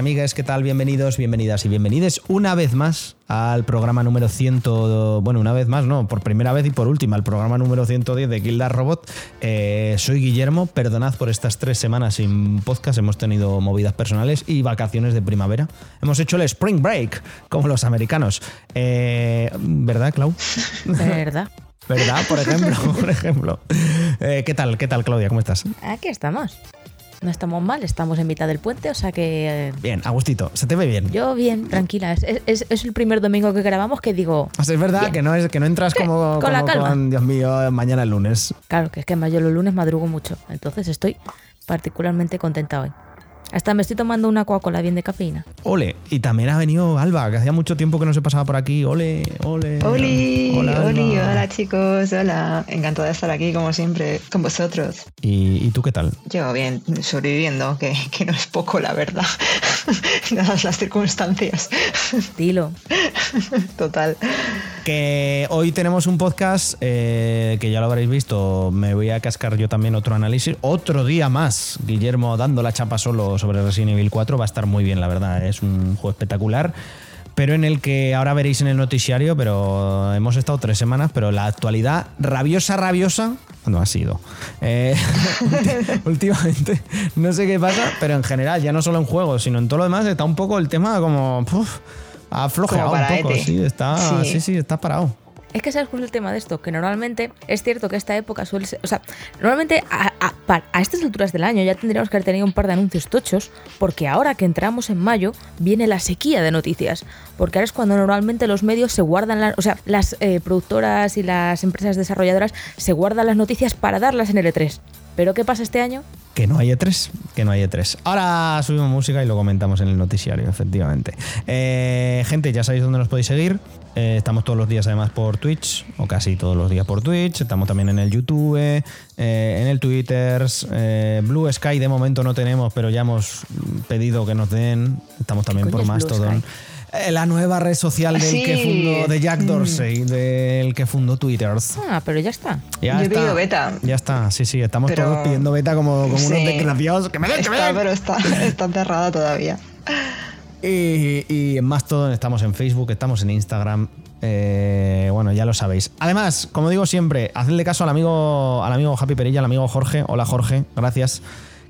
Amigas ¿qué tal? Bienvenidos, bienvenidas y bienvenides una vez más al programa número 100, bueno, una vez más, no, por primera vez y por última, al programa número 110 de Kilda Robot. Eh, soy Guillermo, perdonad por estas tres semanas sin podcast, hemos tenido movidas personales y vacaciones de primavera. Hemos hecho el Spring Break, como los americanos. Eh, ¿Verdad, Clau? ¿Verdad? ¿Verdad? Por ejemplo, por ejemplo. Eh, ¿Qué tal, qué tal, Claudia? ¿Cómo estás? Aquí estamos. No estamos mal, estamos en mitad del puente, o sea que... eh, Bien, Agustito, se te ve bien. Yo bien, tranquila. Es, es- es el primer domingo que grabamos que digo... O sea, es verdad Bien. que no, es, que no entras Sí, como, con la calma. con, Dios mío, mañana el lunes. Claro, que es que yo los lunes madrugo mucho, entonces estoy particularmente contenta hoy. Hasta me estoy tomando una Coca-Cola bien de cafeína. Ole. Y también ha venido Alba, que hacía mucho tiempo que no se pasaba por aquí. Ole, ole. Oli, Hola, Oli, hola chicos, hola. Encantada de estar aquí como siempre con vosotros. ¿Y, y tú qué tal? Yo bien, sobreviviendo, que, que no es poco la verdad, dadas las circunstancias. Dilo. Total. Que hoy tenemos un podcast eh, que ya lo habréis visto. Me voy a cascar yo también otro análisis. Otro día más. Guillermo dando la chapa solo sobre Resident Evil 4. Va a estar muy bien, la verdad. Es un juego espectacular. Pero en el que ahora veréis en el noticiario, pero hemos estado tres semanas, pero la actualidad rabiosa, rabiosa, no ha sido. Eh, últimamente, no sé qué pasa, pero en general, ya no solo en juegos, sino en todo lo demás, está un poco el tema como... flojeado Como un poco, paraete. sí, está, sí. Sí. sí, está parado. Es que sabes cuál es el tema de esto, que normalmente es cierto que esta época suele ser, o sea, normalmente a, estas alturas del año ya tendríamos que haber tenido un par de anuncios tochos, porque ahora que entramos en mayo viene la sequía de noticias, porque ahora es cuando normalmente los medios se guardan, o sea, las eh, productoras y las empresas desarrolladoras se guardan las noticias para darlas en el E3. Pero ¿qué pasa este año? Que no hay E3, que no hay E3. Ahora subimos música y lo comentamos en el noticiario, efectivamente. Eh, gente, ya sabéis dónde nos podéis seguir. Eh, estamos todos los días además por Twitch, o casi todos los días por Twitch. Estamos también en el YouTube, eh, en el Twitter. eh, Blue Sky de momento no tenemos, pero ya hemos pedido que nos den. Estamos también por Mastodon. Eh, la nueva red social del Sí. que fundó, de Jack Dorsey, del que fundó Twitter. Ah, pero ya está. Ya Yo he está. pedido beta. Ya está, sí, sí, estamos Pero- todos pidiendo beta como, como unos desgraciados. ¡Que me den, que me Está, den! pero está, está cerrada todavía. Y, y en Mastodon estamos en Facebook, estamos en Instagram. eh, bueno, ya lo sabéis. Además, como digo siempre, hacedle caso al amigo, al amigo Happy Perilla, al amigo Jorge. Hola Jorge, gracias.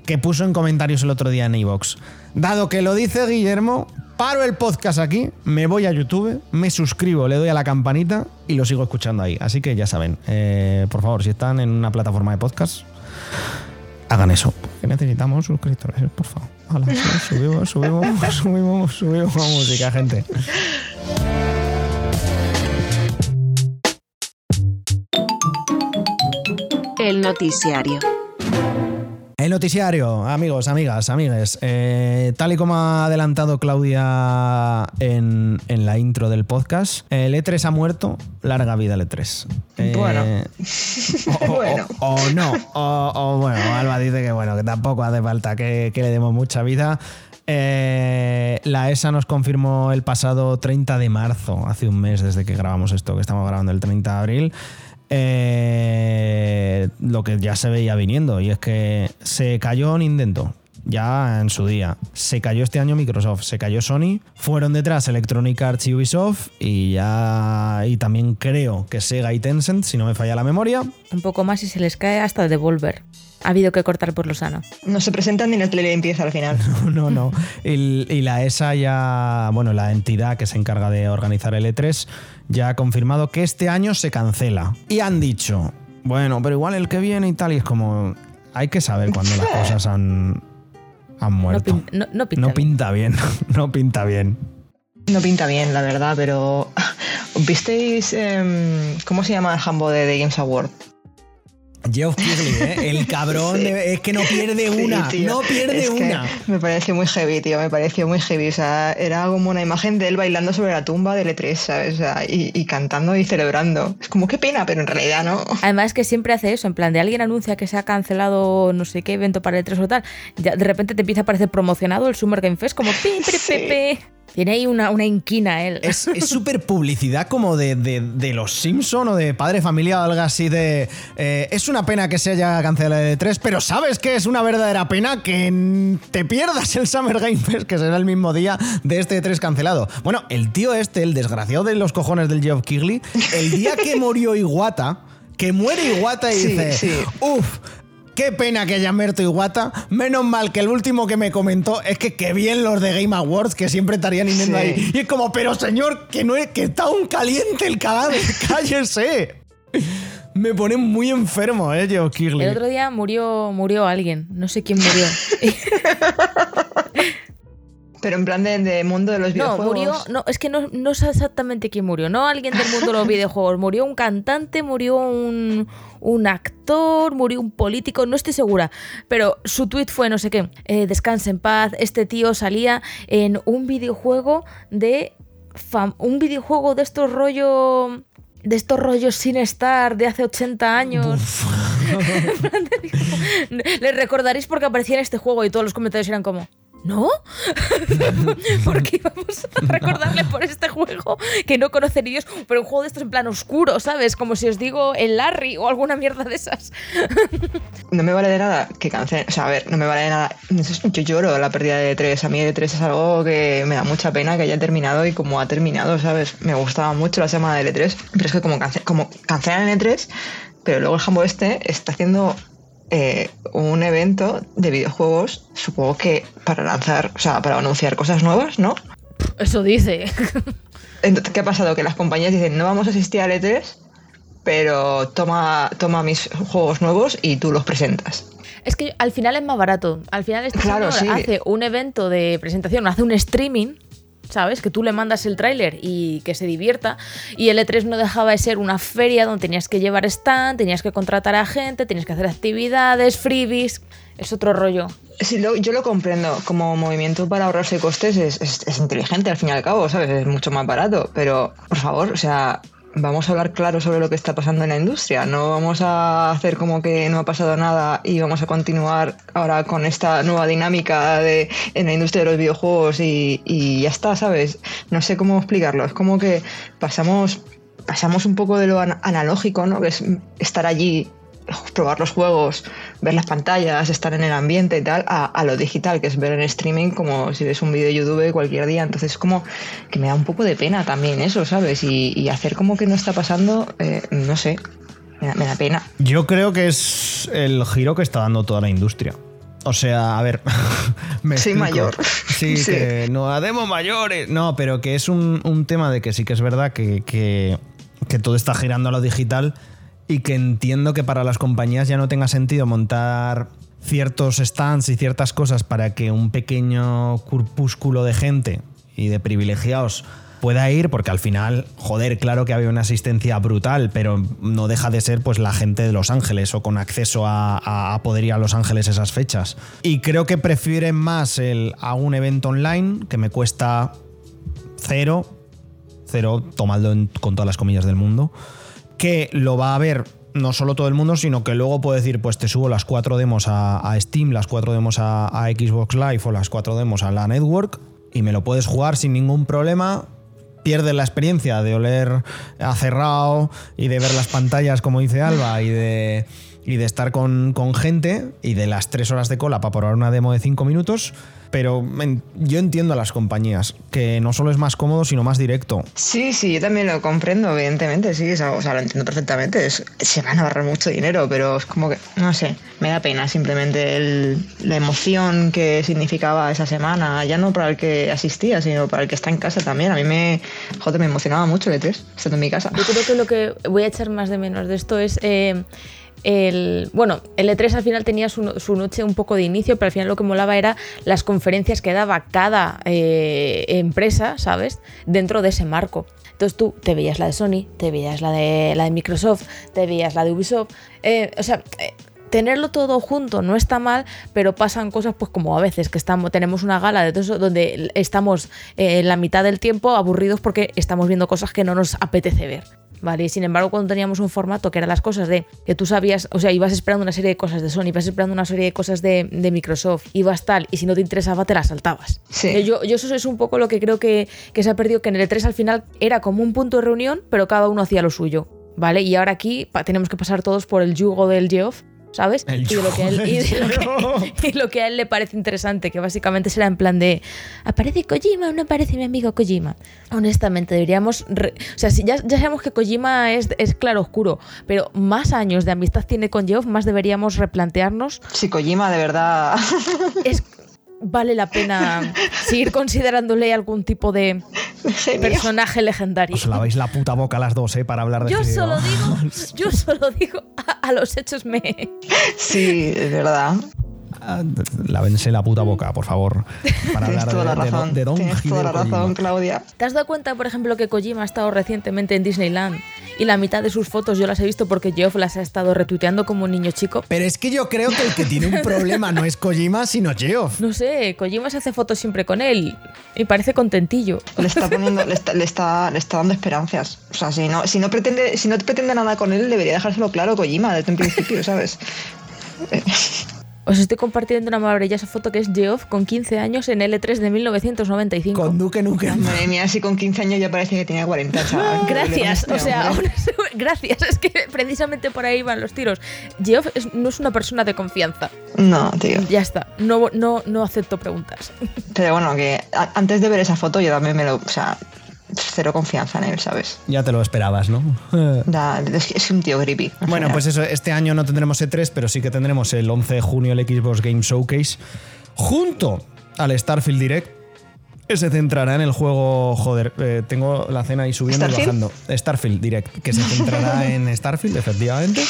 Que puso en comentarios el otro día en iVoox. Dado que lo dice Guillermo, paro el podcast aquí, me voy a YouTube, me suscribo, le doy a la campanita y lo sigo escuchando ahí. Así que ya saben, eh, por favor, si están en una plataforma de podcast, hagan eso. Que necesitamos suscriptores, por favor. Subimos, subimos, subimos, subimos música, gente. El noticiario. El noticiario, amigos, amigas, amigues. eh, tal y como ha adelantado Claudia en, en la intro del podcast, el E3 ha muerto, larga vida el E3. Eh, Bueno. O, o- Bueno. o- o no, o, o bueno, Alba dice que bueno, que tampoco hace falta que, que le demos mucha vida. Eh, la ESA nos confirmó el pasado 30 de marzo, hace un mes desde que grabamos esto, que estamos grabando el 30 de abril, eh, lo que ya se veía viniendo, y es que se cayó Nintendo. Ya en su día. Se cayó este año Microsoft, se cayó Sony, fueron detrás Electronic Arts y Ubisoft y ya y también creo que Sega y Tencent, si no me falla la memoria. Un poco más y se les cae hasta Devolver. Ha habido que cortar por lo sano. No se presentan ni en el empieza al final. No, no. Y, y la ESA ya, bueno, la entidad que se encarga de organizar el E3 ya ha confirmado que este año se cancela. Y han dicho, bueno, pero igual el que viene y tal, y es como, hay que saber cuándo las cosas han, han No, muerto. pin- no- no pinta No bien. pinta bien, no pinta bien. No pinta bien, la verdad, pero. ¿Visteis em, cómo se llama el jambo de The Games Award? Geoff Keighley, ¿eh? el cabrón, de- es que no pierde Sí, una, tío. no pierde Es una. Me parece muy heavy, tío. Me pareció muy heavy. O sea, era como una imagen de él bailando sobre la tumba de E3, ¿sabes? O sea, y, y cantando y celebrando. Es como qué pena, pero en realidad no. Además que siempre hace eso, en plan de alguien anuncia que se ha cancelado no sé qué evento para el 3 o tal, ya de repente te empieza a aparecer promocionado el Summer Game Fest como pim, pim, Sí. Tiene ahí una, una inquina él. Es súper publicidad como de, de- de los Simpson o de Padre Familia o algo así de... eh, es una pena que se haya cancelado el E3, pero ¿sabes que es una verdadera pena que te pierdas el Summer Game Fest, que será el mismo día de este E3 cancelado? Bueno, el tío este, el desgraciado de los cojones del Geoff Keighley, el día que murió Iwata, que muere Iwata y Sí, dice, sí. uff, Qué pena que haya muerto Iwata. Menos mal que el último que me comentó es que qué bien los de Game Awards, que siempre estarían Sí. ahí. Y es como, pero señor, que no es, que está un caliente el cadáver, cállese. Me pone muy enfermo, eh, Geoff Keighley. El otro día murió, murió alguien. No sé quién murió. Pero en plan de, de mundo de los No, videojuegos. murió. No, es que no, no sé exactamente quién murió. No alguien del mundo de los videojuegos. Murió un cantante, murió un, un actor, murió un político. No estoy segura. Pero su tweet fue no sé qué. eh, descanse en paz. Este tío salía en un videojuego de. fam- un videojuego de estos rollo. De estos rollos sin estar de hace 80 años. Le recordaréis porque aparecía en este juego y todos los comentarios eran como. ¿No? ¿Por qué íbamos a recordarle por este juego que no conoce ni Dios? Pero un juego de estos en plan oscuro, ¿sabes? Como si os digo el Larry o alguna mierda de esas. No me vale de nada que cancelen. O sea, a ver, no me vale de nada. Yo lloro la pérdida de E3. A mí E3 es algo que me da mucha pena que haya terminado y como ha terminado, ¿sabes? Me gustaba mucho la semana del E3. Pero es que como, cance- como cancelan el E3, pero luego el Jambo este está haciendo eh, un evento de videojuegos, supongo que para lanzar, o sea, para anunciar cosas nuevas, ¿no? Eso dice. Entonces, ¿qué ha pasado? Que las compañías dicen, no vamos a asistir al E3, pero toma, toma mis juegos nuevos y tú los presentas. Es que al final es más barato. Al final este Claro, sí. hace un evento de presentación, hace un streaming, ¿sabes? Que tú le mandas el tráiler y que se divierta. Y el E3 no dejaba de ser una feria donde tenías que llevar stand, tenías que contratar a gente, tenías que hacer actividades, freebies. Es otro rollo. Sí, yo lo comprendo. Como movimiento para ahorrarse costes es, es- es inteligente al fin y al cabo, ¿sabes? Es mucho más barato. Pero, por favor, o sea, vamos a hablar claro sobre lo que está pasando en la industria. No vamos a hacer como que no ha pasado nada y vamos a continuar ahora con esta nueva dinámica de, en la industria de los videojuegos y, ya está, ¿sabes? No sé cómo explicarlo. Es como que pasamos, pasamos un poco de lo an- analógico, ¿no? Que es estar allí probar los juegos, ver las pantallas, estar en el ambiente y tal, a, a lo digital, que es ver en streaming como si ves un vídeo de YouTube cualquier día. Entonces, como que me da un poco de pena también eso, ¿sabes? Y, y hacer como que no está pasando, eh, no sé, me da, me da pena. Yo creo que es el giro que está dando toda la industria. O sea, a ver. me Soy explico. mayor. Sí, Sí. que no hacemos mayores. No, pero que es un, un tema de que sí que es verdad que, que- que todo está girando a lo digital y que entiendo que para las compañías ya no tenga sentido montar ciertos stands y ciertas cosas para que un pequeño corpúsculo de gente y de privilegiados pueda ir, porque al final, joder, claro que había una asistencia brutal, pero no deja de ser pues la gente de Los Ángeles o con acceso a, a- poder ir a Los Ángeles esas fechas. Y creo que prefieren más el a un evento online que me cuesta cero, cero, tomadlo en- con todas las comillas del mundo, que lo va a ver no solo todo el mundo, sino que luego puedo decir, pues te subo las cuatro demos a, Steam, las cuatro demos a, a Xbox Live o las cuatro demos a la Network y me lo puedes jugar sin ningún problema. Pierdes la experiencia de oler a cerrado y de ver las pantallas, como dice Alba, y de, y de estar con, con gente y de las tres horas de cola para probar una demo de cinco minutos. Pero yo entiendo a las compañías que no solo es más cómodo, sino más directo. Sí, sí, yo también lo comprendo, evidentemente, sí, o sea, o sea, lo entiendo perfectamente. Es- se van a ahorrar mucho dinero, pero es como que, no sé, me da pena simplemente el- la emoción que significaba esa semana, ya no para el que asistía, sino para el que está en casa también. A mí me, joder, me emocionaba mucho el E3, estando en mi casa. Yo creo que lo que voy a echar más de menos de esto es. eh, el, bueno, el E3 al final tenía su, noche un poco de inicio, pero al final lo que molaba era las conferencias que daba cada eh, empresa, ¿sabes? Dentro de ese marco. Entonces tú te veías la de Sony, te veías la de, la de Microsoft, te veías la de Ubisoft. eh, o sea, eh, tenerlo todo junto no está mal, pero pasan cosas pues como a veces que estamos, tenemos una gala de todo eso donde estamos eh, en la mitad del tiempo aburridos porque estamos viendo cosas que no nos apetece ver. ¿Vale? Sin embargo, cuando teníamos un formato que eran las cosas de que tú sabías, o sea, ibas esperando una serie de cosas de Sony, ibas esperando una serie de cosas de, de Microsoft, ibas tal, y si no te interesaba, te las saltabas. Sí. Eh, Yo, yo eso es un poco lo que creo que, que se ha perdido, que en el E3 al final era como un punto de reunión, pero cada uno hacía lo suyo, ¿vale? Y ahora aquí tenemos que pasar todos por el yugo del Geoff. ¿Sabes? El y, de lo que a él, yugo y, de lo del Geoff. que, y lo que a él le parece interesante, que básicamente será en plan de ¿aparece Kojima o no aparece mi amigo Kojima? Honestamente, deberíamos. re- o sea, si ya, ya sabemos que Kojima es, es claro oscuro, pero más años de amistad tiene con Geoff, más deberíamos replantearnos Si Kojima de verdad. es vale la pena seguir considerándole algún tipo de personaje legendario. Os laváis la puta boca las dos, ¿eh? Para hablar de Yo solo digo, yo solo digo, a, a los hechos me. Sí, es verdad. Ah, Lávense la puta boca, por favor. Para Tienes hablar toda la de, de, razón. de Don Tienes toda la razón, Kojima. Claudia. ¿Te has dado cuenta, por ejemplo, que Kojima ha estado recientemente en Disneyland y la mitad de sus fotos yo las he visto porque Geoff las ha estado retuiteando como un niño chico? Pero es que yo creo que el que tiene un problema no es Kojima, sino Geoff. No sé, Kojima se hace fotos siempre con él y parece contentillo. Le está poniendo, le está, le está, le está dando esperanzas. O sea, si no, si no pretende, si no pretende nada con él, debería dejárselo claro Kojima desde un principio, ¿sabes? Os estoy compartiendo una maravillosa foto que es Geoff con 15 años en L3 de 1995. Con Duke Nukem. Madre mía, si con 15 años ya parece que tenía 40, chaval. Gracias, o sea, gracias, es que precisamente por ahí van los tiros. Geoff es- no es una persona de confianza. No, tío. Ya está, no, no, no acepto preguntas. Pero bueno, que a- antes de ver esa foto yo también me lo... O sea, cero confianza en él, ¿sabes? Ya te lo esperabas, ¿no? Da- es, un tío creepy. en Bueno, general. pues eso, este año no tendremos E3, pero sí que tendremos el 11 de junio el Xbox Game Showcase junto al Starfield Direct. Que se centrará en el juego. Joder, eh, tengo la cena ahí subiendo y bajando. Starfield Direct, que se centrará en Starfield, efectivamente.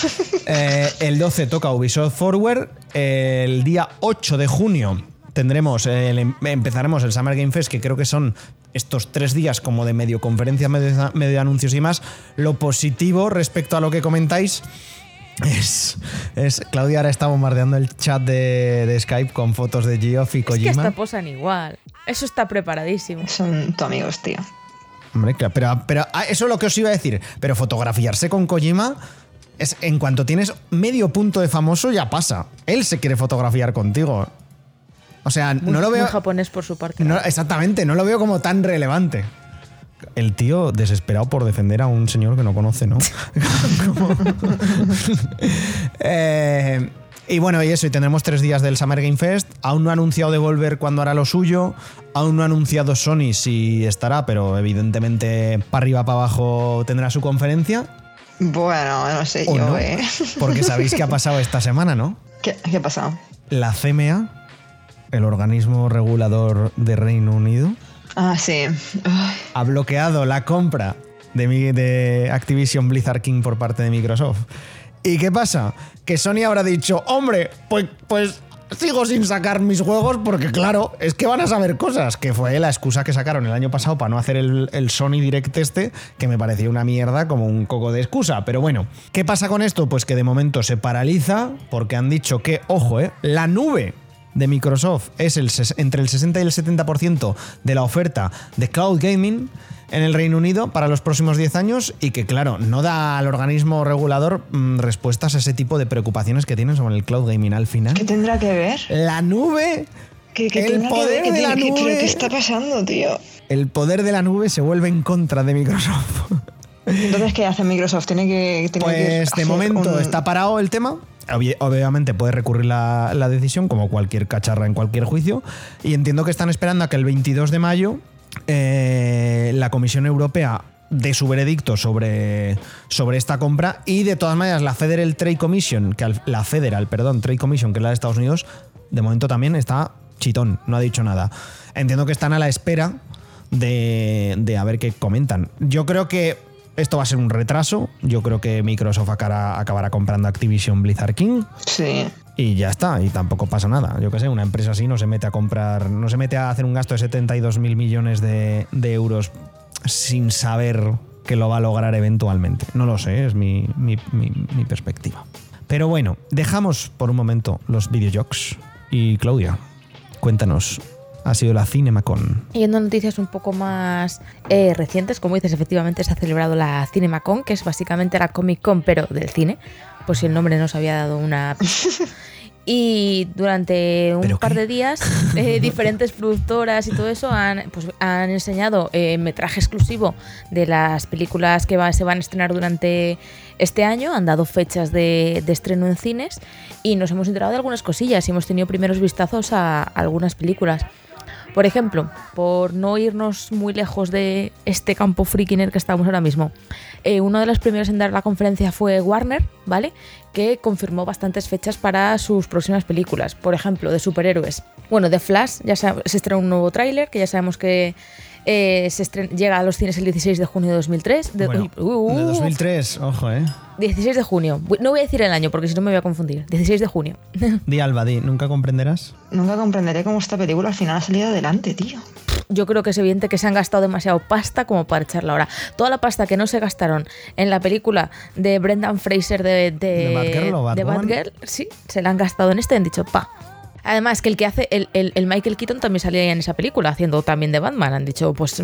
Eh, el 12 toca Ubisoft Forward. El día 8 de junio tendremos el- em, empezaremos el Summer Game Fest, que creo que son estos tres días como de medio conferencia, medio, medio anuncios y más. Lo positivo respecto a lo que comentáis es, es Claudia ahora está bombardeando el chat de, de Skype con fotos de Geoff y Es que Kojima. hasta posan igual. Eso está preparadísimo. Son tu amigos, tío. Hombre, claro, pero, pero ah, eso es lo que os iba a decir. Pero fotografiarse con Kojima es en cuanto tienes medio punto de famoso ya pasa. Él se quiere fotografiar contigo. O sea, Muy, no lo veo. muy japonés por su parte. no- exactamente, no lo veo como tan relevante. El tío desesperado por defender a un señor que no conoce, ¿no? Como- Eh, y bueno, y eso, y tendremos tres días del Summer Game Fest. Aún no ha anunciado Devolver cuándo hará lo suyo. Aún no ha anunciado Sony si estará, pero evidentemente para arriba, para abajo tendrá su conferencia. Bueno, no sé ¿O yo, no? ¿eh? Porque sabéis qué ha pasado esta semana, ¿no? ¿Qué, ¿Qué ha pasado? La CMA, el organismo regulador de Reino Unido, Ah, sí. Ay, ha bloqueado la compra de, mi- de Activision Blizzard King por parte de Microsoft. ¿Y qué pasa? Que Sony habrá dicho, hombre, pues, pues sigo sin sacar mis juegos porque claro, es que van a saber cosas, que fue la excusa que sacaron el año pasado para no hacer el, el Sony Direct este, que me parecía una mierda como un coco de excusa. Pero bueno, ¿qué pasa con esto? Pues que de momento se paraliza porque han dicho que, ojo, eh, la nube de Microsoft es el, entre el 60 y el 70% de la oferta de cloud gaming en el Reino Unido para los próximos 10 años y que, claro, no da al organismo regulador mm, respuestas a ese tipo de preocupaciones que tienen sobre el cloud gaming al final. ¿Qué tendrá que ver? La nube, ¿Qué, qué el tendrá que poder ver? ¿Qué de la tiene- nube, ¿Qué está pasando, tío? el poder de la nube se vuelve en contra de Microsoft. Entonces, ¿qué hace Microsoft? Tiene que. Tiene que Pues de momento un- está parado el tema. Obvi- Obviamente puede recurrir la, decisión, como cualquier cacharra en cualquier juicio. Y entiendo que están esperando a que el 22 de mayo eh, la Comisión Europea dé su veredicto sobre, sobre esta compra. Y de todas maneras, la Federal Trade Commission, que la Federal, perdón, Trade Commission, que es la de Estados Unidos, de momento también está chitón, no ha dicho nada. Entiendo que están a la espera de, de a ver qué comentan. Yo creo que esto va a ser un retraso. Yo creo que Microsoft acabará, acabará comprando Activision Blizzard King Sí. y ya está, y tampoco pasa nada. Yo qué sé, una empresa así no se mete a comprar, no se mete a hacer un gasto de 72 mil millones de, de euros sin saber que lo va a lograr eventualmente. No lo sé, es mi, mi- mi- mi perspectiva. Pero bueno, dejamos por un momento los videojuegos y Claudia, cuéntanos ha sido la CinemaCon. Yendo a noticias un poco más eh, recientes, como dices, efectivamente se ha celebrado la CinemaCon, que es básicamente la Comic Con, pero del cine, por si el nombre nos había dado una... Y durante un ¿Pero par qué? de días, eh, diferentes productoras y todo eso han, pues, han enseñado eh, metraje exclusivo de las películas que va- se van a estrenar durante este año, han dado fechas de, de estreno en cines y nos hemos enterado de algunas cosillas y hemos tenido primeros vistazos a algunas películas. Por ejemplo, por no irnos muy lejos de este campo friki en el que estamos ahora mismo, eh, uno de los primeros en dar la conferencia fue Warner, ¿vale? Que confirmó bastantes fechas para sus próximas películas. Por ejemplo, de superhéroes. Bueno, de Flash ya se estrenó un nuevo tráiler que ya sabemos que eh, se estren- llega a los cines el 16 de junio de 2003. De, Bueno, uy, uh, de uh, 2003, ojo, ¿eh? 16 de junio. No voy a decir el año porque si no me voy a confundir. 16 de junio. Di Alba, di, ¿nunca comprenderás? Nunca comprenderé cómo esta película al final ha salido adelante, tío. yo creo que es evidente que se han gastado demasiado pasta como para echarla ahora. Toda la pasta que no se gastaron en la película de Brendan Fraser de, de, ¿De Batgirl o de Batwoman? Batgirl, sí, se la han gastado en este y han dicho, pa. Además, que el que hace el, el- el Michael Keaton también salía en esa película, haciendo también de Batman. Han dicho, pues,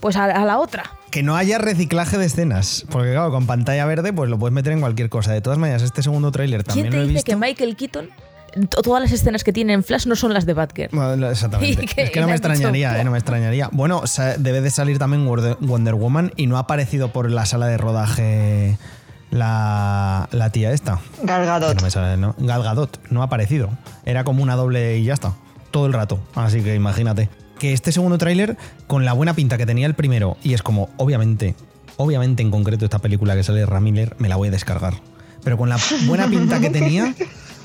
pues a, a la otra. Que no haya reciclaje de escenas. Porque claro, con pantalla verde pues lo puedes meter en cualquier cosa. De todas maneras, este segundo tráiler ¿Quién también te lo he dice visto. que Michael Keaton, to- todas las escenas que tiene en Flash no son las de Batgirl? Bueno, Exactamente. Que es que no me dicho, extrañaría, eh, no me extrañaría. Bueno, debe de salir también Wonder Woman y no ha aparecido por la sala de rodaje la, la tía esta. Gal Que Gadot. no me sale, ¿no? Gal Gadot, no ha aparecido. Era como una doble y ya está. Todo el rato. Así que imagínate. Que este segundo tráiler, con la buena pinta que tenía el primero, y es como, obviamente, obviamente en concreto esta película que sale de Ramiller, me la voy a descargar. Pero con la buena pinta que tenía,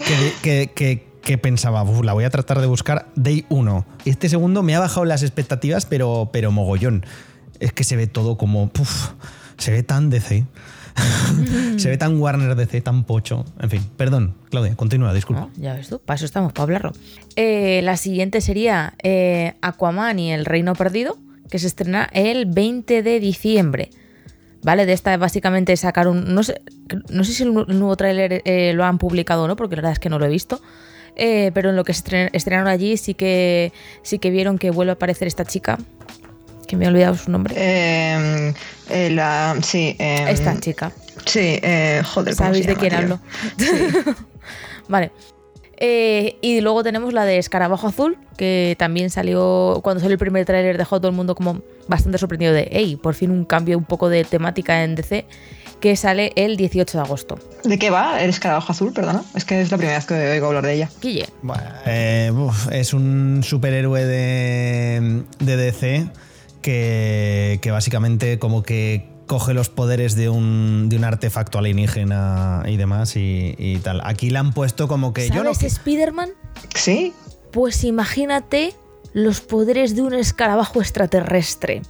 que, que- que- que pensaba, "Uf, la voy a tratar de buscar Day 1. Este segundo me ha bajado las expectativas, pero, pero mogollón. Es que se ve todo como, puf, se ve tan DC. se ve tan Warner DC, tan pocho. En fin, perdón, Claudia, continúa, disculpa. Ya ves tú, para eso estamos, para hablarlo. Eh, la siguiente sería eh, Aquaman y el Reino Perdido, que se estrena el 20 de diciembre. ¿Vale? De esta básicamente sacaron. No sé, no sé si el, nu- el nuevo tráiler eh, lo han publicado o no, porque la verdad es que no lo he visto. Pero en lo que estren- estrenaron allí sí que sí que vieron que vuelve a aparecer esta chica. Que me he olvidado su nombre. Eh, eh, la, sí. eh, esta chica. Sí, eh, joder. ¿cómo ¿Sabéis se de quién hablo? vale. Eh, y luego tenemos la de Escarabajo Azul, que también salió, cuando salió el primer tráiler dejó a todo el mundo como bastante sorprendido de, hey, por fin un cambio un poco de temática en DC, que sale el 18 de agosto. ¿De qué va? ¿El escarabajo azul, perdona? Es que es la primera vez que oigo hablar de ella. Guille, Bueno, eh, uf, es un superhéroe de, de DC que, que básicamente como que coge los poderes de un, de un artefacto alienígena y demás y, y tal. Aquí le han puesto como que yo no... ¿sabes Spider-Man? ¿Sí? Pues imagínate los poderes de un escarabajo extraterrestre.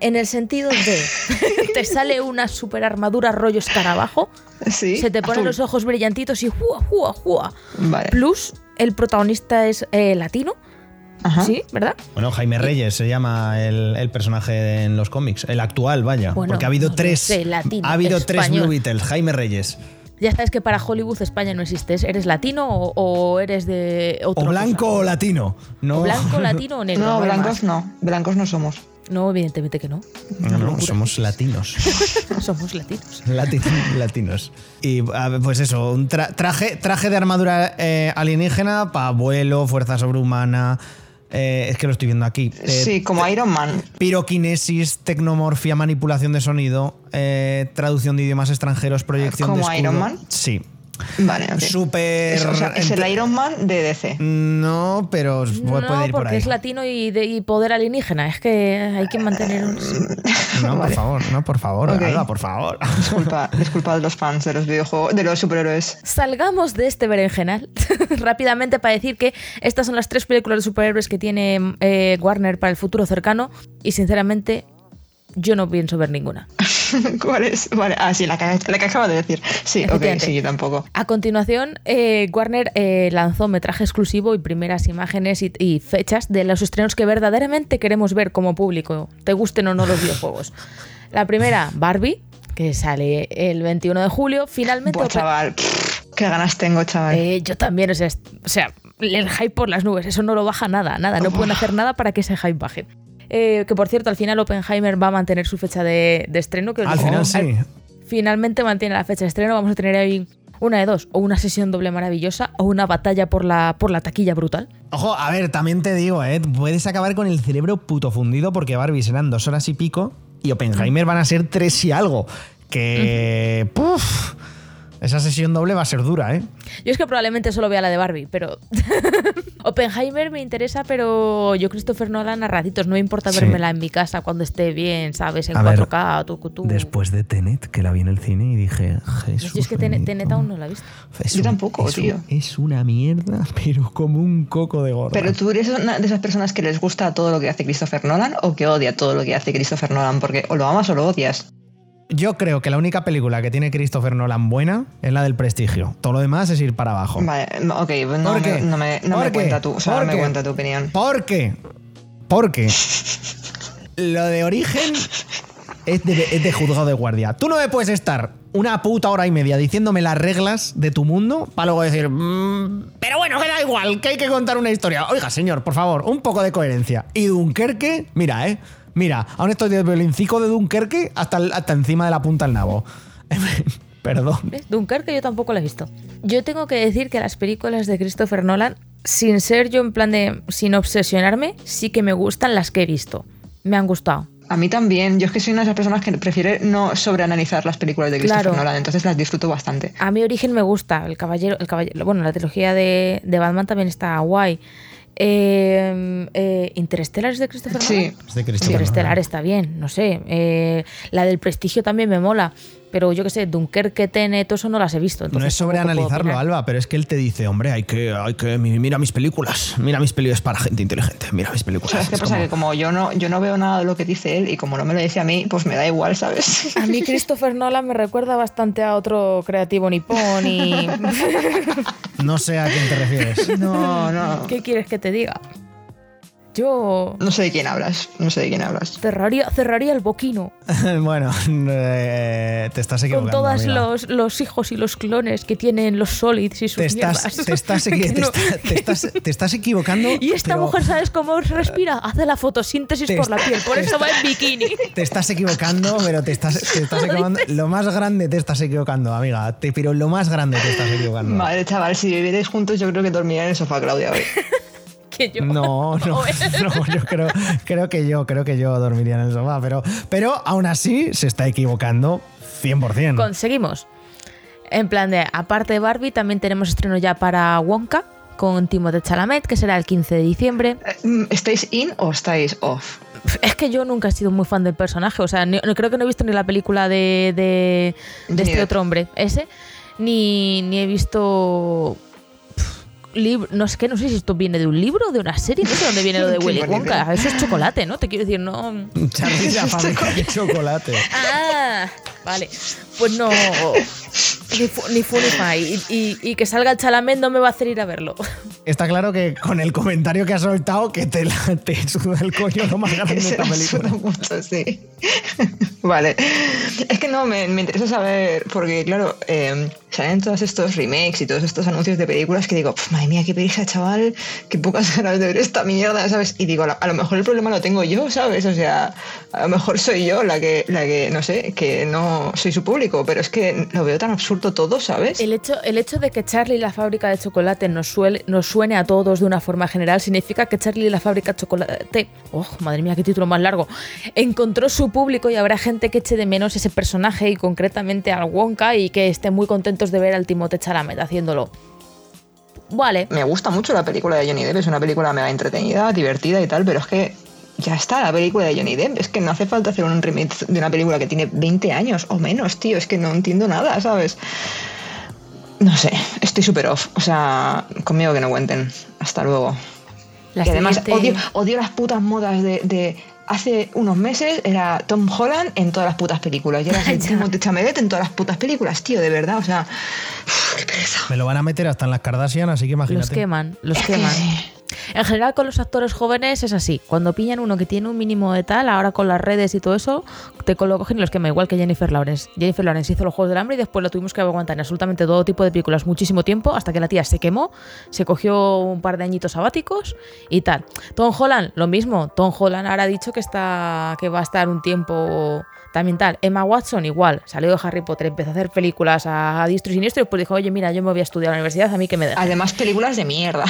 En el sentido de, te sale una super armadura rollo escarabajo, Sí. se te ponen azul. los ojos brillantitos y ¡jua, jua, jua! Vale. Plus, el protagonista es eh, latino, Ajá. ¿sí? ¿Verdad? Bueno, Jaime Reyes se llama el, el personaje en los cómics, el actual, vaya. Bueno, porque ha habido no tres. sé, latino, ha habido tres. Blue Beetles, Jaime Reyes. Ya sabes que para Hollywood España no existes. ¿Eres latino o, o eres de otro O blanco o latino. No, blanco, latino o negro. No, blancos no. Blancos no somos. No, evidentemente que no. No, no, somos latinos. Somos latinos. Lati- latinos. Y pues eso, un tra- traje, traje de armadura eh, alienígena para vuelo, fuerza sobrehumana. Eh, es que lo estoy viendo aquí. Eh, sí, como Iron Man. Piroquinesis, tecnomorfia, manipulación de sonido, eh, traducción de idiomas extranjeros, proyección de ¿Como escudo. Iron Man? Sí. Vale, ok. Súper. Es, o sea, es el Iron Man de DC. No, pero puede, no, puede ir por porque es latino y, de, y poder alienígena. Es que hay que mantener un... No, por favor, no, por favor, Ok. Alba, por favor. Disculpa, disculpa de los fans de los videojuegos, de los superhéroes. Salgamos de este berenjenal rápidamente para decir que estas son las tres películas de superhéroes que tiene eh, Warner para el futuro cercano y sinceramente yo no pienso ver ninguna. ¿Cuál es? Vale, ah, sí, la que, la que acabo de decir. Sí, ok, sí, yo tampoco. A continuación, eh, Warner eh, lanzó metraje exclusivo y primeras imágenes y, y fechas de los estrenos que verdaderamente queremos ver como público, te gusten o no los videojuegos. La primera, Barbie, que sale el 21 de julio. Finalmente, Buah, chaval. pff, Qué ganas tengo, chaval. Eh, yo también, o sea, o sea, el hype por las nubes, eso no lo baja nada, nada, no pueden hacer nada para que ese hype baje. Eh, que por cierto, al final Oppenheimer va a mantener su fecha de, de estreno. Que Al final sí. Finalmente mantiene la fecha de estreno. Vamos a tener ahí una de dos: o una sesión doble maravillosa o una batalla por la, por la taquilla brutal. Ojo, a ver, también te digo, ¿eh? Puedes acabar con el cerebro puto fundido porque Barbie serán dos horas y pico y Oppenheimer van a ser tres y algo. Que. ¡Puf! Esa sesión doble va a ser dura, ¿eh? Yo es que probablemente solo vea la de Barbie, pero. Oppenheimer me interesa, pero yo Christopher Nolan a ratitos. No me importa Sí. vérmela en mi casa cuando esté bien, ¿sabes? En A ver, 4K, tú, tú. Después de Tenet, que la vi en el cine y dije, Jesús. Yo es que Tenet, bendito". Tenet aún no la he visto. Es Yo un- tampoco, es un- tío. Es una mierda, pero como un coco de gorda. Pero tú eres una de esas personas que les gusta todo lo que hace Christopher Nolan o que odia todo lo que hace Christopher Nolan, porque o lo amas o lo odias. Yo creo que la única película que tiene Christopher Nolan buena es la del prestigio. Todo lo demás es ir para abajo. Vale, ok, no ¿Por me, qué? no me, no ¿Por me qué? cuenta tu, o sea, ¿Por no me cuenta tu opinión. ¿Por qué? Porque lo de origen es de, es de juzgado de guardia. Tú no me puedes estar una puta hora y media diciéndome las reglas de tu mundo para luego decir, "Mm, pero bueno, que da igual, que hay que contar una historia. Oiga, señor, por favor, un poco de coherencia. Y Dunkerque, mira, eh. Mira, aún estoy de violincico de Dunkerque hasta, hasta encima de la punta del nabo. Perdón. ¿Ves? Dunkerque yo tampoco la he visto. Yo tengo que decir que las películas de Christopher Nolan, sin ser yo en plan de. sin obsesionarme, sí que me gustan las que he visto. Me han gustado. A mí también, yo es que soy una de esas personas que prefiere no sobreanalizar las películas de Christopher Claro. Nolan, entonces las disfruto bastante. A mi origen me gusta. El caballero. El caballero bueno, la trilogía de, de Batman también está guay. Eh, eh, ¿Interstellar es de Christopher Sí. Nolan? Es de Christopher Interstellar Nolan. está bien, no sé. Eh, la del prestigio también me mola. Pero yo qué sé, Dunkerque, Tenet, todo eso no las he visto. No es sobreanalizarlo, opinar. Alba, pero es que él te dice, hombre, hay que, hay que, mi- mira mis películas, mira mis películas para gente inteligente, mira mis películas. ¿Sabes qué Es pasa? como- Que como yo no, yo no veo nada de lo que dice él y como no me lo dice a mí, pues me da igual, ¿sabes? A mí Christopher Nolan me recuerda bastante a otro creativo nipón y... No sé a quién te refieres. No, no. ¿Qué quieres que te diga? Yo No sé de quién hablas, no sé de quién hablas. cerraría, cerraría el boquino bueno, eh, te estás equivocando. con todos los, los hijos y los clones que tienen los Solids y sus Te estás, mierdas. te, estás, te no- está- te estás- te estás equivocando. Y esta pero mujer, ¿sabes cómo respira? Hace la fotosíntesis Te por la piel, por eso va en bikini. Te estás equivocando, pero te estás, te estás equivocando. Lo más grande te estás equivocando, amiga. Te, pero lo más grande te estás equivocando. Madre chaval, si vivierais juntos, yo creo que dormiría en el sofá, Claudia, hoy. Que yo. No, no, no, yo creo, creo que yo, creo que yo dormiría en el sofá, pero, pero aún así se está equivocando 100%. Conseguimos. En plan de, aparte de Barbie, también tenemos estreno ya para Wonka con Timothée Chalamet, que será el 15 de diciembre. Eh, ¿Estáis in o estáis off? Es que yo nunca he sido muy fan del personaje, o sea, no- creo que no he visto ni la película de, de, este otro hombre, ese, ni, ni he visto... Libro, no sé qué, no sé si esto viene de un libro o de una serie, no sé dónde viene lo de Willy Wonka. Eso es chocolate, ¿no? Te quiero decir, no. Charlie la fábrica de chocolate. Ah, vale. Pues no. Ni fu ni, fu ni fa. Y, y- y que salga el Chalamet no me va a hacer ir a verlo. Está claro que con el comentario que has soltado, que te, la- te suda el coño lo más grande de esta película. mucho, sí. vale. Es que no, me, me interesa saber, porque claro, eh, salen todos estos remakes y todos estos anuncios de películas que digo, "Pf, madre mía, qué pereza, chaval, qué pocas ganas de ver esta mierda, ¿sabes? Y digo, a lo mejor el problema lo tengo yo, ¿sabes? O sea, a lo mejor soy yo la que, la que no sé, que no soy su público, pero es que lo veo tan absurdo todo, ¿sabes? El hecho, el hecho de que Charlie y la fábrica de chocolate nos, suele, nos suene a todos de una forma general significa que Charlie y la fábrica de chocolate. Oh, madre mía, qué título más largo. Encontró su público y habrá gente que eche de menos ese personaje y concretamente al Wonka y que esté muy contentos de ver al Timothée Chalamet haciéndolo. Vale. me gusta mucho la película de Johnny Depp, es una película mega entretenida, divertida y tal, pero es que ya está la película de Johnny Depp, es que no hace falta hacer un remake de una película que tiene 20 años o menos, tío, es que no entiendo nada, ¿sabes? No sé, estoy súper off, o sea, conmigo que no cuenten, hasta luego. La y además siguiente- odio, odio las putas modas de, de hace unos meses era Tom Holland en todas las putas películas y ahora es. Timothée Chalamet en todas las putas películas, tío, de verdad, o sea, uf, qué pereza. Me lo van a meter hasta en las Kardashian, así que Los imagínate. queman, los Es que queman. En general con los actores jóvenes es así. Cuando pillan uno que tiene un mínimo de tal, ahora con las redes y todo eso, te lo cogen y los quema. Igual que Jennifer Lawrence. Jennifer Lawrence hizo los Juegos del Hambre y después lo tuvimos que aguantar en absolutamente todo tipo de películas muchísimo tiempo hasta que la tía se quemó, se cogió un par de añitos sabáticos y tal. Tom Holland, lo mismo. Tom Holland ahora ha dicho que, está, que va a estar un tiempo también tal. Emma Watson igual, salió de Harry Potter, empezó a hacer películas a, diestro y siniestro y después dijo, oye, mira, yo me voy a estudiar a la universidad, a mí que me da. Además, películas de mierda.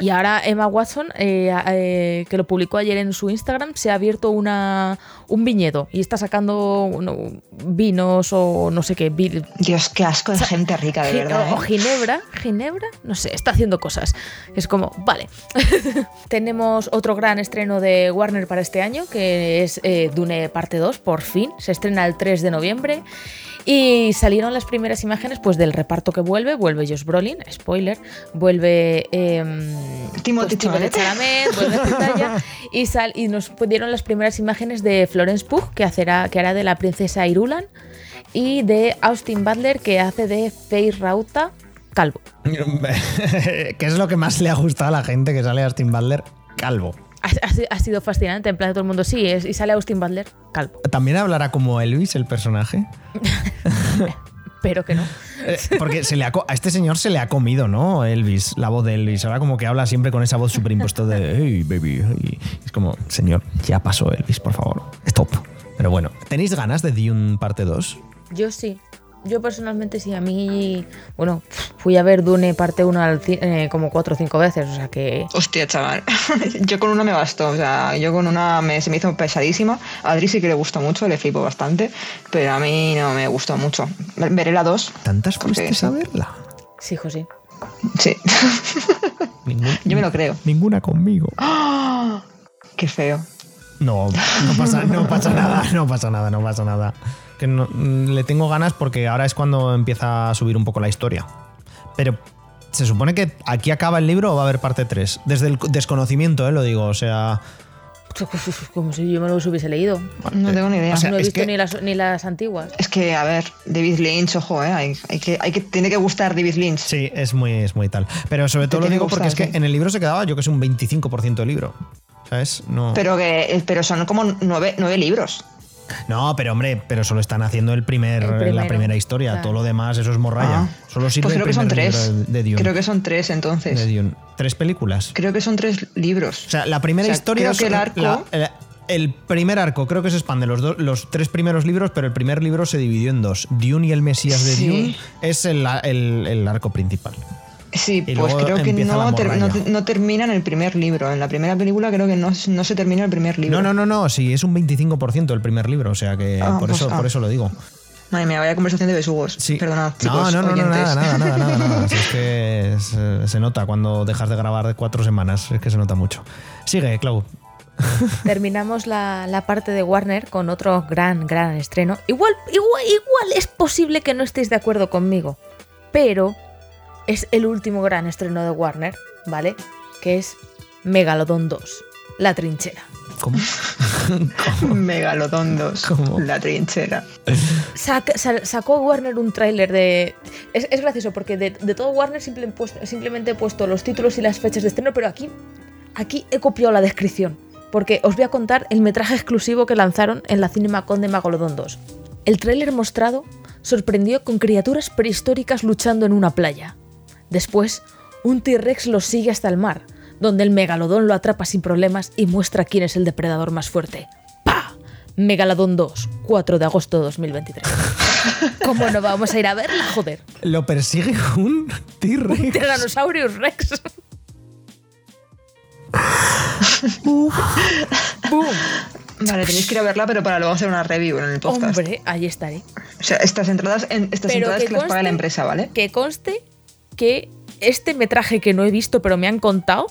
Y ahora Emma Watson, eh, eh, que lo publicó ayer en su Instagram, se ha abierto una, un viñedo y está sacando no, vinos o no sé qué. vi- Dios, qué asco de gente rica, de verdad. O ¿eh? Ginebra, Ginebra, no sé, está haciendo cosas. Es como, vale. Tenemos otro gran estreno de Warner para este año, que es Dune parte 2, por fin. Se estrena el 3 de noviembre. Y salieron las primeras imágenes pues del reparto que vuelve. Vuelve Josh Brolin, spoiler. Vuelve em, Timothy Timothée Chalamet. Chalamet, vuelve Zendaya, y, sal, y nos dieron las primeras imágenes de Florence Pugh, que, hacerá, que hará de la princesa Irulan, y de Austin Butler, que hace de Faye Rauta calvo. ¿Qué es lo que más le ha gustado a la gente que sale Austin Butler? Calvo. Ha, sido fascinante, en plan de todo el mundo, sí, es, y sale Austin Butler calvo. ¿También hablará como Elvis, el personaje? Pero que no. Eh, Porque se le ha a este señor se le ha comido, ¿no? Elvis, la voz de Elvis. Ahora como que habla siempre con esa voz superimpuesta de hey, baby. hey". Es como, señor, ya pasó Elvis, por favor. Stop. Pero bueno, ¿tenéis ganas de Dune parte 2? Yo sí. Yo personalmente sí, a mí, bueno, fui a ver Dune parte 1 al ci- eh, como cuatro o cinco veces, o sea que... Hostia, chaval. yo con una me bastó. O sea, yo con una me, se me hizo pesadísima. A Adri sí que le gustó mucho, le flipo bastante. Pero a mí no me gustó mucho. Veré la 2. ¿Tantas Porque fuiste sí. a verla? Sí, José. Sí. Ningún- yo me lo creo. Ninguna conmigo. ¡Ah! Qué feo. No, no pasa, no pasa nada, no pasa nada, no pasa nada. Que no- le tengo ganas porque ahora es cuando empieza a subir un poco la historia. Pero se supone que aquí acaba el libro o va a haber parte 3. Desde el desconocimiento, eh, lo digo. O sea, Como si yo me lo hubiese leído. No tengo ni idea. o sea, no he visto que- ni, las, ni las antiguas. Es que, a ver, David Lynch, ojo, ¿eh? Hay, hay que, hay que, tiene que gustar David Lynch. sí, es muy, es muy tal. Pero sobre todo lo digo porque es que en el libro se quedaba, yo que sé, un 25% del libro. ¿Sabes? No. Pero, que, eh, pero son como nueve, nueve libros. No, pero hombre, pero solo están haciendo el primer, El la primera historia. claro. Todo lo demás, eso es morralla. Ah. Solo sirve Pues el creo que son tres. de Dune. Creo que son tres entonces. de Dune. ¿Tres películas? Creo que son tres libros. O sea, la primera O sea, historia. creo que el arco- la- la- el primer arco creo que se expande los, dos- los tres primeros libros, pero el primer libro se dividió en dos. Dune y el Mesías de Sí. Dune es el, el- el arco principal. Sí, Y pues creo que no, ter- no, no termina en el primer libro. En la primera película creo que no, no se termina el primer libro. No, no, no, no, sí, es un 25% el primer libro, o sea que Ah, por, pues, eso, ah. por eso lo digo. Madre mía, vaya conversación de besugos. Sí. Perdonad, no, chicos, no, no, no, nada, nada, nada, nada, nada. Si es que se, se nota cuando dejas de grabar de cuatro semanas, es que se nota mucho. Sigue, Clau. Terminamos la, la parte de Warner con otro gran, gran estreno. Igual, igual, igual es posible que no estéis de acuerdo conmigo, pero es el último gran estreno de Warner, ¿vale? Que es Megalodon 2, La Trinchera. ¿Cómo? Megalodon 2, ¿Cómo? la trinchera. Sacó Warner un tráiler de... Es, es gracioso porque de, de todo Warner simple- puesto- simplemente he puesto los títulos y las fechas de estreno, pero aquí, aquí he copiado la descripción. Porque os voy a contar el metraje exclusivo que lanzaron en la CinemaCon de Megalodon 2. El tráiler mostrado sorprendió con criaturas prehistóricas luchando en una playa. Después, un T-Rex los sigue hasta el mar, donde el megalodón lo atrapa sin problemas y muestra quién es el depredador más fuerte. ¡Pa! Megalodon 2, 4 de agosto de 2023. ¿Cómo no vamos a ir a verla, joder? Lo persigue un T-Rex. Tyrannosaurus Rex. ¡Boom! Vale, tenéis que ir a verla, pero para luego hacer una review en el podcast. Hombre, ahí estaré. O sea, estas entradas, en, estas Pero entradas que que las paga la empresa, ¿vale? Que conste que este metraje que no he visto, pero me han contado,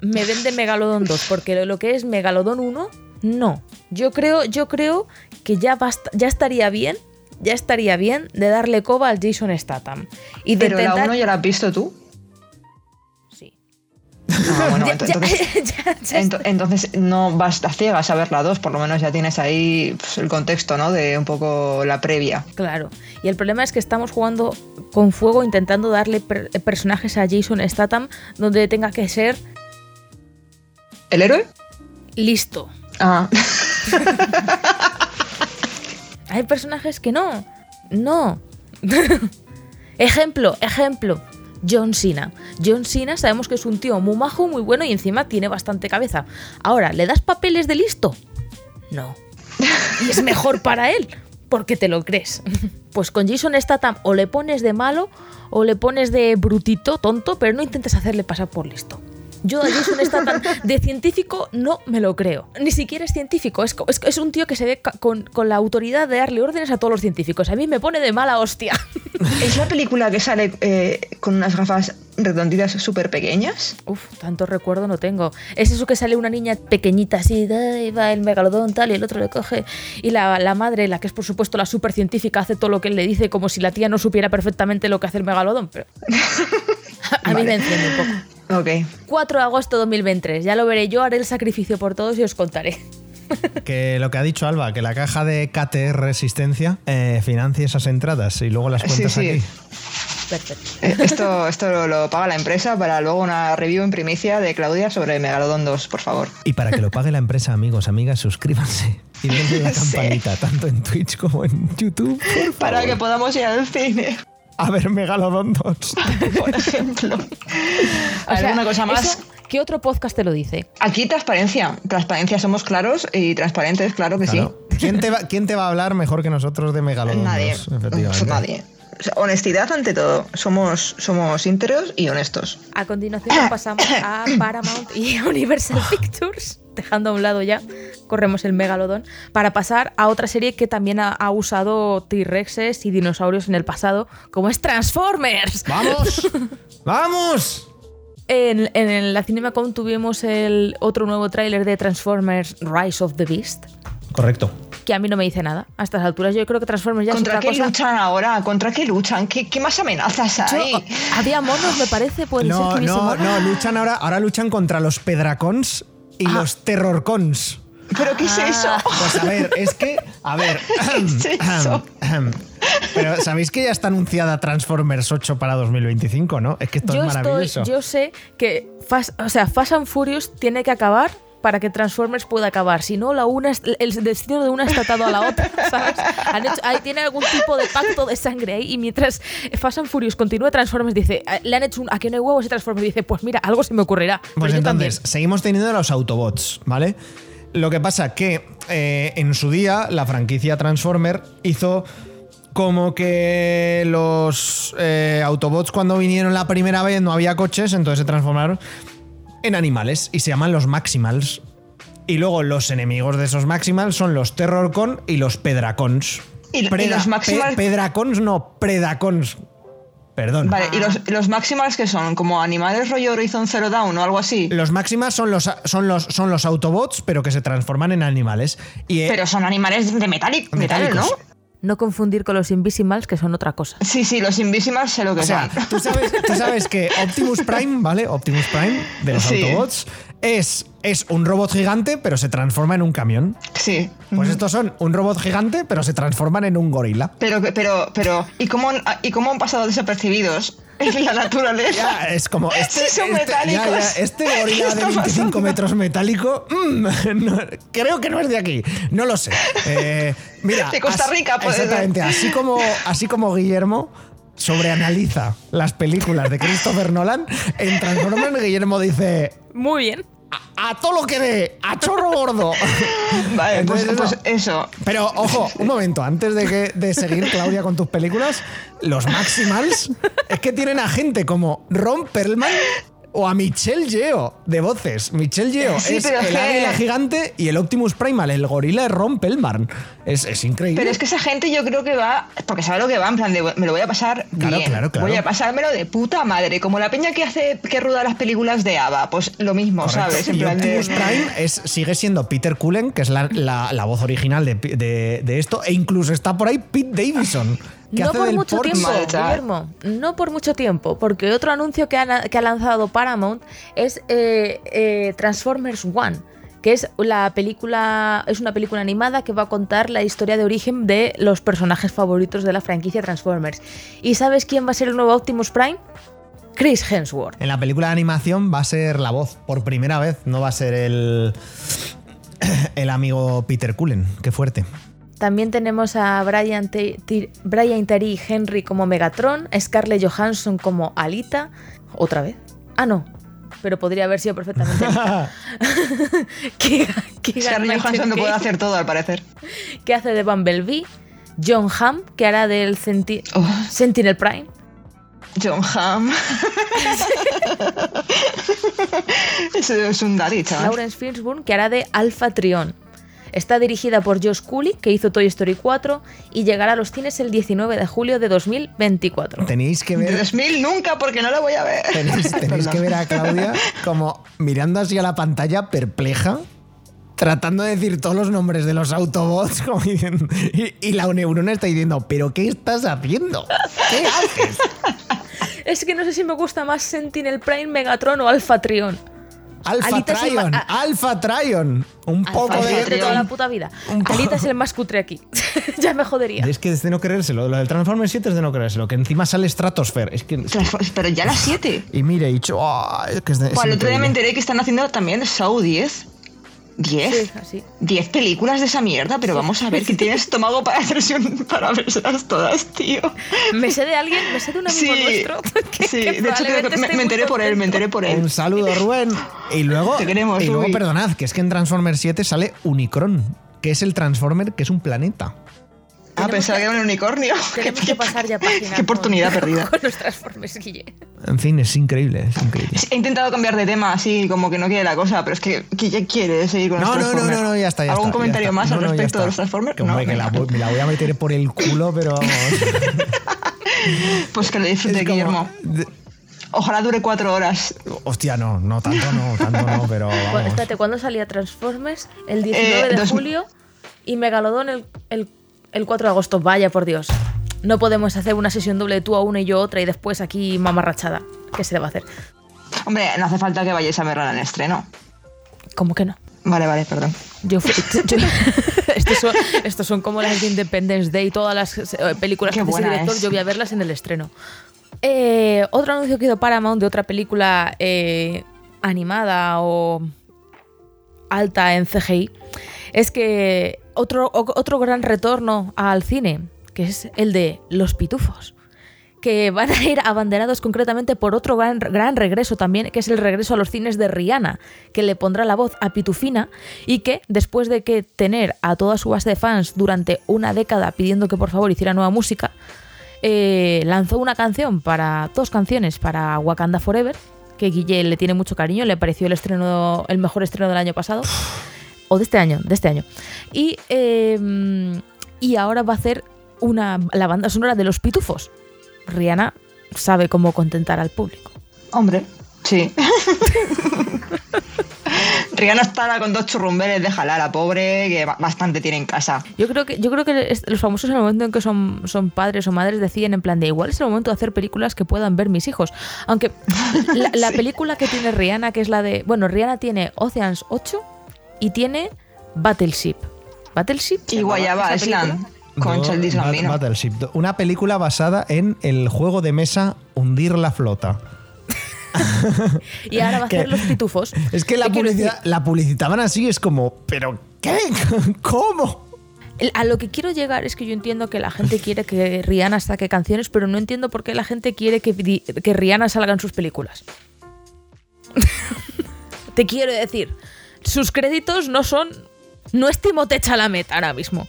me vende Megalodon 2, porque lo- que es Megalodon 1, no. Yo creo, yo creo que ya, basta, ya estaría bien, ya estaría bien de darle coba al Jason Statham. Y de Pero la intentar... 1 ya la has visto tú. Bueno, entonces, ento- no vas a ciegas a ver la 2, por lo menos ya tienes ahí pues, el contexto, ¿no? De un poco la previa. Claro. Y el problema es que estamos jugando con fuego intentando darle per- personajes a Jason Statham donde tenga que ser ¿El héroe? Listo. Ah. Hay personajes que no. No. ejemplo, ejemplo. John Cena. John Cena sabemos que es un tío muy majo, muy bueno y encima tiene bastante cabeza. Ahora, ¿le das papeles de listo? No. Y es mejor para él, porque te lo crees. Pues con Jason Statham o le pones de malo o le pones de brutito, tonto, pero no intentes hacerle pasar por listo. Yo a Jason Statham de científico no me lo creo. Ni siquiera es científico. Es, co- es- es un tío que se ve con, con la autoridad de darle órdenes a todos los científicos. A mí me pone de mala hostia. ¿Es la película que sale eh, con unas gafas redonditas súper pequeñas? Uf, tanto recuerdo no tengo. Es eso que sale una niña pequeñita así, "Ay, va el megalodón tal, y el otro le coge. Y la, la madre, la que es por supuesto la super científica, hace todo lo que él le dice como si la tía no supiera perfectamente lo que hace el megalodón. Pero a, a mí me enciende un poco. Ok. 4 de agosto 2023, ya lo veré yo, haré el sacrificio por todos y os contaré. Que lo que ha dicho Alba, que la caja de KTR Resistencia eh, financie esas entradas y luego las Sí, cuentas sí. aquí. Perfecto. Eh, Esto, esto lo, lo paga la empresa para luego una review en primicia de Claudia sobre Megalodon 2, por favor. Y para que lo pague la empresa, amigos, amigas, suscríbanse y denle la Sí. campanita, tanto en Twitch como en YouTube. por Para que podamos ir al cine, A ver Megalodon 2. por ejemplo. O sea, ¿Alguna cosa más? eso, ¿Qué otro podcast te lo dice? Aquí transparencia. Transparencia somos claros y transparentes, claro que Claro. ¿Quién, te va, ¿Quién te va a hablar mejor que nosotros de sí. Megalodon Nadie. 2? Efectivamente. Nadie. O sea, honestidad ante todo. Somos, somos íntegros y honestos. A continuación pasamos a Paramount y Universal Pictures, dejando a un lado ya, corremos el megalodón, para pasar a otra serie que también ha, ha usado T-Rexes y dinosaurios en el pasado, como es Transformers. ¡Vamos! ¡Vamos! En, en la CinemaCon tuvimos el otro nuevo tráiler de Transformers Rise of the Beast, Correcto. que a mí no me dice nada. A estas alturas yo creo que Transformers ya es ¿Contra otra qué cosa. luchan ahora? ¿Contra qué luchan? ¿Qué, qué más amenazas Yo- hay? había monos, me parece, puede ser No, que hubiese no, monos. no, luchan ahora, ahora luchan contra los Pedracons y Ah. los Terrorcons. ¿Pero qué es Ah. eso? Pues a ver, es que, a ver, ¿Qué es eso? pero sabéis que ya está anunciada Transformers 8 para 2025, ¿no? Es que esto yo es maravilloso. Estoy, yo sé que Fast, o sea, Fast and Furious tiene que acabar para que Transformers pueda acabar. Si no, la una, el destino de una está atado a la otra, ¿sabes? Han hecho- ahí tiene algún tipo de pacto de sangre ahí. Y mientras Fast and Furious continúa, Transformers dice, "Ah, le han hecho un, aquí no hay huevos y Transformers dice, pues mira, algo se me ocurrirá. Pues entonces, seguimos teniendo los Autobots, ¿vale? Lo que pasa que eh, en su día la franquicia Transformer hizo como que los eh, Autobots cuando vinieron la primera vez no había coches, entonces se transformaron en animales y se llaman los Maximals. Y luego los enemigos de esos Maximals son los Terrorcon y los Pedracons. Y- y los Maximals- Pe- Pedracons no, Predacons. Perdón. Vale, ¿y los, los Maximals que son? ¿Como animales rollo Horizon Zero Dawn o algo así? Los Maximas son los, son, los, son los Autobots, pero que se transforman en animales. Y, eh, Pero son animales de metálico, metal, ¿no? No confundir con los Invisimals, que son otra cosa. Sí, sí, los Invisimals sé lo que O sea, son. tú sabes, tú sabes que Optimus Prime, ¿vale? Optimus Prime de los Sí. Autobots es, es un robot gigante, pero se transforma en un camión. Sí. Pues estos son un robot gigante, pero se transforman en un gorila. Pero, pero, pero, ¿y cómo, han- ¿y cómo han pasado desapercibidos en la naturaleza? Ya, es como este, Sí, son este- ya, metálicos. ya, este gorila ¿Qué de está 25 pasando? metros metálico, mm, no, creo que no es de aquí. No lo sé. Eh, mira, De Costa Rica, puede ser. Exactamente. Así como, así como Guillermo sobreanaliza las películas de Christopher Nolan, en Transformers Guillermo dice Muy bien. a, a todo lo que dé, a chorro gordo. Vale, pues, Entonces, pues eso. eso. Pero ojo, un momento, antes de, que, de seguir, Claudia, con tus películas, los Maximals es que tienen a gente como Ron Perlman o a Michelle Yeo de voces. Michelle Yeo Sí, es el águila gigante y el Optimus Primal, el gorila es Ron Perlman. Es, es increíble. Pero es que esa gente yo creo que va, porque sabe lo que va, en plan de me lo voy a pasar Claro, bien. claro, claro. Voy a pasármelo de puta madre, como la peña que hace, que rueda las películas de Ava, pues lo mismo, Correcto. ¿sabes? En Y plan de- Optimus Prime es, sigue siendo Peter Cullen, que es la, la- la voz original de, de- de esto, e incluso está por ahí Pete Davidson. Que No hace por del mucho tiempo. Guillermo. No por mucho tiempo, porque otro anuncio que ha, que ha lanzado Paramount es eh, eh, Transformers One, que es la película, es una película animada que va a contar la historia de origen de los personajes favoritos de la franquicia Transformers. ¿Y sabes quién va a ser el nuevo Optimus Prime? Chris Hemsworth. En la película de animación va a ser la voz, por primera vez, no va a ser el, el amigo Peter Cullen. Qué fuerte. También tenemos a Brian, T- T- Brian Terry Henry como Megatron, Scarlett Johansson como Alita, otra vez. Ah, no, pero podría haber sido perfectamente. Keegan- Keegan Scarlett Johansson lo puede hacer todo, al parecer. que hace de Bumblebee, John Hamm, que hará del Senti- Oh. Sentinel Prime, John Hamm. Eso es un daddy, chaval. Lawrence Fishburne, que hará de Alpha Trion. Está dirigida por Josh Cooley, que hizo Toy Story 4, y llegará a los cines el 19 de julio de 2024. Tenéis que De ver. 2000 nunca, porque no la voy a ver. Tenéis, tenéis que ver a Claudia como mirando así a la pantalla perpleja, tratando de decir todos los nombres de los Autobots como diciendo- y, y la neurona está diciendo, ¿pero qué estás haciendo? ¿Qué haces? Es que no sé si me gusta más Sentinel Prime, Megatron o Alpha Trion. Alpha Alita es el Trion, ma- a- Alpha Trion. Un poco Alpha de... Trion de toda la puta vida. Poco. Alita es el más cutre aquí. ya me jodería. Es que es de no creérselo. Lo del Transformers 7 es de no creérselo. Que encima sale Stratosphere. Es que... Pero ya las 7. Y mire, he dicho... "Ah, es que es de- es el otro día me increíble". enteré que están haciendo también Show 10. Sí, ¿10? así. 10 películas de esa mierda, pero vamos a ver que tiene estómago para hacerse un- para verlas todas, tío. Me sé de alguien, me sé de un amigo Sí, nuestro. Que, sí. que de hecho creo que me, enteré por él, me enteré por él. Un saludo, Rubén. Y luego, Te queremos, y luego perdonad, que es que en Transformers 7 sale Unicron, que es el Transformer que es un planeta. Ah, pensaba que era un unicornio. Tenemos que pasar ya página. Qué oportunidad con, perdida. Con los Transformers, Guille. En fin, es increíble, es increíble. He intentado cambiar de tema, así como que no quiere la cosa, pero es que, ya quiere seguir con No, los no, no, Transformers. no, no, ya está. Ya ¿Algún está, ya comentario está. más No, al no, respecto de los Transformers? Que, hombre, no, que la, me la voy a meter por el culo, pero vamos. Pues que lo disfrute, como- Guillermo. de- Ojalá dure cuatro horas. Hostia, no, no tanto, no, tanto no, pero vamos. Espérate, ¿cuándo salía Transformers? El 19 Eh, de dos- julio y Megalodon el, el, el 4 de agosto. Vaya por Dios. No podemos hacer una sesión doble tú a una y yo otra y después aquí mamarrachada. ¿Qué se le va a hacer? Hombre, no hace falta que vayáis a verla en el estreno. ¿Cómo que no? Vale, vale, perdón. Yo fui- yo- estos, son, estos son como las de Independence Day, todas las eh, películas Qué que hace ese director, es. yo voy a verlas en el estreno. Eh, otro anuncio que hizo Paramount de otra película eh, animada o alta en CGI es que otro, otro gran retorno al cine, que es el de Los Pitufos que van a ir abanderados concretamente por otro gran, gran regreso también, que es el regreso a los cines de Rihanna, que le pondrá la voz a Pitufina y que después de que tener a toda su base de fans durante una década pidiendo que por favor hiciera nueva música, eh, lanzó una canción para dos canciones para Wakanda Forever, que Guille le tiene mucho cariño, le pareció el estreno, el mejor estreno del año pasado o de este año, de este año. Y, eh, y ahora va a hacer una, la banda sonora de los pitufos. Rihanna sabe cómo contentar al público. Hombre, sí. Rihanna está con dos churrumberes de la pobre, que ba- bastante tiene en casa. Yo creo que, yo creo que los famosos en el momento en que son, son padres o madres deciden en plan de igual es el momento de hacer películas que puedan ver mis hijos. Aunque la, la Sí. película que tiene Rihanna, que es la de. Bueno, Rihanna tiene Oceans 8 y tiene Battleship. ¿Battleship? Y Guayaba? Island, con Gambino. Battleship, una película basada en el juego de mesa Hundir la flota. Y ahora va a Que- hacer los pitufos. Es que la, ¿Qué quiero publicidad, la publicitaban así, es como, ¿pero qué? ¿Cómo? A lo que quiero llegar es que yo entiendo que la gente quiere que Rihanna saque canciones, pero no entiendo por qué la gente quiere que, que Rihanna salga en sus películas. Te quiero decir, sus créditos no son. No es Timothée Chalamet ahora mismo.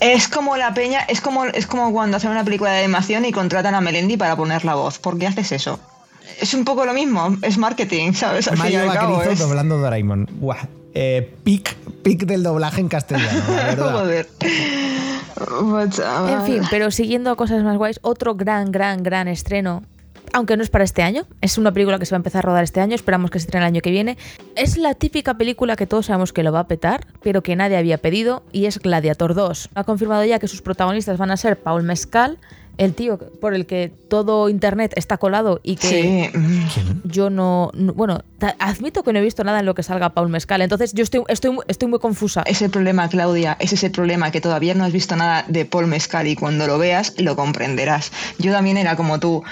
Es como la peña, es como, es como cuando hacen una película de animación y contratan a Melendi para poner la voz. ¿Por qué haces eso? Es un poco lo mismo, es marketing, ¿sabes? Al Mario Vaquerizo es... doblando Doraemon. Buah. Eh, pic, pic del doblaje en castellano, la verdad. Joder. Chaval. En fin, pero siguiendo a cosas más guays, otro gran, gran, gran estreno. Aunque no es para este año, es una película que se va a empezar a rodar este año, esperamos que se estrene el año que viene. Es la típica película que todos sabemos que lo va a petar, pero que nadie había pedido, y es Gladiator 2. Ha confirmado ya que sus protagonistas van a ser Paul Mescal, el tío por el que todo internet está colado y que Sí. yo no, no- Bueno, admito que no he visto nada en lo que salga Paul Mescal, entonces yo estoy, estoy, estoy muy confusa. Es el problema, Claudia, ese es el problema, que todavía no has visto nada de Paul Mescal y cuando lo veas lo comprenderás. Yo también era como tú,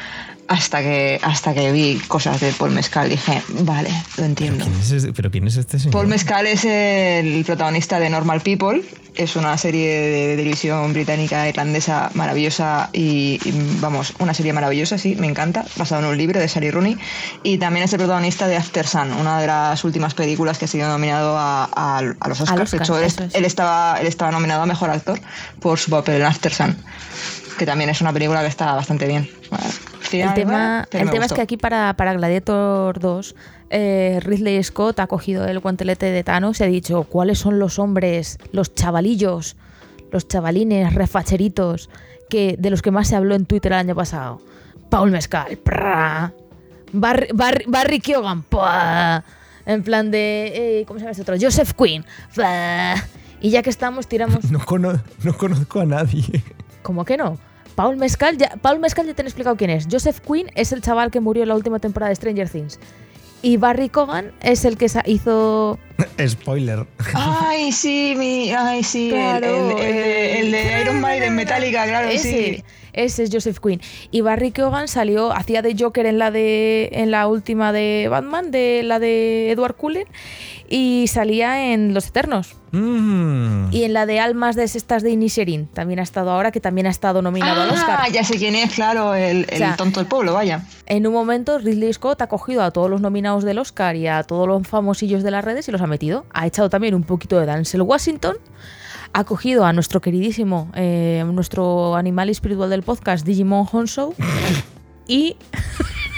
hasta que, hasta que vi cosas de Paul Mescal dije, vale, lo ¿Pero entiendo. quién, es este, ¿Pero quién es este señor? Paul Mescal es el protagonista de Normal People, es una serie de televisión británica irlandesa maravillosa y, y, vamos, una serie maravillosa, sí, me encanta, basado en un libro de Sally Rooney y también es el protagonista de After Sun, una de las últimas películas que ha sido nominado a, a- a los Oscars. Oscar, de hecho, él, eso es. él estaba, él estaba nominado a Mejor Actor por su papel en After Sun, que también es una película que está bastante bien. Bueno, El tema, el tema es que aquí para, para Gladiator 2, eh, Ridley Scott ha cogido el guantelete de Thanos y ha dicho cuáles son los hombres, los chavalillos, los chavalines refacheritos que, de los que más se habló en Twitter el año pasado. Paul Mescal, prrra. Barry, Barry, Barry en plan de... eh, ¿Cómo se llama este otro? Joseph Quinn. Y ya que estamos, tiramos... No, cono- no conozco a nadie. ¿Cómo que no? Paul Mescal, ya, Paul Mescal ya te han explicado quién es. Joseph Quinn es el chaval que murió en la última temporada de Stranger Things. Y Barry Cogan es el que hizo. Spoiler. Ay, sí, mi, ay, sí, el- Claro, el, el de- el de Iron Man de Metallica, claro, ese, sí. ese es Joseph Quinn. Y Barry Keoghan salió, hacía de Joker en la de en la última de Batman, de la de Edward Cullen, y salía en Los Eternos. Mm. Y en la de Almas de estas de Inisherin, también ha estado ahora, que también ha estado nominado al Oscar. Ah, ya sé quién es, claro, el, el O sea, tonto del pueblo, vaya. En un momento, Ridley Scott ha cogido a todos los nominados del Oscar y a todos los famosillos de las redes y los ha metido. Ha echado también un poquito de Denzel Washington. Ha cogido a nuestro queridísimo, eh, nuestro animal espiritual del podcast, Digimon Honsou. y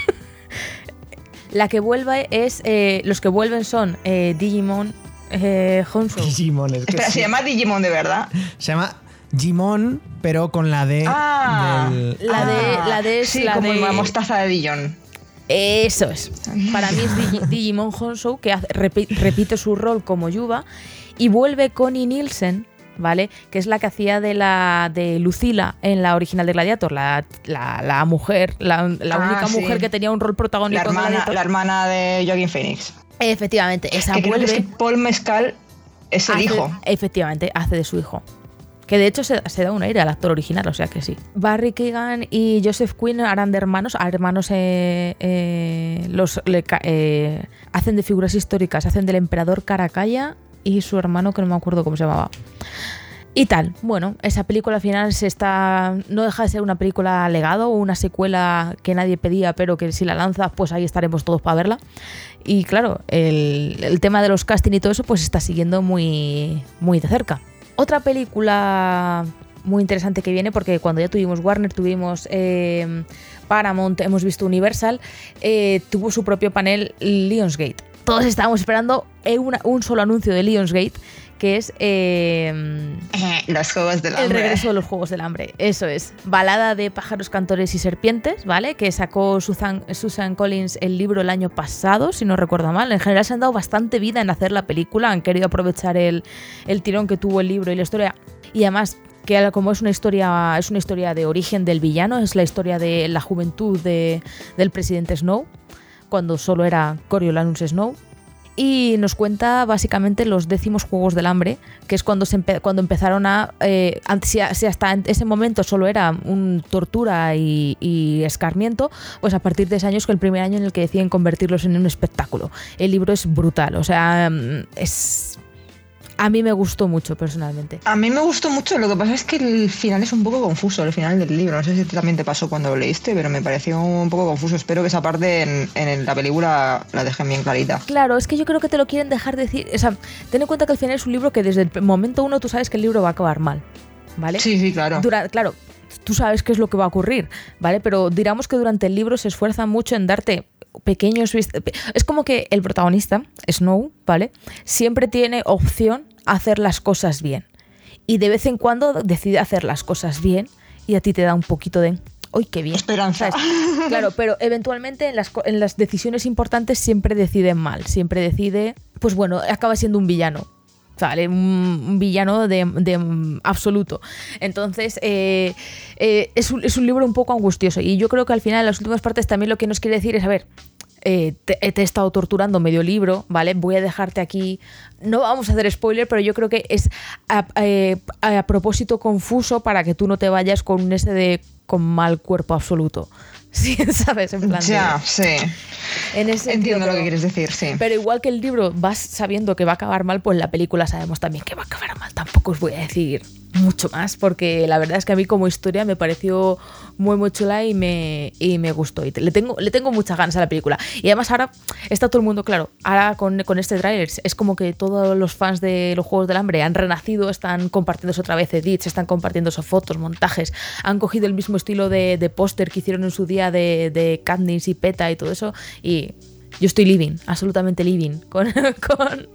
la que vuelve es. eh, los que vuelven son eh, Digimon eh, Honsou. Digimon, es que Espera, sí. se llama Digimon de verdad. Se llama Jimon, pero con la D Ah. del... La de- la de es Sí, la como de- la mostaza de Dijon. Eso es. Para mí es Digi- Digimon Honsou, que repite su rol como Yuba y vuelve Connie Nielsen, ¿vale? Que es la que hacía de la de Lucila en la original de Gladiator, la, la- la mujer, la, la Ah, única sí. mujer que tenía un rol La protagónico en hermana, la hermana de Joaquin Phoenix. Efectivamente, esa Que creo que vuelve. es que Paul Mescal es el hace- hijo. Efectivamente, hace de su hijo. Que de hecho se, da un aire al actor original, o sea que sí. Barry Keegan y Joseph Quinn harán de hermanos, hermanos eh, eh, los eh, hacen de figuras históricas, hacen del emperador Caracalla y su hermano que no me acuerdo cómo se llamaba. Y tal, bueno, esa película al final se está. No deja de ser una película legado, una secuela que nadie pedía, pero que si la lanzas, pues ahí estaremos todos para verla. Y claro, el, el tema de los casting y todo eso, pues está siguiendo muy, muy de cerca. Otra película muy interesante que viene, porque cuando ya tuvimos Warner, tuvimos eh, Paramount, hemos visto Universal, eh, tuvo su propio panel Lionsgate. Todos estábamos esperando eh, un solo anuncio de Lionsgate, que es eh, Los juegos del el hambre. regreso de los Juegos del Hambre. Eso es. Balada de pájaros, cantores y serpientes, ¿vale? Que sacó Susan, Susan Collins el libro el año pasado, si no recuerdo mal. En general se han dado bastante vida en hacer la película, han querido aprovechar el, el tirón que tuvo el libro y la historia. Y además que como es una historia es una historia de origen del villano, es la historia de la juventud de- del presidente Snow, cuando solo era Coriolanus Snow y nos cuenta básicamente los décimos Juegos del Hambre, que es cuando, se empe- cuando empezaron a... eh, si, hasta ese momento solo era un tortura y, escarmiento, pues a partir de ese año es el primer año en el que deciden convertirlos en un espectáculo. El libro es brutal, o sea, mm, es... A mí me gustó mucho personalmente. A mí me gustó mucho, lo que pasa es que el final es un poco confuso, el final del libro. No sé si también te pasó cuando lo leíste, pero me pareció un poco confuso. Espero que esa parte en, en la película la dejen bien clarita. Claro, es que yo creo que te lo quieren dejar decir. O sea, ten en cuenta que al final es un libro que desde el momento uno tú sabes que el libro va a acabar mal. ¿Vale? Sí, sí, claro. Dura- claro, tú sabes qué es lo que va a ocurrir, ¿vale? Pero digamos que durante el libro se esfuerza mucho en darte pequeños... Es como que el protagonista, Snow, ¿vale? Siempre tiene opción a hacer las cosas bien. Y de vez en cuando decide hacer las cosas bien y a ti te da un poquito de... ¡Uy, qué bien! Esperanza. ¿Sabes? Claro, pero eventualmente en las, en las decisiones importantes siempre decide mal. Siempre decide... Pues bueno, acaba siendo un villano. ¿Vale? Un, villano de, de, absoluto. Entonces, eh, eh, es, un, es un libro un poco angustioso. Y yo creo que al final, en las últimas partes, también lo que nos quiere decir es, a ver, eh, te, te he estado torturando medio libro, ¿vale? Voy a dejarte aquí. No vamos a hacer spoiler, pero yo creo que es a, eh, a propósito confuso para que tú no te vayas con ese de con mal cuerpo absoluto. Sí, ¿sabes? En plan Ya, sí. en ese sentido, Entiendo lo que quieres decir, sí. Pero igual que el libro vas sabiendo que va a acabar mal, pues la película sabemos también que va a acabar mal. Tampoco os voy a decir mucho más, porque la verdad es que a mí como historia me pareció muy muy chula y me, y me gustó. Y le tengo, le tengo muchas ganas a la película. Y además ahora está todo el mundo claro. Ahora con, con este tráiler es como que todos los fans de los Juegos del Hambre han renacido, están compartiéndose otra vez edits, están compartiéndose fotos, montajes, han cogido el mismo estilo de, de póster que hicieron en su día de, de y PETA y todo eso. Y yo estoy living, absolutamente living con, con,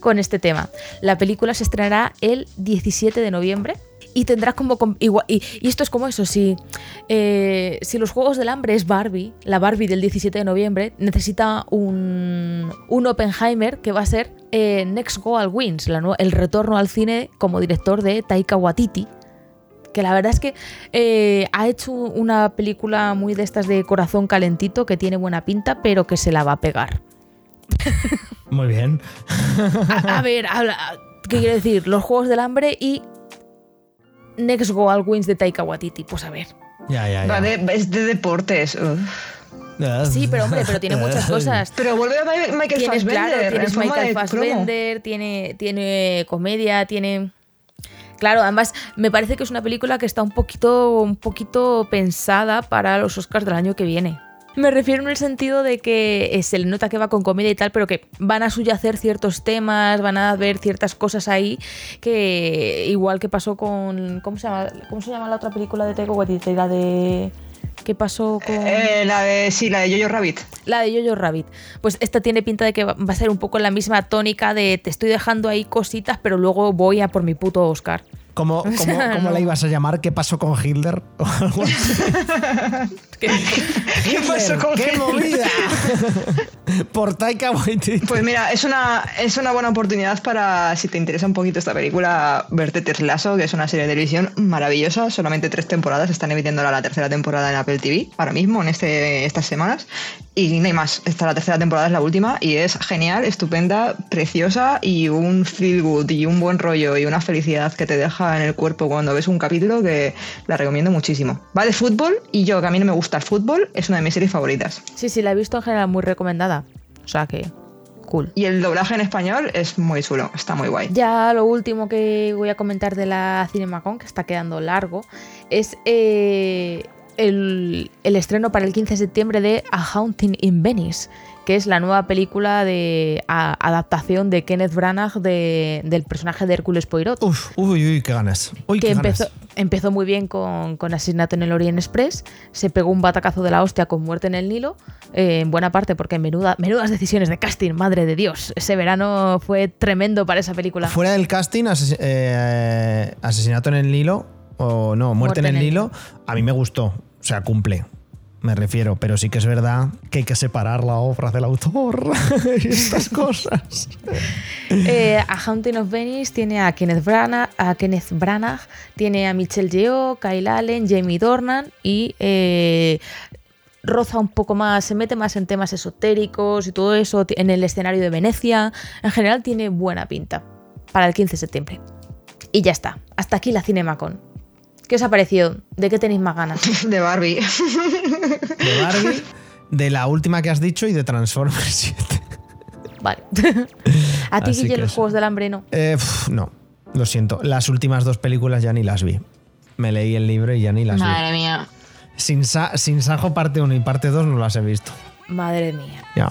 con este tema. La película se estrenará el 17 de noviembre y tendrá como... y, esto es como eso, si, eh, si los Juegos del Hambre es Barbie, la Barbie del 17 de noviembre, necesita un, un Oppenheimer que va a ser eh, Next Goal Wins, el retorno al cine como director de Taika Waititi, que la verdad es que eh, ha hecho una película muy de estas de corazón calentito que tiene buena pinta, pero que se la va a pegar. Muy bien. A, a ver, habla- ¿qué quiere decir? Los Juegos del Hambre y Next Goal Wins de Taika Waititi. Pues a ver. Ya, ya, ya. Va de- es de deportes. uf. Sí, pero hombre, pero tiene muchas cosas. Pero vuelve a Michael Tienes, Fassbender. claro, tienes Michael. Fassbender, tiene, tiene comedia, tiene... Claro, además me parece que es una película que está un poquito, un poquito pensada para los Oscars del año que viene. Me refiero en el sentido de que eh, se le nota que va con comedia y tal, pero que van a subyacer ciertos temas, van a ver ciertas cosas ahí que igual que pasó con ¿cómo se llama? ¿Cómo se llama la otra película de Taika Waititi? La de ¿qué pasó con Eh, la de, sí, la de Jojo Rabbit. la de Jojo Rabbit. Pues esta tiene pinta de que va a ser un poco la misma tónica de te estoy dejando ahí cositas, pero luego voy a por mi puto Oscar. ¿Cómo, cómo, cómo la ibas a llamar? ¿Qué pasó con Hitler? Así. ¿Qué pasó con ¡Qué movida! Por Taika Waititi. Pues mira, es una, es una buena oportunidad para, si te interesa un poquito esta película, verte Ted Lasso, que es una serie de televisión maravillosa. Solamente tres temporadas, están emitiendo la tercera temporada en Apple TV ahora mismo, en este, estas semanas. Y no hay más, esta la tercera temporada es la última y es genial, estupenda, preciosa y un feel good y un buen rollo y una felicidad que te deja en el cuerpo cuando ves un capítulo que la recomiendo muchísimo. Va de fútbol y yo, que a mí no me gusta el fútbol, es una de mis series favoritas. Sí, sí, la he visto en general muy recomendada. O sea que, cool. Y el doblaje en español es muy chulo, está muy guay. Ya lo último que voy a comentar de la CinemaCon, que está quedando largo, es eh, el, el estreno para el 15 de septiembre de A Haunting in Venice, que es la nueva película de a- adaptación de Kenneth Branagh de- del personaje de Hércules Poirot. Uf, uy, uy, qué ganas. Uy, que qué empezó, ganas. empezó muy bien con, con Asesinato en el Orient Express, se pegó un batacazo de la hostia con Muerte en el Nilo, eh, en buena parte porque menuda, menudas decisiones de casting, madre de Dios, ese verano fue tremendo para esa película. Fuera del casting, ases- eh, Asesinato en el Nilo, o no, Muerte, en el Nilo, a mí me gustó. O sea, cumple. Me refiero, pero sí que es verdad que hay que separar la obra del autor y estas cosas. Eh, a Haunting of Venice tiene a Kenneth Branagh, a Kenneth Branagh tiene a Michelle Yeoh, Kyle Allen, Jamie Dornan y eh, roza un poco más, se mete más en temas esotéricos y todo eso en el escenario de Venecia. En general tiene buena pinta para el 15 de septiembre. Y ya está, hasta aquí la CinemaCon. ¿Qué os ha parecido? ¿De qué tenéis más ganas? De Barbie. De Barbie, de la última que has dicho y de Transformers 7. Vale. a ti, Guille, que los. Juegos del Hambre no. Eh, pf, no, lo siento. Las últimas dos películas ya ni las vi. Me leí el libro y ya ni las vi. Madre mía. Sin, Sa- sin Sajo parte 1 y parte 2 no las he visto. Madre mía. Ya.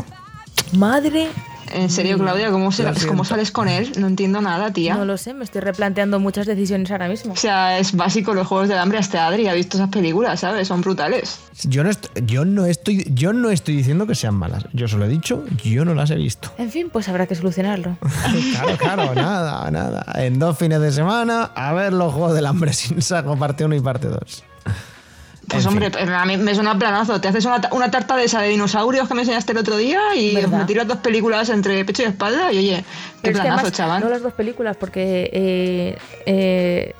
Madre En serio, Claudia, ¿cómo, se- Lo sales con él? No entiendo nada, tía. No lo sé, me estoy replanteando muchas decisiones ahora mismo. O sea, es básico los juegos del hambre. Hasta Adri ha visto esas películas, ¿sabes? Son brutales. Yo no, yo, no estoy, yo no estoy diciendo que sean malas. Yo solo he dicho, yo no las he visto. En fin, pues habrá que solucionarlo. Claro, claro, nada, nada. En dos fines de semana, a ver los Juegos del Hambre sin Sajo, parte 1 y parte 2. Pues En hombre, fin. a mí me suena planazo. Te haces una, ta- una tarta de esa de dinosaurios que me enseñaste el otro día y ¿Verdad? me tiras dos películas entre pecho y espalda y oye, qué Pero es que planazo, además, chaval. no las dos películas, porque eh, eh,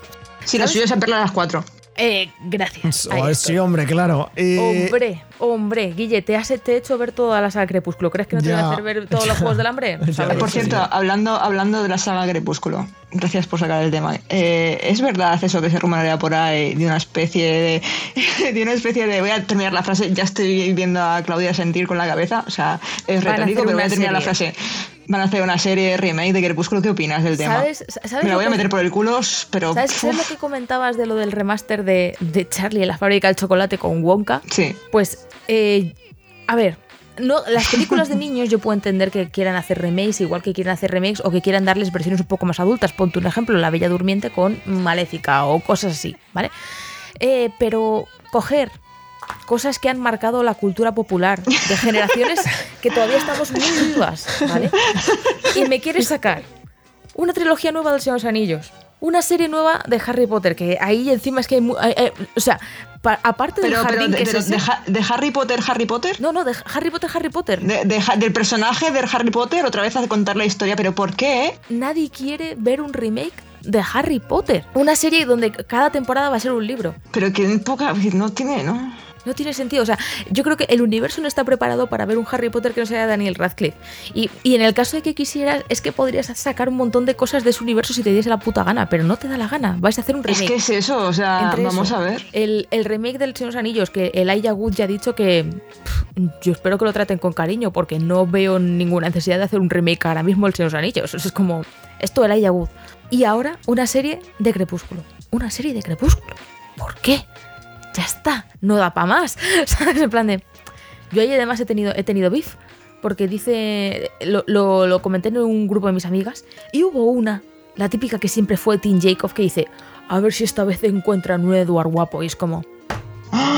Si la ¿sabes? suya es verla a las cuatro. Eh, gracias. Oh, sí, hombre, claro. Eh, Hombre, hombre, Guille, ¿te has te he hecho ver toda la saga Crepúsculo? ¿Crees que no te voy a hacer ver todos los. Juegos del Hambre? Por sí, cierto, sí. hablando, hablando de la saga Crepúsculo, gracias por sacar el tema. Eh, ¿Es verdad eso que se rumorea por ahí de una especie de, de una especie de voy a terminar la frase, ya estoy viendo a Claudia sentir con la cabeza, o sea, es retórico, pero voy a terminar la frase. Van a hacer una serie remake de Crepúsculo, ¿qué opinas del tema? ¿Sabes- sabes Me la lo voy a que- meter por el culo, pero ¿Sabes, sabes lo que comentabas de lo del remaster de, de Charlie en la fábrica del chocolate con Wonka? sí. Pues, eh, a ver, no, las películas de niños yo puedo entender que quieran hacer remakes, igual que quieran hacer remakes o que quieran darles versiones un poco más adultas. Ponte un ejemplo, La Bella Durmiente con Maléfica o cosas así, ¿vale? Eh, pero coger cosas que han marcado la cultura popular de generaciones que todavía estamos muy vivas, ¿vale? Y me quieres sacar una trilogía nueva del Señor de los Anillos, una serie nueva de Harry Potter, que ahí encima es que hay... mu- hay- hay- o sea, pa- aparte del Pero, pero jardín de, que es de de Harry Potter, Harry Potter. no, no, de Harry Potter, Harry Potter. Del personaje de Harry Potter, otra vez a contar la historia, pero ¿por qué? Nadie quiere ver un remake de Harry Potter. Una serie donde cada temporada va a ser un libro. Pero que poca, no tiene, ¿no? No tiene sentido. O sea, yo creo que el universo no está preparado para ver un Harry Potter que no sea Daniel Radcliffe. Y, y en el caso de que quisieras, es que podrías sacar un montón de cosas de su universo si te diese la puta gana, pero no te da la gana. Vais a hacer un Es remake. que es eso, o sea, Entre vamos eso, a ver. El, el remake del Señor de los Anillos, que el Wood ya ha dicho que pff, yo espero que lo traten con cariño, porque no veo ninguna necesidad de hacer un remake ahora mismo del Señor de los Anillos. Eso es como esto el Wood. Y ahora una serie de Crepúsculo. Una serie de Crepúsculo. ¿Por qué? Ya está, no da para más. ¿Sabes? En plan de. Yo ahí además he tenido, he tenido beef, porque dice. Lo, lo- lo comenté en un grupo de mis amigas, y hubo una, la típica que siempre fue Tim Jacob, que dice: A ver si esta vez encuentran un Edward guapo. Y es como.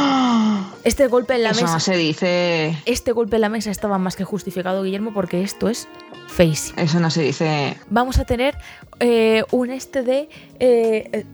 Este golpe en la Eso mesa. no se dice. Este golpe en la mesa estaba más que justificado, Guillermo, porque esto es face. Eso no se dice. Vamos a tener eh, un este de. eh, eh,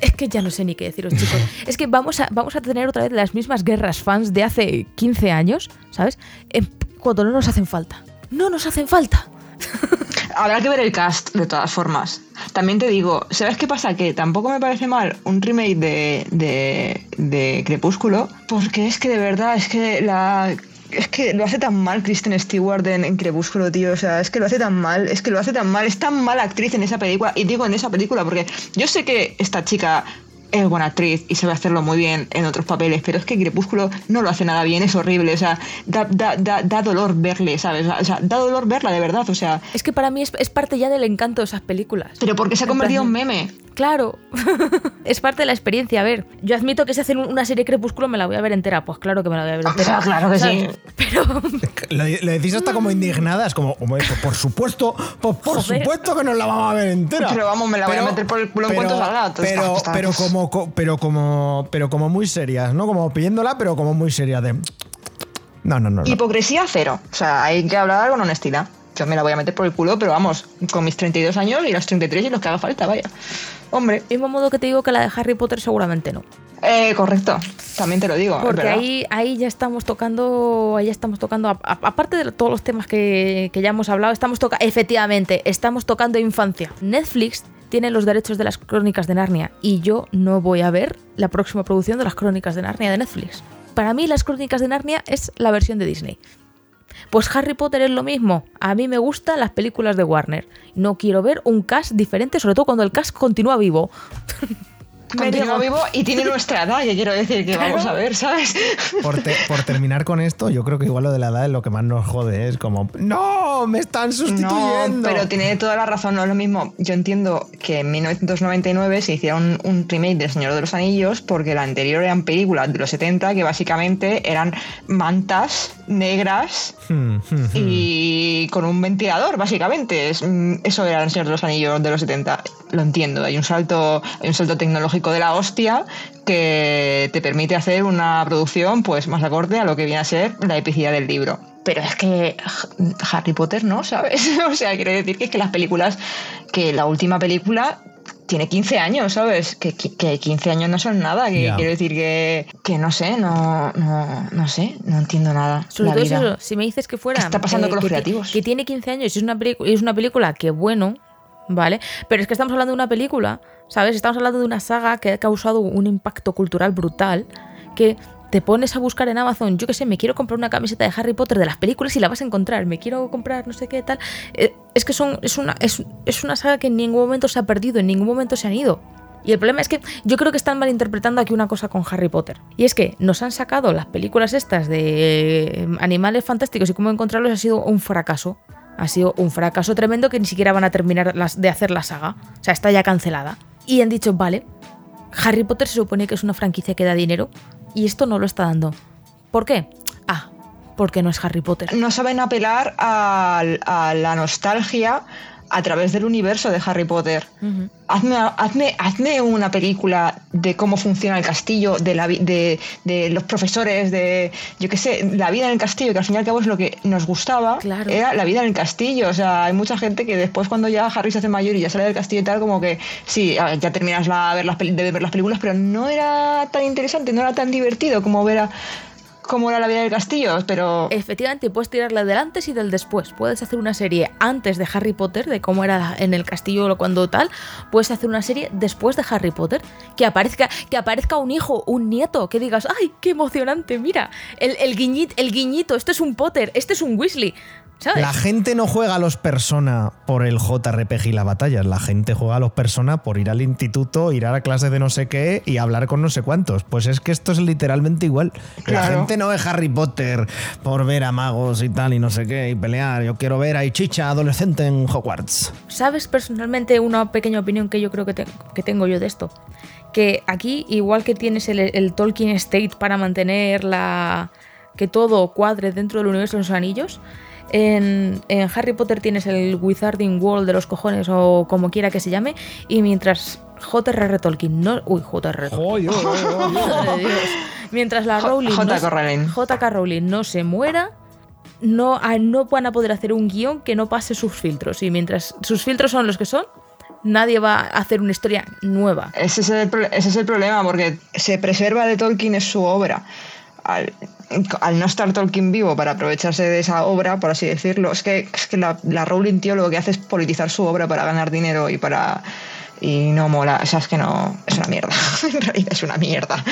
es que ya no sé ni qué deciros, chicos. Es que vamos a, vamos a tener otra vez las mismas guerras fans de hace 15 años, ¿sabes? Eh, cuando no nos hacen falta. No nos hacen falta. Habrá que ver el cast, de todas formas. También te digo, ¿sabes qué pasa? Que tampoco me parece mal un remake de, de, de Crepúsculo, porque es que de verdad, es que la. Es que lo hace tan mal Kristen Stewart en, en Crepúsculo, tío. O sea, es que lo hace tan mal, es que lo hace tan mal. Es tan mala actriz en esa película. Y digo en esa película porque yo sé que esta chica es buena actriz y sabe hacerlo muy bien en otros papeles, pero es que Crepúsculo no lo hace nada bien, es horrible. O sea, da, da, da, da dolor verle, ¿sabes? O sea, da dolor verla de verdad. O sea, Es que para mí es, es parte ya del encanto de esas películas. pero porque se ha En convertido en meme. Claro, es parte de la experiencia. A ver, yo admito que si hacen una serie Crepúsculo me la voy a ver entera. Pues claro que me la voy a ver Ah, entera. claro que ¿sabes? sí. Pero Lo, lo decís hasta como indignada, es como, pues por supuesto, pues por Joder. supuesto que nos la vamos a ver entera. Pero vamos, me la voy a meter por el culo en cuanto salga, entonces, Pero, ah, está, pero, pues. Como, pero, como, pero como muy serias, ¿no? Como pidiéndola, pero como muy seria de... No, no, no. no. Hipocresía cero. O sea, hay que hablar con honestidad. Yo me la voy a meter por el culo, pero vamos, con mis 32 años y los 33 y los que haga falta, vaya. Hombre, mismo modo que te digo que la de Harry Potter seguramente no. eh, correcto. También te lo digo. Porque verdad. ahí, ahí ya estamos tocando, ahí ya estamos tocando, aparte de todos los temas que, que ya hemos hablado, estamos tocando, efectivamente, estamos tocando infancia. Netflix tiene los derechos de las crónicas de Narnia y yo no voy a ver la próxima producción de las crónicas de Narnia de Netflix. Para mí las crónicas de Narnia es la versión de Disney. Pues Harry Potter es lo mismo. A mí me gustan las películas de Warner. No quiero ver un cast diferente, sobre todo cuando el cast continúa vivo. Me Continúa niego. vivo y tiene nuestra edad, que quiero decir que vamos a ver, ¿sabes? Por, te- por terminar con esto, yo creo que igual lo de la edad es lo que más nos jode. Es como, ¡No! ¡Me están No, sustituyendo! pero tiene toda la razón, no es lo mismo. Yo entiendo que en 1999 se hiciera un, un remake del Señor de los Anillos porque la anterior eran películas de los 70 que básicamente eran mantas negras Hmm, hmm, hmm. y con un ventilador, básicamente. Es, mm, eso era el Señor de los Anillos de los 70. Lo entiendo. Hay un salto, hay un salto tecnológico de la hostia que te permite hacer una producción pues más acorde a lo que viene a ser la epicidad del libro. Pero es que Harry Potter no, ¿sabes? o sea, quiero decir que es que las películas, que la última película tiene 15 años, ¿sabes? Que, que 15 años no son nada. Que Ya. quiero decir que, que no sé, no, no, no sé, no entiendo nada. Sobre la todo vida. eso, si me dices que fuera. ¿Qué está pasando con los que creativos? Que tiene 15 años y es una, es una película que, bueno, ¿vale? Pero es que estamos hablando de una película, ¿sabes? Estamos hablando de una saga que ha causado un impacto cultural brutal, que te pones a buscar en Amazon, yo qué sé, me quiero comprar una camiseta de Harry Potter de las películas y la vas a encontrar, me quiero comprar no sé qué tal. Eh, es que son, es, una, es, es una saga que en ningún momento se ha perdido, en ningún momento se han ido. Y el problema es que yo creo que están malinterpretando aquí una cosa con Harry Potter. Y es que nos han sacado las películas estas de eh, animales fantásticos y cómo encontrarlos ha sido un fracaso. Ha sido un fracaso tremendo que ni siquiera van a terminar las- de hacer la saga. O sea, está ya cancelada. Y han dicho, vale, Harry Potter se supone que es una franquicia que da dinero y esto no lo está dando. ¿Por qué? Ah, porque no es Harry Potter. No saben apelar al- a, la nostalgia a través del universo de Harry Potter. Hazme, hazme, hazme una película de cómo funciona el castillo, de, la, de, de los profesores, de, yo qué sé, la vida en el castillo, que al fin y al cabo es lo que nos gustaba, Claro. era la vida en el castillo. O sea, hay mucha gente que después cuando ya Harry se hace mayor y ya sale del castillo y tal, como que sí, ya terminas la, ver las, de ver las películas, pero no era tan interesante, no era tan divertido como ver a- cómo era la vida del castillo, pero... Efectivamente, puedes tirarla del antes y del después. Puedes hacer una serie antes de Harry Potter, de cómo era en el castillo cuando tal. Puedes hacer una serie después de Harry Potter. Que aparezca, que aparezca un hijo, un nieto, que digas, ¡ay, qué emocionante! Mira, el, el guiñito, este es un Potter, este es un Weasley. ¿Sabes? La gente no juega a los Persona por el JRPG y las batallas. La gente juega a los Persona por ir al instituto, ir a la clase de no sé qué y hablar con no sé cuántos. Pues es que esto es literalmente igual. La gente no ve Harry Potter por ver a magos y tal y no sé qué y pelear. Yo quiero ver a Ichicha adolescente en Hogwarts. ¿Sabes personalmente una pequeña opinión que yo creo que, te- que tengo yo de esto? Que aquí, igual que tienes el, el Tolkien State para mantener la. que todo cuadre dentro del universo de los anillos. En, en Harry Potter tienes el Wizarding World de los cojones o como quiera que se llame. Y mientras J.R.R. Tolkien no. Uy, J.R.R. Mientras la Rowling. no J.K. se- Rowling. J.K. Rowling no se muera, no, no van a poder hacer un guion que no pase sus filtros. Y mientras sus filtros son los que son, nadie va a hacer una historia nueva. Ese es, el, ese es el problema, porque se preserva de Tolkien es su obra. Al, al no estar Tolkien vivo para aprovecharse de esa obra, por así decirlo, es que, es que la, Rowling, tío, lo que hace es politizar su obra para ganar dinero y para. Y no mola, o sea, es que no. Es una mierda. en realidad es una mierda.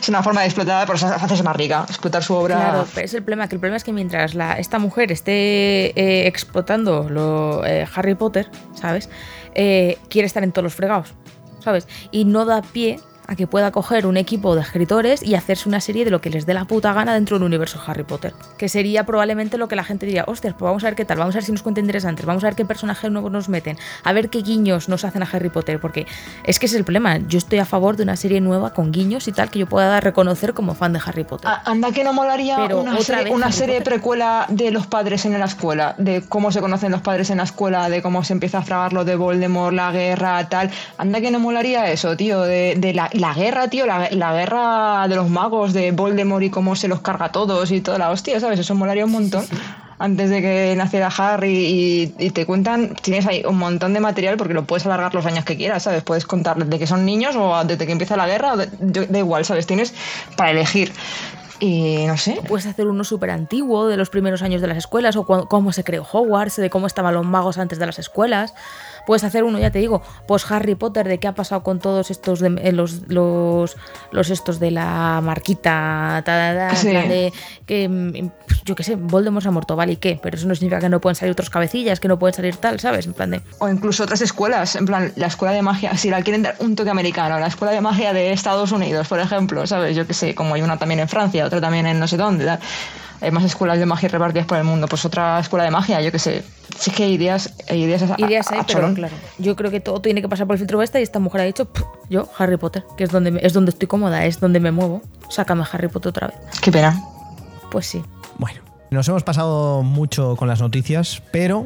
Es una forma de explotar, por eso hacerse más rica. Explotar su obra. Claro, pero es el problema, que el problema es que mientras la, esta mujer esté eh, explotando lo, eh, Harry Potter, ¿sabes? Eh, quiere estar en todos los fregados, ¿sabes? Y no da pie a que pueda coger un equipo de escritores y hacerse una serie de lo que les dé la puta gana dentro del universo Harry Potter. Que sería probablemente lo que la gente diría, hostias, pues vamos a ver qué tal, vamos a ver si nos cuenta interesantes, vamos a ver qué personajes nuevos nos meten, a ver qué guiños nos hacen a Harry Potter, porque es que ese es el problema. Yo estoy a favor de una serie nueva con guiños y tal que yo pueda reconocer como fan de Harry Potter. A- Anda que no molaría Pero una serie, una precuela de los padres en la escuela, de cómo se conocen los padres en la escuela, de cómo se empieza a fragar lo de Voldemort, la guerra, tal. Anda que no molaría eso, tío, de, de la, la guerra, tío, la, la guerra de los magos, de Voldemort y cómo se los carga a todos y toda la hostia, ¿sabes? Eso molaría un montón. Antes de que naciera Harry y, y te cuentan, tienes ahí un montón de material porque lo puedes alargar los años que quieras, ¿sabes? Puedes contar desde que son niños o desde que empieza la guerra, o de- yo- da igual, ¿sabes? Tienes para elegir. Y no sé, Puedes hacer uno súper antiguo de los primeros años de las escuelas o cu- cómo se creó Hogwarts, de cómo estaban los magos antes de las escuelas. Puedes hacer uno, ya te digo, pues Harry Potter, de qué ha pasado con todos estos, de, eh, los, los, los estos de la marquita, ta, ta, ta, Sí. de que, mm, pues, yo qué sé, Voldemort se ha muerto, vale, ¿y qué? Pero eso no significa que no pueden salir otros cabecillas, que no pueden salir tal, ¿sabes? En plan de... O incluso otras escuelas, en plan, la escuela de magia, si la quieren dar un toque americano, la escuela de magia de Estados Unidos, por ejemplo, ¿sabes? Yo que sé, como hay una también en Francia, otra también en no sé dónde, tal. Hay más escuelas de magia repartidas por el mundo, pues otra escuela de magia, yo que sé. Sí que hay ideas, hay ideas, a- Ideas hay, a pero claro, yo creo que todo tiene que pasar por el filtro este y esta mujer ha dicho, "Pff, yo, Harry Potter, que es donde, me- es donde estoy cómoda, es donde me muevo, sácame Harry Potter otra vez. Qué pena. Pues sí. Bueno, nos hemos pasado mucho con las noticias, pero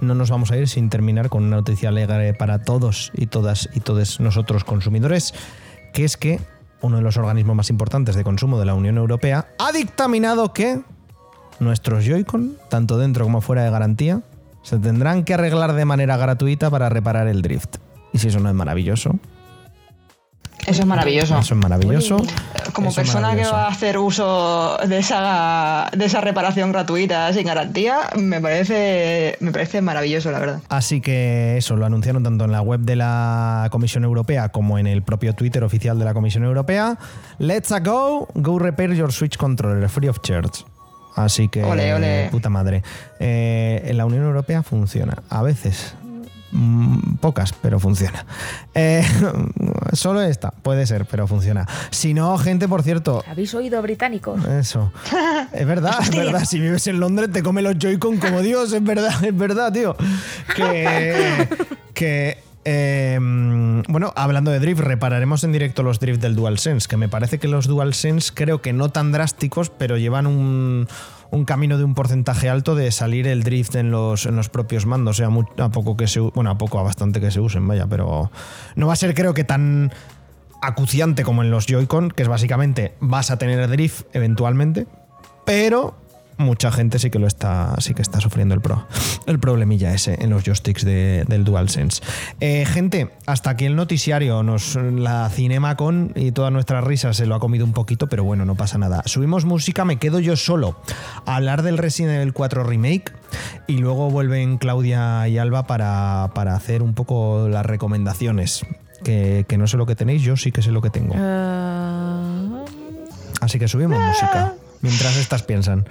no nos vamos a ir sin terminar con una noticia alegre para todos y todas y todos nosotros consumidores, que es que uno de los organismos más importantes de consumo de la Unión Europea ha dictaminado que nuestros Joy-Con, tanto dentro como fuera de garantía, se tendrán que arreglar de manera gratuita para reparar el drift. Y si eso no es maravilloso, Eso es maravilloso. Eso es maravilloso. Como Eso es persona que va a hacer uso de esa, de esa reparación gratuita sin garantía, me parece, me parece maravilloso, la verdad. Así que eso, lo anunciaron tanto en la web de la Comisión Europea como en el propio Twitter oficial de la Comisión Europea. Let's a go, go repair your Switch controller, free of charge. Así que, Ole, ole. puta madre. Eh, en la Unión Europea funciona. A veces. Mm, Pocas, pero funciona. Eh, solo esta, puede ser, pero funciona. Si no, gente, por cierto, ¿Habéis oído británicos? eso. Es verdad, es verdad. Si vives en Londres, te come los Joy-Con como Dios. Es verdad, es verdad, tío. Que. que eh, bueno, hablando de drift, repararemos en directo los drift del DualSense, que me parece que los DualSense creo que no tan drásticos, pero llevan un, camino de un porcentaje alto de salir el drift en los, en los propios mandos. O sea, a poco que se bueno, a poco, a bastante que se usen, vaya, pero no va a ser creo que tan acuciante como en los Joy-Con, que es básicamente vas a tener drift eventualmente, pero mucha gente sí que lo está, sí que está sufriendo el, pro, el problemilla ese en los joysticks de- del DualSense. Eh, gente, hasta aquí el noticiario, nos, la CinemaCon y todas nuestras risas se lo ha comido un poquito, pero bueno, no pasa nada. Subimos música, me quedo yo solo a hablar del Resident Evil 4 Remake y luego vuelven Claudia y Alba para, para hacer un poco las recomendaciones. Que, que no sé lo que tenéis, yo sí que sé lo que tengo. Ah, Así que subimos música mientras estas piensan.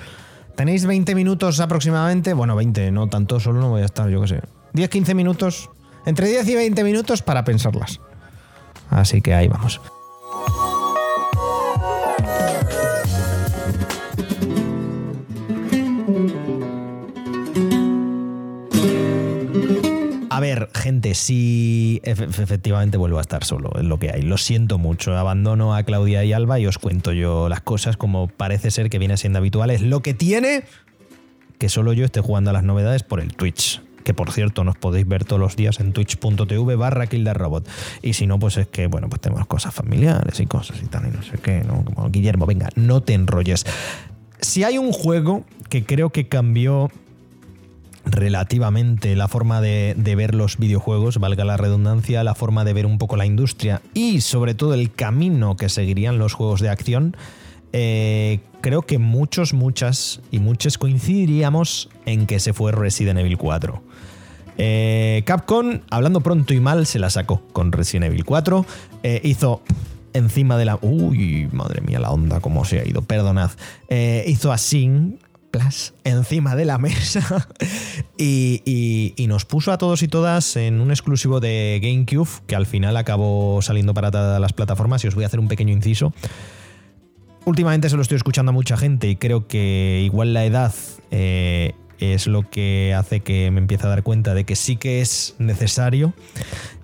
¿Tenéis 20 minutos aproximadamente? Bueno, 20, no tanto, solo no voy a estar, yo qué sé. 10-15 minutos. Entre 10 y 20 minutos para pensarlas. Así que ahí vamos. Ver, gente, efe- efectivamente vuelvo a estar solo, es lo que hay. Lo siento mucho, abandono a Claudia y Alba y os cuento yo las cosas como parece ser que viene siendo habitual. Es lo que tiene que solo yo esté jugando a las novedades por el Twitch. Que por cierto, nos podéis ver todos los días en twitch.tv barra Robot. Y si no, pues es que, bueno, pues tenemos cosas familiares y cosas y tal, y no sé qué, ¿no? Como Guillermo, venga, no te enrolles. Si hay un juego que creo que cambió relativamente la forma de, ver los videojuegos, valga la redundancia, la forma de ver un poco la industria y sobre todo el camino que seguirían los juegos de acción, eh, creo que muchos, muchas y muchos coincidiríamos en que se fue Resident Evil 4. Eh, Capcom, hablando pronto y mal, se la sacó con Resident Evil 4. Eh, hizo encima de la... Uy, madre mía, la onda, cómo se ha ido, perdonad. Hizo así, encima de la mesa y nos puso a todos y todas en un exclusivo de GameCube que al final acabó saliendo para todas las plataformas y os voy a hacer un pequeño inciso. Últimamente se lo estoy escuchando a mucha gente y creo que igual la edad eh, es lo que hace que me empiece a dar cuenta de que sí que es necesario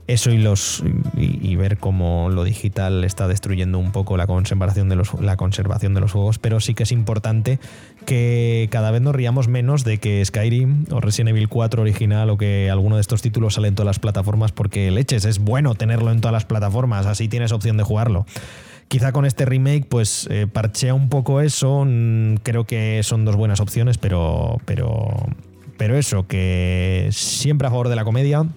eso y los y, ver cómo lo digital está destruyendo un poco la conservación de los la conservación de los juegos, pero sí que es importante que cada vez nos riamos menos de que Skyrim o Resident Evil 4 original o que alguno de estos títulos sale en todas las plataformas porque leches es bueno tenerlo en todas las plataformas, así tienes opción de jugarlo. Quizá con este remake, pues eh, parchea un poco eso. Creo que son dos buenas opciones, pero. Pero. Pero eso, que siempre a favor de la comedia.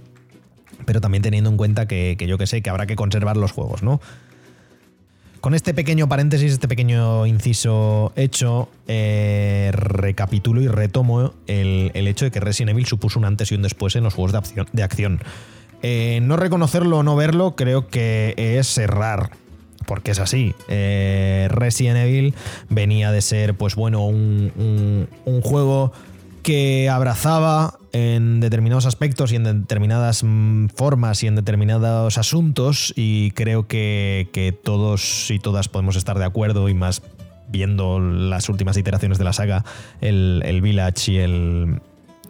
Pero también teniendo en cuenta que, yo que sé, que habrá que conservar los juegos, ¿no? Con este pequeño paréntesis, este pequeño inciso hecho, eh, recapitulo y retomo el, el hecho de que Resident Evil supuso un antes y un después en los juegos de acción. De acción. Eh, no reconocerlo o no verlo creo que es errar. Porque es así. Eh, Resident Evil venía de ser, pues bueno, un- un juego que abrazaba en determinados aspectos y en determinadas mm, formas y en determinados asuntos y creo que, todos y todas podemos estar de acuerdo y más viendo las últimas iteraciones de la saga, el, el Village y el,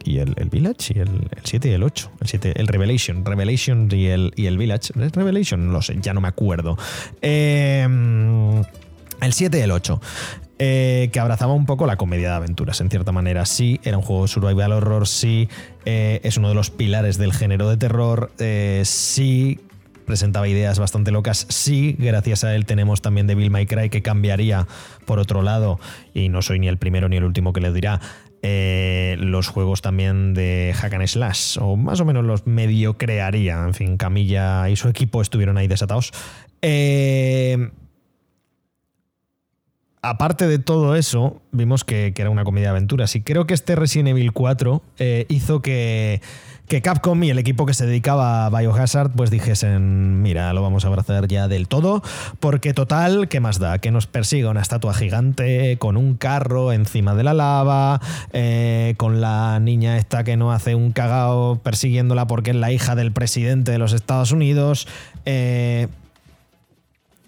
y el, el Village y el, el 7 y el 8. El, 7, el Revelation. Revelation y el, y el Village. ¿Es Revelation? No lo sé, ya no me acuerdo. Eh, el 7 y el 8. Eh, que abrazaba un poco la comedia de aventuras, en cierta manera. Sí, era un juego de survival horror, sí, eh, es uno de los pilares del género de terror, eh, sí, presentaba ideas bastante locas. Sí, gracias a él tenemos también Devil May Cry que cambiaría por otro lado, y no soy ni el primero ni el último que le dirá, los juegos también de Hack and Slash, o más o menos los medio crearía. En fin, Camilla y su equipo estuvieron ahí desatados. Eh, aparte de todo eso, vimos que, era una comedia de aventuras. Y creo que este Resident Evil 4 eh, hizo que, que Capcom y el equipo que se dedicaba a Biohazard pues dijesen, mira, lo vamos a abrazar ya del todo, porque total, ¿qué más da? Que nos persiga una estatua gigante con un carro encima de la lava, eh, con la niña esta que no hace un cagao persiguiéndola porque es la hija del presidente de los Estados Unidos. eh,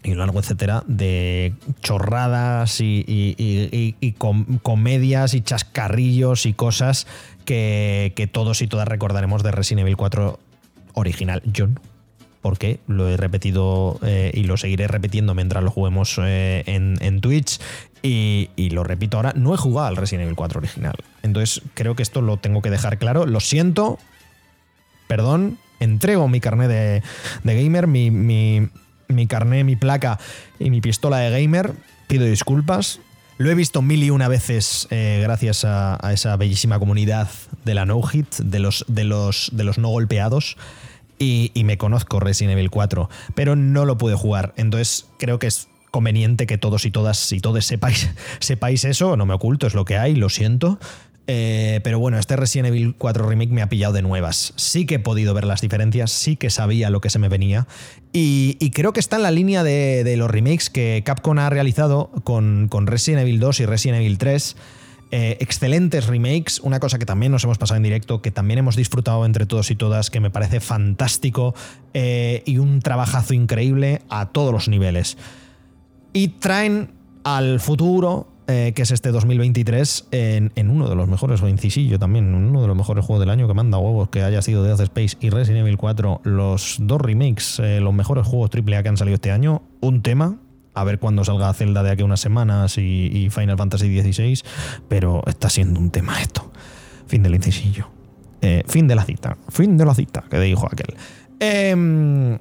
y largo etcétera de chorradas y, y- y- y- y com- comedias y chascarrillos y cosas que, todos y todas recordaremos de Resident Evil 4 original. Yo no, porque lo he repetido eh, y lo seguiré repitiendo mientras lo juguemos eh, en, Twitch. Y, lo repito ahora, no he jugado al Resident Evil 4 original. Entonces creo que esto lo tengo que dejar claro. Lo siento, perdón, entrego mi carnet de, gamer, mi, mi carnet, mi placa y mi pistola de gamer. Pido disculpas. Lo he visto mil y una veces eh, gracias a, esa bellísima comunidad de la no hit, de los, de los, de los no golpeados. Y, y me conozco Resident Evil 4, pero no lo pude jugar. Entonces creo que es conveniente que todos y todas y todos sepáis, sepáis eso. No me oculto, es lo que hay, lo siento. Eh, pero bueno, este Resident Evil 4 Remake me ha pillado de nuevas. Sí que he podido ver las diferencias, sí que sabía lo que se me venía. Y, creo que está en la línea de, los remakes que Capcom ha realizado con, con Resident Evil 2 y Resident Evil 3. Eh, excelentes remakes, una cosa que también nos hemos pasado en directo, que también hemos disfrutado entre todos y todas, que me parece fantástico eh, y un trabajazo increíble a todos los niveles. Y traen al futuro, eh, que es este 2023, en, en uno de los mejores, o incisillo también, uno de los mejores juegos del año que manda huevos, que haya sido Death Space y Resident Evil 4, los dos remakes, eh, los mejores juegos AAA que han salido este año, un tema. A ver cuándo salga Zelda de aquí unas semanas y, y Final Fantasy XVI, pero está siendo un tema esto. Fin del incisillo. Eh, fin de la cita. Fin de la cita, que dijo aquel. Em,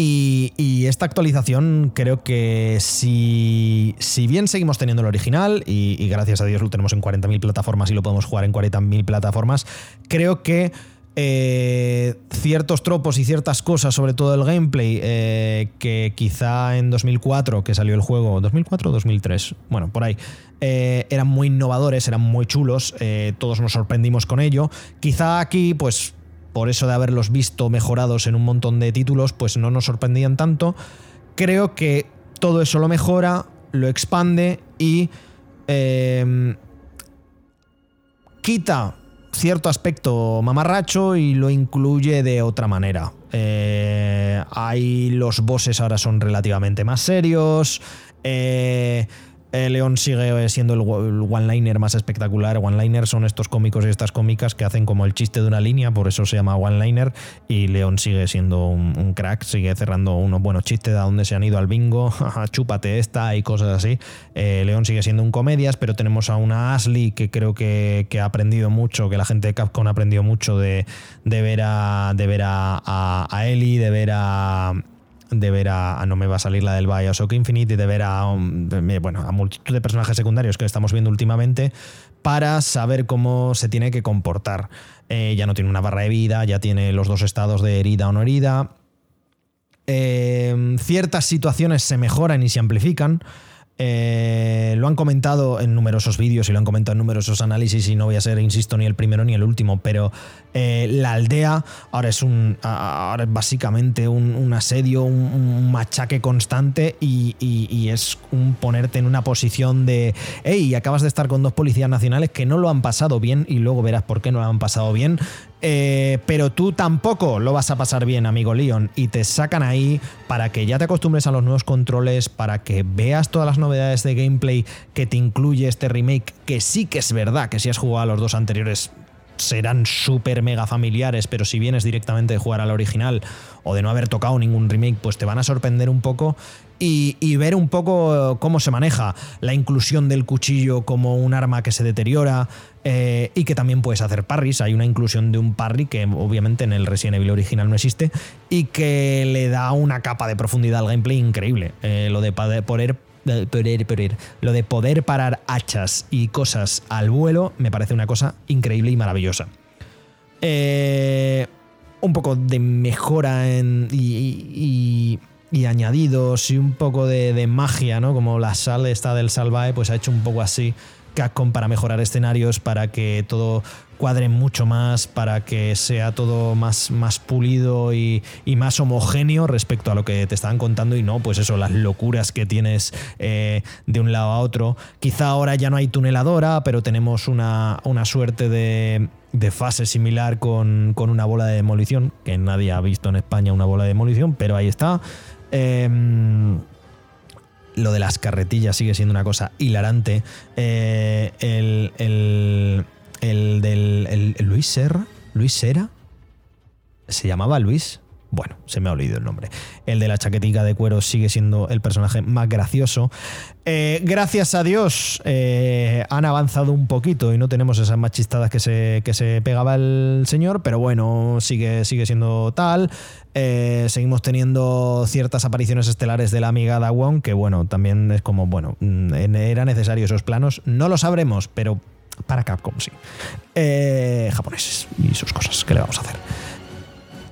y, esta actualización creo que si, si bien seguimos teniendo el original y, gracias a Dios lo tenemos en 40.000 plataformas y lo podemos jugar en 40.000 plataformas, creo que eh, ciertos tropos y ciertas cosas, sobre todo el gameplay, eh, que quizá en 2004, que salió el juego, 2004 o 2003, bueno, por ahí, eh, eran muy innovadores, eran muy chulos, todos nos sorprendimos con ello. Quizá aquí, pues por eso de haberlos visto mejorados en un montón de títulos, pues no nos sorprendían tanto. Creo que todo eso lo mejora, lo expande y eh, quita cierto aspecto mamarracho y lo incluye de otra manera. Eh, hay los bosses ahora son relativamente más serios. Eh, eh, León sigue siendo el, el one-liner más espectacular. One-liner son estos cómicos y estas cómicas que hacen como el chiste de una línea, por eso se llama one-liner. Y León sigue siendo un, crack, sigue cerrando unos buenos chistes de a dónde se han ido al bingo, chúpate esta y cosas así. Eh, León sigue siendo un comedias, pero tenemos a una Ashley que creo que, que ha aprendido mucho, que la gente de Capcom ha aprendido mucho de, de ver a, de ver a, a, a Ellie, de ver a de ver a, no me va a salir la del Bioshock Infinite y de ver a um, bueno a multitud de personajes secundarios que estamos viendo últimamente para saber cómo se tiene que comportar. Eh, ya no tiene una barra de vida ya tiene los dos estados de herida o no herida. Eh, ciertas situaciones se mejoran y se amplifican eh, lo han comentado en numerosos vídeos y lo han comentado en numerosos análisis y no voy a ser, insisto, ni el primero ni el último, pero eh, la aldea ahora es un ahora es básicamente un, asedio, un, machaque constante y, es un ponerte en una posición de, hey, acabas de estar con dos policías nacionales que no lo han pasado bien y luego verás por qué no lo han pasado bien. Eh, pero tú tampoco lo vas a pasar bien, amigo Leon, y te sacan ahí para que ya te acostumbres a los nuevos controles, para que veas todas las novedades de gameplay que te incluye este remake, que sí que es verdad que si has jugado a los dos anteriores serán súper mega familiares, pero si vienes directamente de jugar al original o de no haber tocado ningún remake, pues te van a sorprender un poco y, ver un poco cómo se maneja la inclusión del cuchillo como un arma que se deteriora eh, y que también puedes hacer parries. Hay una inclusión de un parry que obviamente en el Resident Evil original no existe y que le da una capa de profundidad al gameplay increíble. Eh, lo de poder, poder Poder, poder. Lo de poder parar hachas y cosas al vuelo me parece una cosa increíble y maravillosa. Eh, un poco de mejora en, y, y, y añadidos y un poco de, de magia, ¿no? Como la sal esta del Salvae, pues ha hecho un poco así Capcom para mejorar escenarios, para que todo cuadre mucho más, para que sea todo más, más pulido y, y más homogéneo respecto a lo que te estaban contando y no, pues eso, las locuras que tienes eh, de un lado a otro. Quizá ahora ya no hay tuneladora, pero tenemos una, una suerte de, de fase similar con, con una bola de demolición, que nadie ha visto en España una bola de demolición, pero ahí está. Em, lo de las carretillas sigue siendo una cosa hilarante. Eh, el, el, el del el- Luis Serra, Luis Sera, se llamaba Luis. Bueno, se me ha olvidado el nombre. El de la chaquetica de cuero sigue siendo el personaje más gracioso. Eh, gracias a Dios eh, han avanzado un poquito y no tenemos esas machistadas que se, que se pegaba el señor, pero bueno, sigue, sigue siendo tal. Eh, seguimos teniendo ciertas apariciones estelares de la amiga Dawon, que bueno, también es como, bueno, mm, era necesario esos planos. No lo sabremos, pero para Capcom sí. Japoneses y sus cosas, ¿qué le vamos a hacer?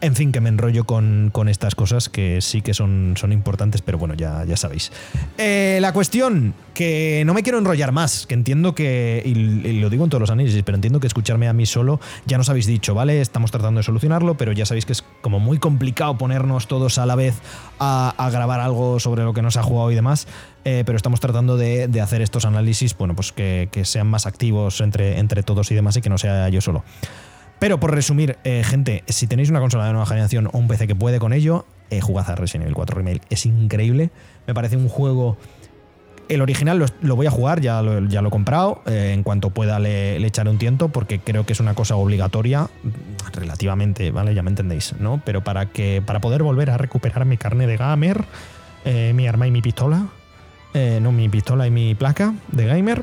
En fin, que me enrollo con, con estas cosas que sí que son, son importantes, pero bueno, ya, ya sabéis. Eh, la cuestión, que no me quiero enrollar más, que entiendo que, y, lo digo en todos los análisis, pero entiendo que escucharme a mí solo ya nos habéis dicho, ¿vale? Estamos tratando de solucionarlo, pero ya sabéis que es como muy complicado ponernos todos a la vez a, a grabar algo sobre lo que nos ha jugado y demás. Eh, pero estamos tratando de, de hacer estos análisis, bueno, pues que, que sean más activos entre, entre todos y demás y que no sea yo solo. Pero por resumir, eh, gente, si tenéis una consola de nueva generación o un PC que puede con ello, eh, jugad a Resident Evil 4 Remake. Es increíble. Me parece un juego. El original lo, voy a jugar, ya lo, ya lo he comprado. eh, en cuanto pueda le, le echaré un tiento, porque creo que es una cosa obligatoria, mm, relativamente, ¿vale? Ya me entendéis, ¿no? Pero para que. Para poder volver a recuperar mi carne de gamer, eh, mi arma y mi pistola. no, mi pistola y mi placa de gamer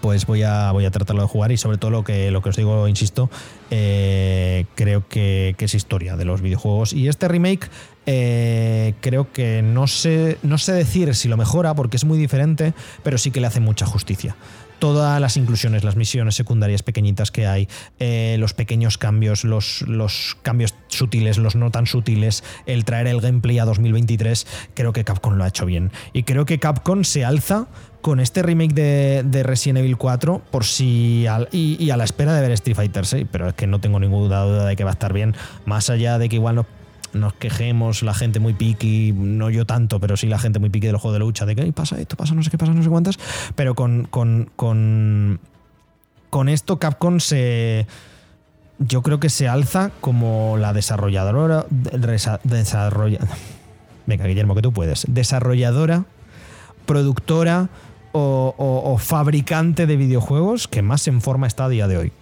pues voy a, voy a tratarlo de jugar y sobre todo lo que, lo que os digo, insisto, eh, creo que, es historia de los videojuegos. Y este remake eh, creo que no sé, no sé decir si lo mejora porque es muy diferente, pero sí que le hace mucha justicia. Todas las inclusiones, las misiones secundarias pequeñitas que hay, eh, los pequeños cambios, los, los cambios sutiles, los no tan sutiles, el traer el gameplay a 2023, creo que Capcom lo ha hecho bien. Y creo que Capcom se alza con este remake de, de Resident Evil 4 por si y, a la espera de ver Street Fighter 6, pero es que no tengo ninguna duda de que va a estar bien, más allá de que igual no nos quejemos la gente muy piqui, no yo tanto, pero sí la gente muy piqui del juego de lucha, de que "Ay, pasa esto, pasa no sé qué, pasa no sé cuántas, pero con, con, con, con esto Capcom se... Yo creo que se alza como la desarrolladora... desa- desarrolla- venga, Guillermo, que tú puedes. Desarrolladora productora o, fabricante de videojuegos que más en forma está a día de hoy.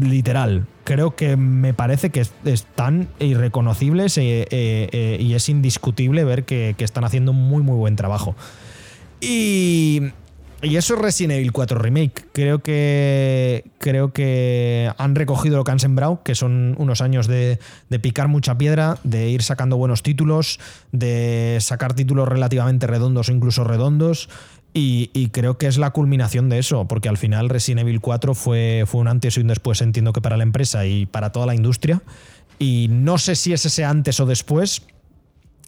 Literal. Creo que me parece que es- están irreconocibles eh, eh, y es indiscutible ver que, están haciendo muy muy buen trabajo. Y, eso es Resident Evil 4 Remake. Creo que, creo que han recogido lo que han sembrado, que son unos años de picar mucha piedra, de ir sacando buenos títulos, de sacar títulos relativamente redondos o incluso redondos. Y, creo que es la culminación de eso, porque al final Resident Evil 4 fue, fue un antes y un después, entiendo que para la empresa y para toda la industria. Y no sé si es ese antes o después,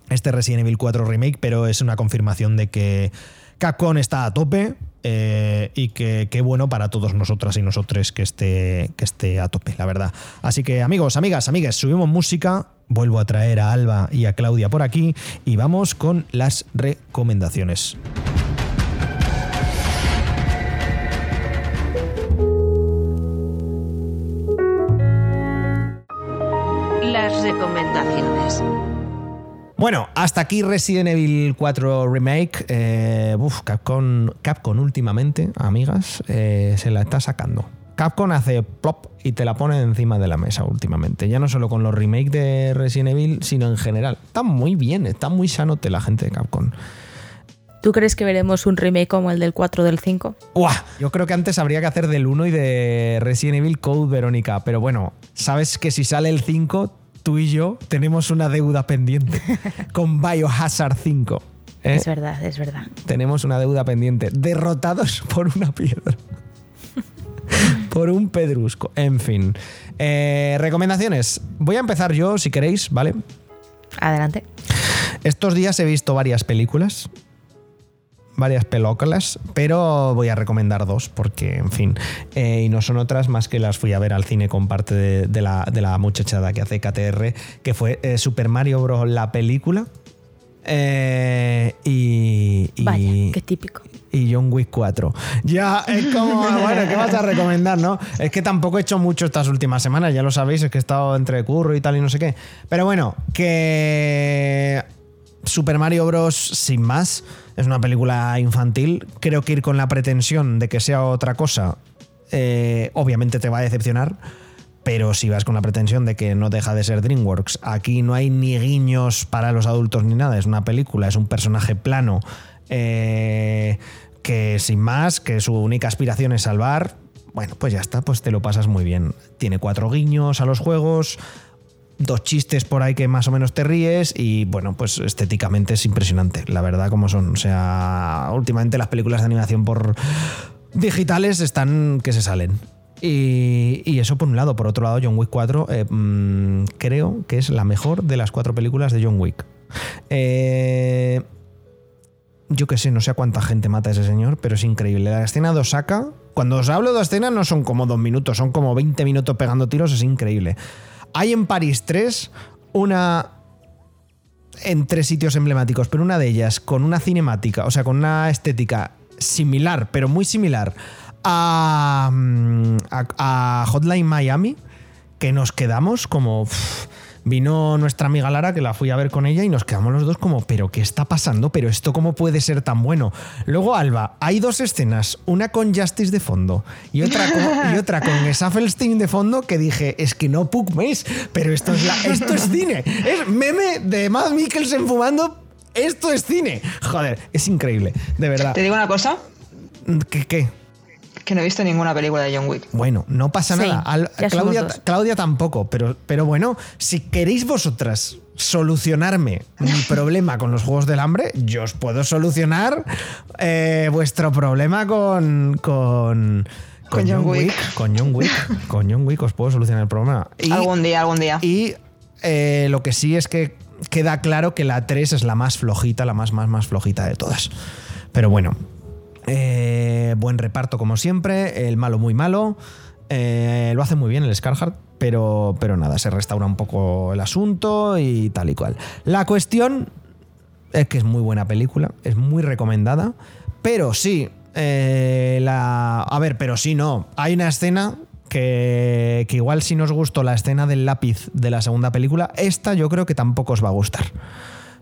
este Resident Evil 4 Remake, pero es una confirmación de que Capcom está a tope eh, y que qué bueno para todos nosotras y nosotros que esté, que esté a tope, la verdad. Así que amigos, amigas, amigues, subimos música, vuelvo a traer a Alba y a Claudia por aquí y vamos con las recomendaciones. Bueno, hasta aquí Resident Evil 4 Remake. Eh, uf, Capcom, Capcom últimamente, amigas, eh, se la está sacando. Capcom hace plop y te la pone encima de la mesa últimamente. Ya no solo con los remakes de Resident Evil, sino en general. Está muy bien, está muy sanote la gente de Capcom. ¿Tú crees que veremos un remake como el del 4 del 5? ¡Uah! Yo creo que antes habría que hacer del 1 y de Resident Evil Code Verónica. Pero bueno, sabes que si sale el 5, tú y yo tenemos una deuda pendiente con Biohazard 5. ¿eh? Es verdad, es verdad. tenemos una deuda pendiente. Derrotados por una piedra. por un pedrusco. En fin. Eh, recomendaciones. Voy a empezar yo, si queréis, ¿vale? Adelante. Estos días he visto varias películas. Varias películas, pero voy a recomendar dos porque, en fin, eh, y no son otras más que las fui a ver al cine con parte de, de la, de la muchachada que hace KTR, que fue eh, Super Mario Bros. la película. eh, y, y- Vaya, qué típico. y John Wick 4. Ya es como, bueno, ¿qué vas a recomendar, no? Es que tampoco he hecho mucho estas últimas semanas, ya lo sabéis, es que he estado entre curro y tal y no sé qué. Pero bueno, que Super Mario Bros. sin más es una película infantil. Creo que ir con la pretensión de que sea otra cosa, eh, obviamente te va a decepcionar. Pero si vas con la pretensión de que no deja de ser DreamWorks, aquí no hay ni guiños para los adultos ni nada, es una película, es un personaje plano eh, que sin más, que su única aspiración es salvar, bueno, pues ya está, pues te lo pasas muy bien. Tiene cuatro guiños a los juegos, dos chistes por ahí que más o menos te ríes y bueno, pues estéticamente es impresionante, la verdad como son. O sea, últimamente las películas de animación por digitales están que se salen. Y, eso por un lado. Por otro lado, John Wick 4 eh, mm, creo que es la mejor de las cuatro películas de John Wick. Eh, yo que sé, no sé a cuánta gente mata ese señor, pero es increíble. La escena de Osaka, cuando os hablo de escena no son como dos minutos, son como 20 minutos pegando tiros, es increíble. Hay en París 3 una en tres sitios emblemáticos, pero una de ellas con una cinemática, o sea, con una estética similar, pero muy similar a, mm, a, Hotline Miami, que nos quedamos como... vino nuestra amiga Lara, que la fui a ver con ella, y nos quedamos los dos como, pero ¿qué está pasando? ¿Pero esto cómo puede ser tan bueno? Luego, Alba, hay dos escenas, una con Justice de fondo y otra con, y otra con Saffelstein de fondo, que dije, es que no puc pero esto es, la- esto es cine. Es meme de Matt Mikkelsen fumando. Esto es cine. Joder, es increíble, de verdad. Te digo una cosa, ¿Qué? qué? Que no he visto ninguna película de John Wick. Bueno, no pasa Sí, nada. Al- Claudia, tampoco, pero, pero bueno, si queréis vosotras solucionarme mi problema con los Juegos del Hambre, yo os puedo solucionar eh, vuestro problema con... con Con John Wick. Con John Wick. Con John Wick os puedo solucionar el problema. Y- algún día, algún día. y eh, lo que sí es que queda claro que la 3 es la más flojita, la más, más, más flojita de todas. Pero bueno, eh, buen reparto como siempre, el malo muy malo. eh, lo hace muy bien el Scarhart, pero, pero nada, se restaura un poco el asunto y tal y cual. La cuestión es que es muy buena película, es muy recomendada, pero sí, eh, la... A ver, pero sí no. Hay una escena que, que igual si nos gustó la escena del lápiz de la segunda película, esta yo creo que tampoco os va a gustar.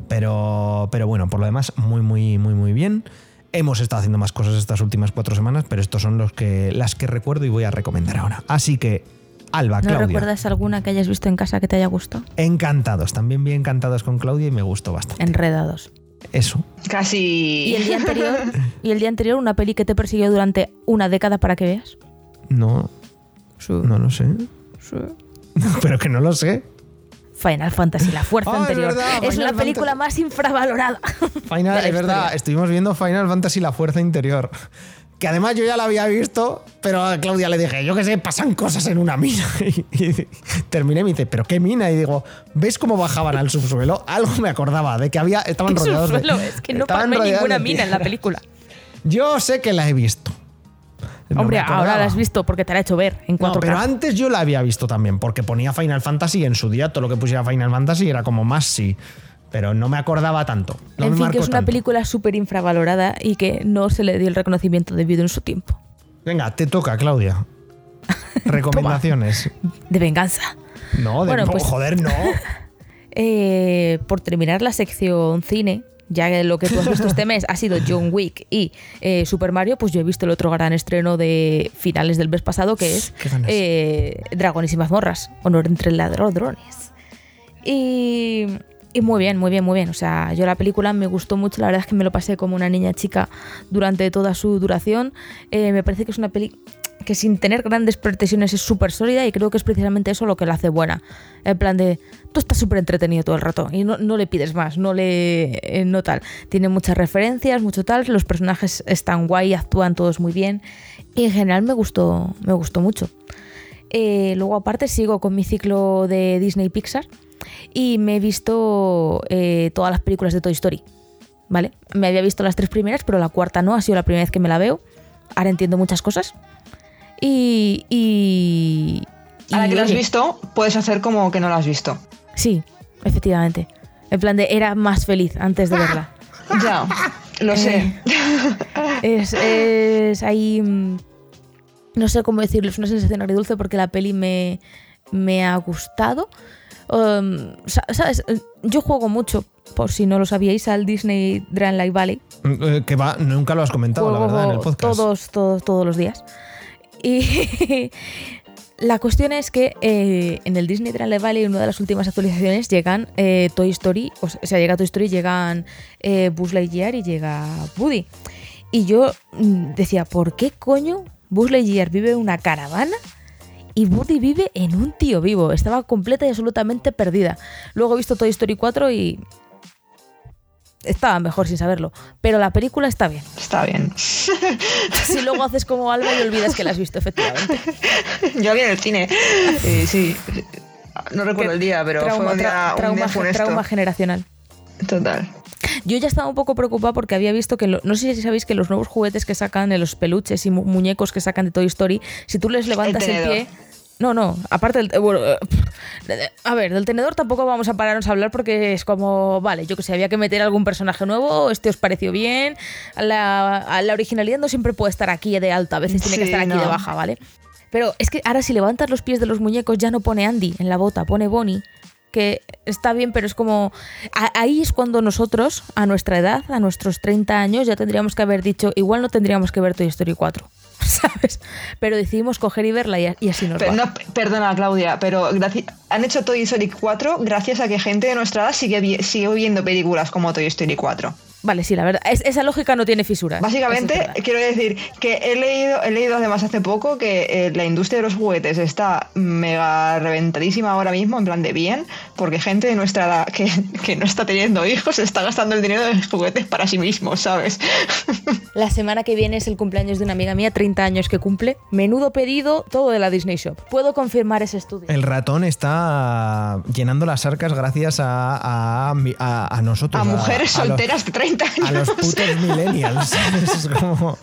Pero, pero bueno, por lo demás, muy, muy, muy, muy bien. Hemos estado haciendo más cosas estas últimas cuatro semanas, pero estos son los que, las que recuerdo y voy a recomendar ahora. Así que, Alba, ¿No Claudia. recuerdas alguna que hayas visto en casa que te haya gustado? Encantados, también bien encantados con Claudia y me gustó bastante. Enredados. Eso. Casi. ¿Y el día anterior? ¿Y el día anterior una peli que te persiguió durante una década para que veas? No, no lo sé. Pero que no lo sé. Final Fantasy, la fuerza es anterior. verdad, es la película más infravalorada. Final, es verdad, estuvimos viendo Final Fantasy La Fuerza Interior. Que además yo ya la había visto, pero a Claudia le dije, yo qué sé, pasan cosas en una mina. Y, y terminé y me dice, ¿pero qué mina? Y digo, ¿ves cómo bajaban al subsuelo? Algo me acordaba de que había, estaban ¿Qué rodeados de-? Es que no rodeados ninguna mina en la película. Yo sé que la he visto. No Hombre, ahora la has visto porque te la he hecho ver en 4K. No, pero antes yo la había visto también, porque ponía Final Fantasy en su día todo lo que pusiera Final Fantasy era como más sí. Pero no me acordaba tanto. No en me fin, que es una tanto. película súper infravalorada y que no se le dio el reconocimiento debido en su tiempo. Venga, te toca, Claudia. Recomendaciones. De venganza. No, de Bueno, no, pues- joder, no. Eh, por terminar la sección cine, ya que lo que tú has visto este mes ha sido John Wick y eh, Super Mario, pues yo he visto el otro gran estreno de finales del mes pasado que es eh, Dragones y mazmorras, honor entre ladrones. Y, y muy bien, muy bien, muy bien. O sea, yo la película me gustó mucho, la verdad es que me lo pasé como una niña chica durante toda su duración. Eh, me parece que es una peli que sin tener grandes pretensiones es súper sólida y creo que es precisamente eso lo que la hace buena. En plan de, tú estás súper entretenido todo el rato y no, no le pides más, no le... eh, no tal. Tiene muchas referencias, mucho tal, los personajes están guay, actúan todos muy bien y en general me gustó, me gustó mucho. Eh, luego aparte sigo con mi ciclo de Disney Pixar y me he visto eh, todas las películas de Toy Story. ¿Vale? Me había visto las tres primeras, pero la cuarta no, ha sido la primera vez que me la veo. Ahora entiendo muchas cosas. Y. y Ahora y, que lo has visto, puedes hacer como que no lo has visto. Sí, efectivamente. En plan de era más feliz antes de verla. Ya, lo sé. Es, es ahí. mm, No sé cómo decirlo, es una sensación agridulce porque la peli me, me ha gustado. Um, sa- ¿Sabes? Yo juego mucho, por si no lo sabíais, al Disney Dreamlight Valley. Eh, Que va, nunca lo has comentado, la verdad, en el podcast. Todos, todos, todos los días. Y la cuestión es que eh, en el Disney Dreamlight Valley, en una de las últimas actualizaciones, llegan eh, Toy Story, o sea, llega Toy Story, llegan eh, Buzz Lightyear y llega Woody. Y yo mm, decía, ¿por qué coño Buzz Lightyear vive en una caravana? Y Woody vive en un tío vivo. Estaba completa y absolutamente perdida. Luego he visto Toy Story 4 y. Estaba mejor sin saberlo. Pero la película está bien. Está bien. Si luego haces como Alba y olvidas que la has visto, efectivamente. Yo vi en el cine. Eh, sí. No recuerdo el día, pero trauma, fue un día, tra- un trauma, día funesto. trauma generacional. Total. Yo ya estaba un poco preocupada porque había visto que, lo- no sé si sabéis que los nuevos juguetes que sacan, los peluches y mu- muñecos que sacan de Toy Story, si tú les levantas el, pie... No, no, aparte del... eh, Bueno, eh, a ver, del tenedor tampoco vamos a pararnos a hablar porque es como, vale, yo que sé, había que meter algún personaje nuevo, este os pareció bien, la, la originalidad no siempre puede estar aquí de alta, a veces tiene que estar aquí de baja, ¿vale? Pero es que ahora si levantas los pies de los muñecos ya no pone Andy en la bota, pone Bonnie. Que está bien, pero es como. Ahí es cuando nosotros, a nuestra edad, a nuestros 30 años, ya tendríamos que haber dicho, igual no tendríamos que ver Toy Story 4, ¿sabes? Pero decidimos coger y verla y, así nos Pero va. no, perdona, Claudia, pero han hecho Toy Story 4 gracias a que gente de nuestra edad sigue, sigue viendo películas como Toy Story 4. Vale, sí, la verdad. es- esa lógica no tiene fisuras. Básicamente, es quiero decir que he leído, he leído además hace poco que eh, la industria de los juguetes está mega reventadísima ahora mismo, en plan de bien, porque gente de nuestra edad que, que no está teniendo hijos está gastando el dinero de los juguetes para sí mismos, ¿sabes? La semana que viene es el cumpleaños de una amiga mía, 30 años que cumple. Menudo pedido, todo de la Disney Shop. Puedo confirmar ese estudio. El ratón está llenando las arcas gracias a, a, a- a nosotros. A mujeres a los- solteras de 30 años. a los putos millennials. ¿sabes? Es como,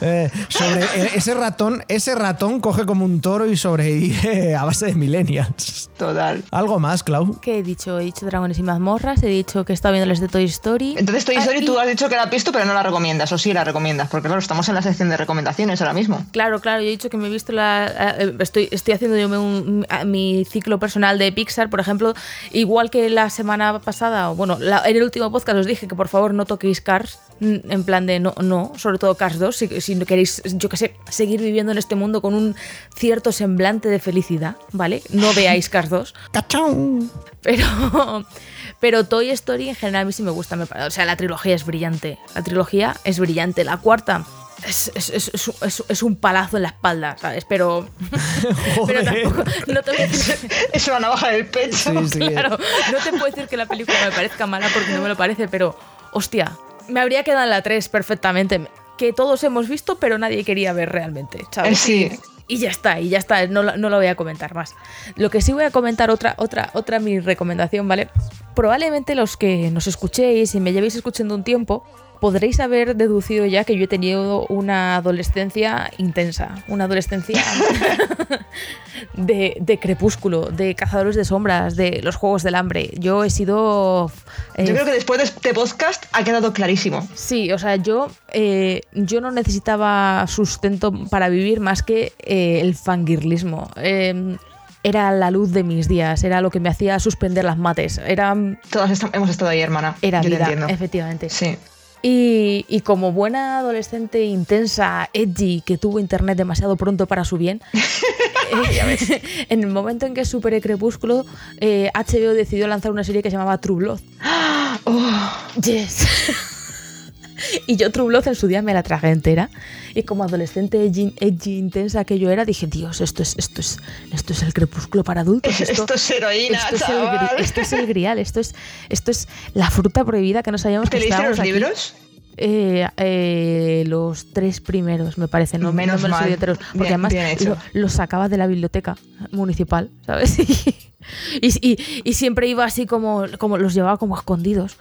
eh, sobre eh, ese ratón, ese ratón coge como un toro y sobrevive a base de millennials. Total. Algo más, Clau. ¿Qué he dicho? He dicho Dragones y mazmorras, he dicho que he estado viendo las de Toy Story. Entonces Toy Ah, Story y- tú has dicho que la has visto pero no la recomiendas, o sí la recomiendas, porque claro, estamos en la sección de recomendaciones ahora mismo. Claro, claro, yo he dicho que me he visto la. eh, Estoy, estoy haciendo yo un- a- mi ciclo personal de Pixar, por ejemplo, igual que la semana pasada, o bueno, la- en el último podcast os dije que por favor no toquéis Cars, en plan de no, no, sobre todo Cars 2, si, si queréis, yo que sé, seguir viviendo en este mundo con un cierto semblante de felicidad, ¿vale? No veáis Cars 2. ¡Cachón! Pero, pero Toy Story en general a mí sí me gusta. me o sea, la trilogía es brillante. La trilogía es brillante. La cuarta es, es- un palazo en la espalda, ¿sabes? Pero, pero tampoco. No te voy a decir. Es una navaja del pecho. Sí, sí. Claro, no te puedo decir que la película me parezca mala porque no me lo parece, pero hostia, me habría quedado en la 3 perfectamente. Que todos hemos visto, pero nadie quería ver realmente, ¿sabes? Eh, sí. Y ya está, y ya está, no, no lo voy a comentar más. Lo que sí voy a comentar, otra, otra, otra mi recomendación, ¿vale? Probablemente los que nos escuchéis y me llevéis escuchando un tiempo, podréis haber deducido ya que yo he tenido una adolescencia intensa, una adolescencia de, de crepúsculo, de cazadores de sombras, de los juegos del hambre. Yo he sido... eh, Yo creo que después de este podcast ha quedado clarísimo. Sí, o sea, yo, eh, yo no necesitaba sustento para vivir más que eh, el fangirlismo. Eh, era la luz de mis días, era lo que me hacía suspender las mates. Era, Todas hemos estado ahí, hermana. era Yo vida, efectivamente. Sí. Y, y como buena adolescente intensa, edgy, que tuvo internet demasiado pronto para su bien, eh, en el momento en que superé Crepúsculo, eh, HBO decidió lanzar una serie que se llamaba True Blood. Oh, Yes. y yo True Blood en su día me la tragué entera. Y como adolescente edgy, edgy intensa que yo era, dije, Dios, esto es, esto es, esto es el crepúsculo para adultos. Esto, esto es heroína, esto es el gri- chaval. esto es el grial, esto es, esto es la fruta prohibida que no sabíamos que ¿Te leíste estábamos los aquí. libros? eh, eh, los tres primeros, me parece, no, Menos no me mal. enteros, porque Bien- además bien hecho. lo- los sacaba de la biblioteca municipal, ¿sabes? y, y- y siempre iba así como, como los llevaba como escondidos.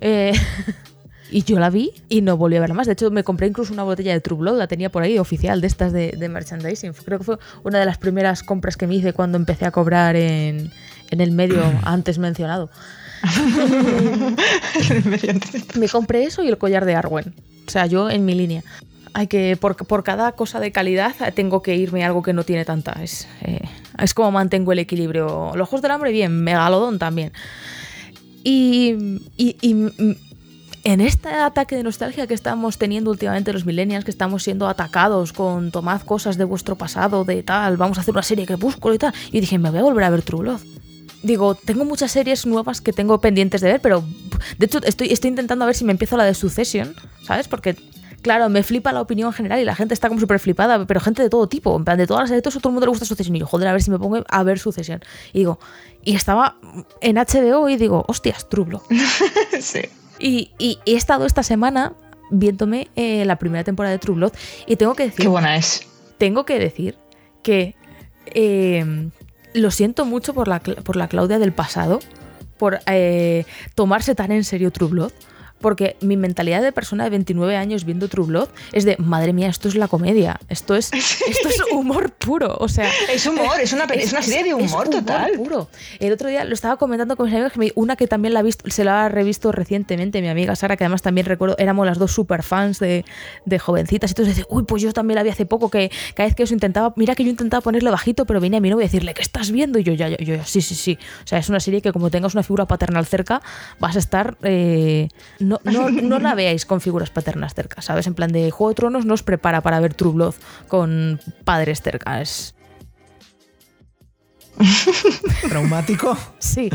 Eh, y yo la vi y no volví a verla más. De hecho, me compré incluso una botella de True Blood, la tenía por ahí, oficial, de estas de, de merchandising. Creo que fue una de las primeras compras que me hice cuando empecé a cobrar en, en el medio antes mencionado. Me compré eso y el collar de Arwen. O sea, yo en mi línea. Hay que, por, por cada cosa de calidad, tengo que irme a algo que no tiene tanta. Es, eh, es como mantengo el equilibrio. Los Ojos del Hambre, bien. Megalodón también. Y, y- y, en este ataque de nostalgia que estamos teniendo últimamente los millennials, que estamos siendo atacados con tomad cosas de vuestro pasado, de tal, vamos a hacer una serie que busco y tal. Y dije, me voy a volver a ver True. Digo, tengo muchas series nuevas que tengo pendientes de ver, pero de hecho estoy, estoy intentando ver si me empiezo la de Succession, ¿sabes? Porque, claro, me flipa la opinión general y la gente está como súper flipada, pero gente de todo tipo, en plan, de todas las series, todo el mundo le gusta Succession. Y yo, joder, a ver si me pongo a ver Succession. Y digo, y estaba en HBO y digo, hostias, True Blood. sí. Y, y he estado esta semana viéndome eh, la primera temporada de True Blood y tengo que decir, Qué buena es. tengo que decir que eh, lo siento mucho por la, por la Claudia del pasado, por eh, tomarse tan en serio True Blood. Porque mi mentalidad de persona de 29 años viendo True Blood es de, madre mía, esto es la comedia, esto es, esto es humor puro, o sea... Es humor, es una, pe- es una serie de es humor total. puro. El otro día lo estaba comentando con mis amigos, que me- una que también la ha visto, se la ha revisto recientemente, mi amiga Sara, que además también recuerdo, éramos las dos super fans de, de jovencitas, y entonces dice, uy, pues yo también la vi hace poco, que cada vez que os intentaba, mira que yo intentaba ponerle bajito, pero venía a mi novia a decirle, ¿qué estás viendo? Y yo, ya, yo, yo, sí, sí, sí. O sea, es una serie que como tengas una figura paternal cerca, vas a estar... eh, no, no, no la veáis con figuras paternas cerca, ¿sabes? En plan de Juego de Tronos no os prepara para ver True Blood con padres cerca. Es, ¿Traumático? sí.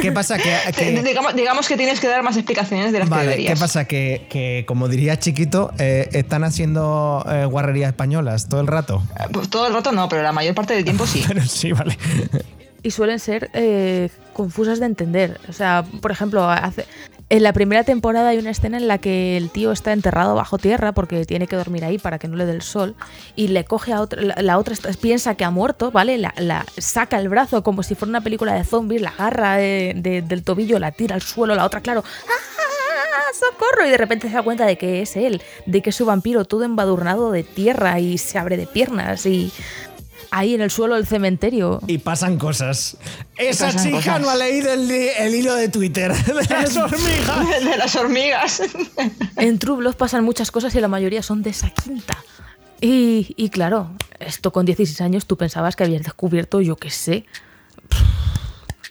¿Qué pasa? Que, que- Digamos, digamos que tienes que dar más explicaciones de las que Vale, deberías. ¿qué pasa? Que, que, como diría Chiquito, eh, están haciendo eh, guarrerías españolas todo el rato. Eh, Pues todo el rato no, pero la mayor parte del tiempo sí. Pero sí, vale. y suelen ser eh, confusas de entender. O sea, por ejemplo, hace- en la primera temporada hay una escena en la que el tío está enterrado bajo tierra porque tiene que dormir ahí para que no le dé el sol y le coge a otra, la, otra piensa que ha muerto, ¿vale? La, saca el brazo como si fuera una película de zombies, la agarra de- del tobillo, la tira al suelo, la otra, claro, ¡ah, socorro! Y de repente se da cuenta de que es él, de que es su vampiro todo embadurnado de tierra y se abre de piernas y ahí en el suelo del cementerio. Y pasan cosas. Esa pasan chica cosas. no ha leído el, el hilo de Twitter de las hormigas. de las hormigas. En True Blood pasan muchas cosas y la mayoría son de esa quinta. Y, y claro, esto con 16 años tú pensabas que habías descubierto, yo qué sé,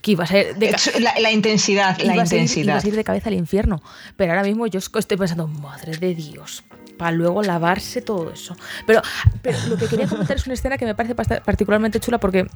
que ibas a ir de, ca- la, la intensidad, la a ir- intensidad. ibas a ir de cabeza al infierno. Pero ahora mismo yo estoy pensando, madre de Dios, luego lavarse todo eso. Pero, pero lo que quería comentar es una escena que me parece particularmente chula porque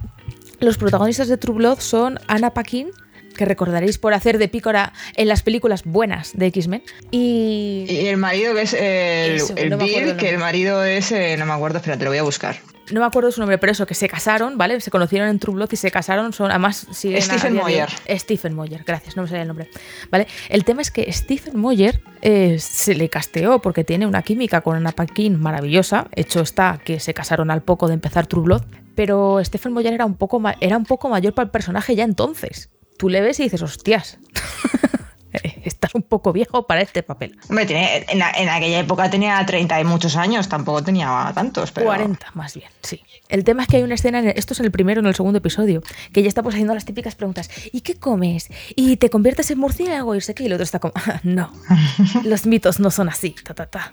los protagonistas de True Blood son Anna Paquin, que recordaréis por hacer de pícora en las películas buenas de X-Men, y Y el marido que es el, Eso, el no me acuerdo Bill, el que el marido es, eh, no me acuerdo, espera, te lo voy a buscar. no me acuerdo su nombre, pero eso, que se casaron, ¿vale? Se conocieron en True Blood y se casaron, son, además Stephen de Moyer. Stephen Moyer, gracias, no me salía el nombre. ¿Vale? El tema es que Stephen Moyer eh, se le casteó porque tiene una química con Anna Paquin maravillosa, hecho está que se casaron al poco de empezar True Blood, pero Stephen Moyer era un poco, era un poco mayor para el personaje ya entonces. Tú le ves y dices, hostias, estás un poco viejo para este papel. Hombre, tiene- en, la- en aquella época tenía 30 y muchos años, tampoco tenía tantos, pero... 40 más bien, sí. El tema es que hay una escena, en el- esto es en el primero en el segundo episodio, que ya está pues haciendo las típicas preguntas. ¿Y qué comes? ¿Y te conviertes en murciélago? Y sé qué, y el otro está como, "Ah, no, los mitos no son así, ta, ta, ta.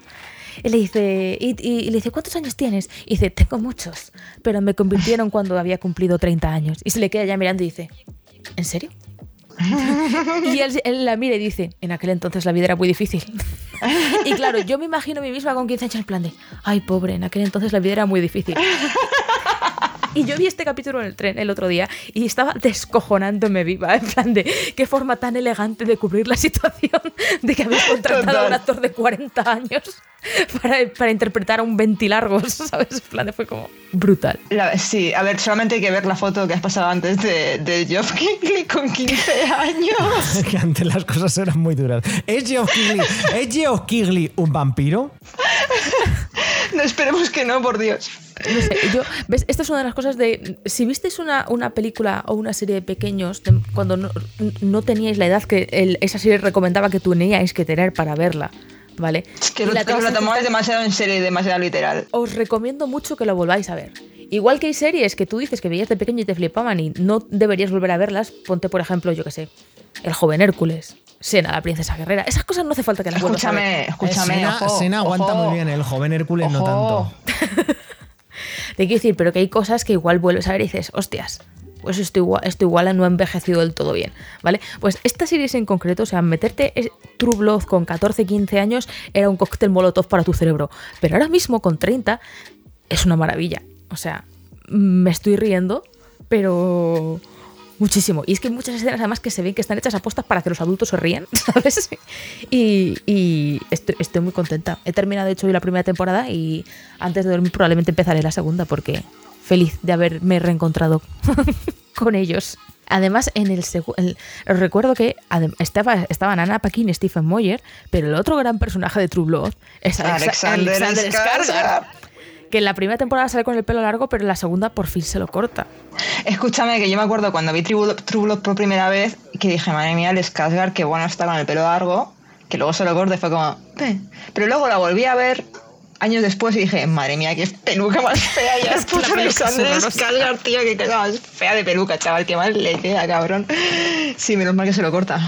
Y le dice, y, y- y le dice, ¿cuántos años tienes? Y dice, tengo muchos, pero me convirtieron cuando había cumplido 30 años. Y se le queda ya mirando y dice, ¿en serio? Y él, él la mira y dice, en aquel entonces la vida era muy difícil. Y claro, yo me imagino a mí misma con 15 años en plan de, ay pobre, en aquel entonces la vida era muy difícil. Y yo vi este capítulo en el tren el otro día y estaba descojonándome viva, en plan de qué forma tan elegante de cubrir la situación de que habéis contratado a un Total. actor de 40 años para, para interpretar a un ventilargos, ¿sabes? En plan de fue como brutal. La- sí, a ver, solamente hay que ver la foto que has pasado antes de, de Geoff Keighley con 15 años. que antes las cosas eran muy duras. ¿Es Geoff Keighley, ¿es Geoff Keighley un vampiro? No esperemos que no, por Dios. No sé, yo, ¿ves? Esta es una de las cosas de. Si visteis una, una película o una serie de pequeños, de- cuando no, no teníais la edad que el- esa serie recomendaba que teníais que tener para verla, ¿vale? Es que Y lo, la lo tomabais demasiado en serio y demasiado literal. Os recomiendo mucho que lo volváis a ver. Igual que hay series que tú dices que veías de pequeño y te flipaban y no deberías volver a verlas, ponte por ejemplo, yo que sé, El joven Hércules, Sena, la princesa guerrera. Esas cosas no hace falta que las vuelvas a ver. Escúchame, escúchame. Sena, ojo, Sena aguanta ojo. muy bien, el joven Hércules no Ojo. tanto. Te quiero decir, pero que hay cosas que igual vuelves a ver y dices, hostias, pues esto igual, igual no ha envejecido del todo bien, ¿vale? Pues esta serie en concreto, o sea, meterte True Blood con 14, 15 años era un cóctel molotov para tu cerebro, pero ahora mismo con 30 es una maravilla. O sea, me estoy riendo, pero muchísimo. Y es que hay muchas escenas además que se ven que están hechas apuestas para que los adultos se rían, ¿sabes? Y, y estoy, estoy muy contenta. He terminado de hecho hoy la primera temporada y antes de dormir probablemente empezaré la segunda porque feliz de haberme reencontrado con ellos. Además, en el segundo. Recuerdo que estaba, estaban Anna Paquin y Stephen Moyer, pero el otro gran personaje de True Blood es Alexa- Alexander Skarsgård, Skarsgård. Que en la primera temporada sale con el pelo largo, pero en la segunda por fin se lo corta. Escúchame, que yo me acuerdo cuando vi True por primera vez, que dije, madre mía, el Skarsgård, que bueno está con el pelo largo, que luego se lo corte, fue como... "Eh". Pero luego la volví a ver años después y dije, madre mía, qué peluca más fea ya Es que puto Alexander. Skarsgård, tío, qué cosa más fea de peluca, chaval, qué mal le queda, cabrón. Sí, menos mal que se lo corta.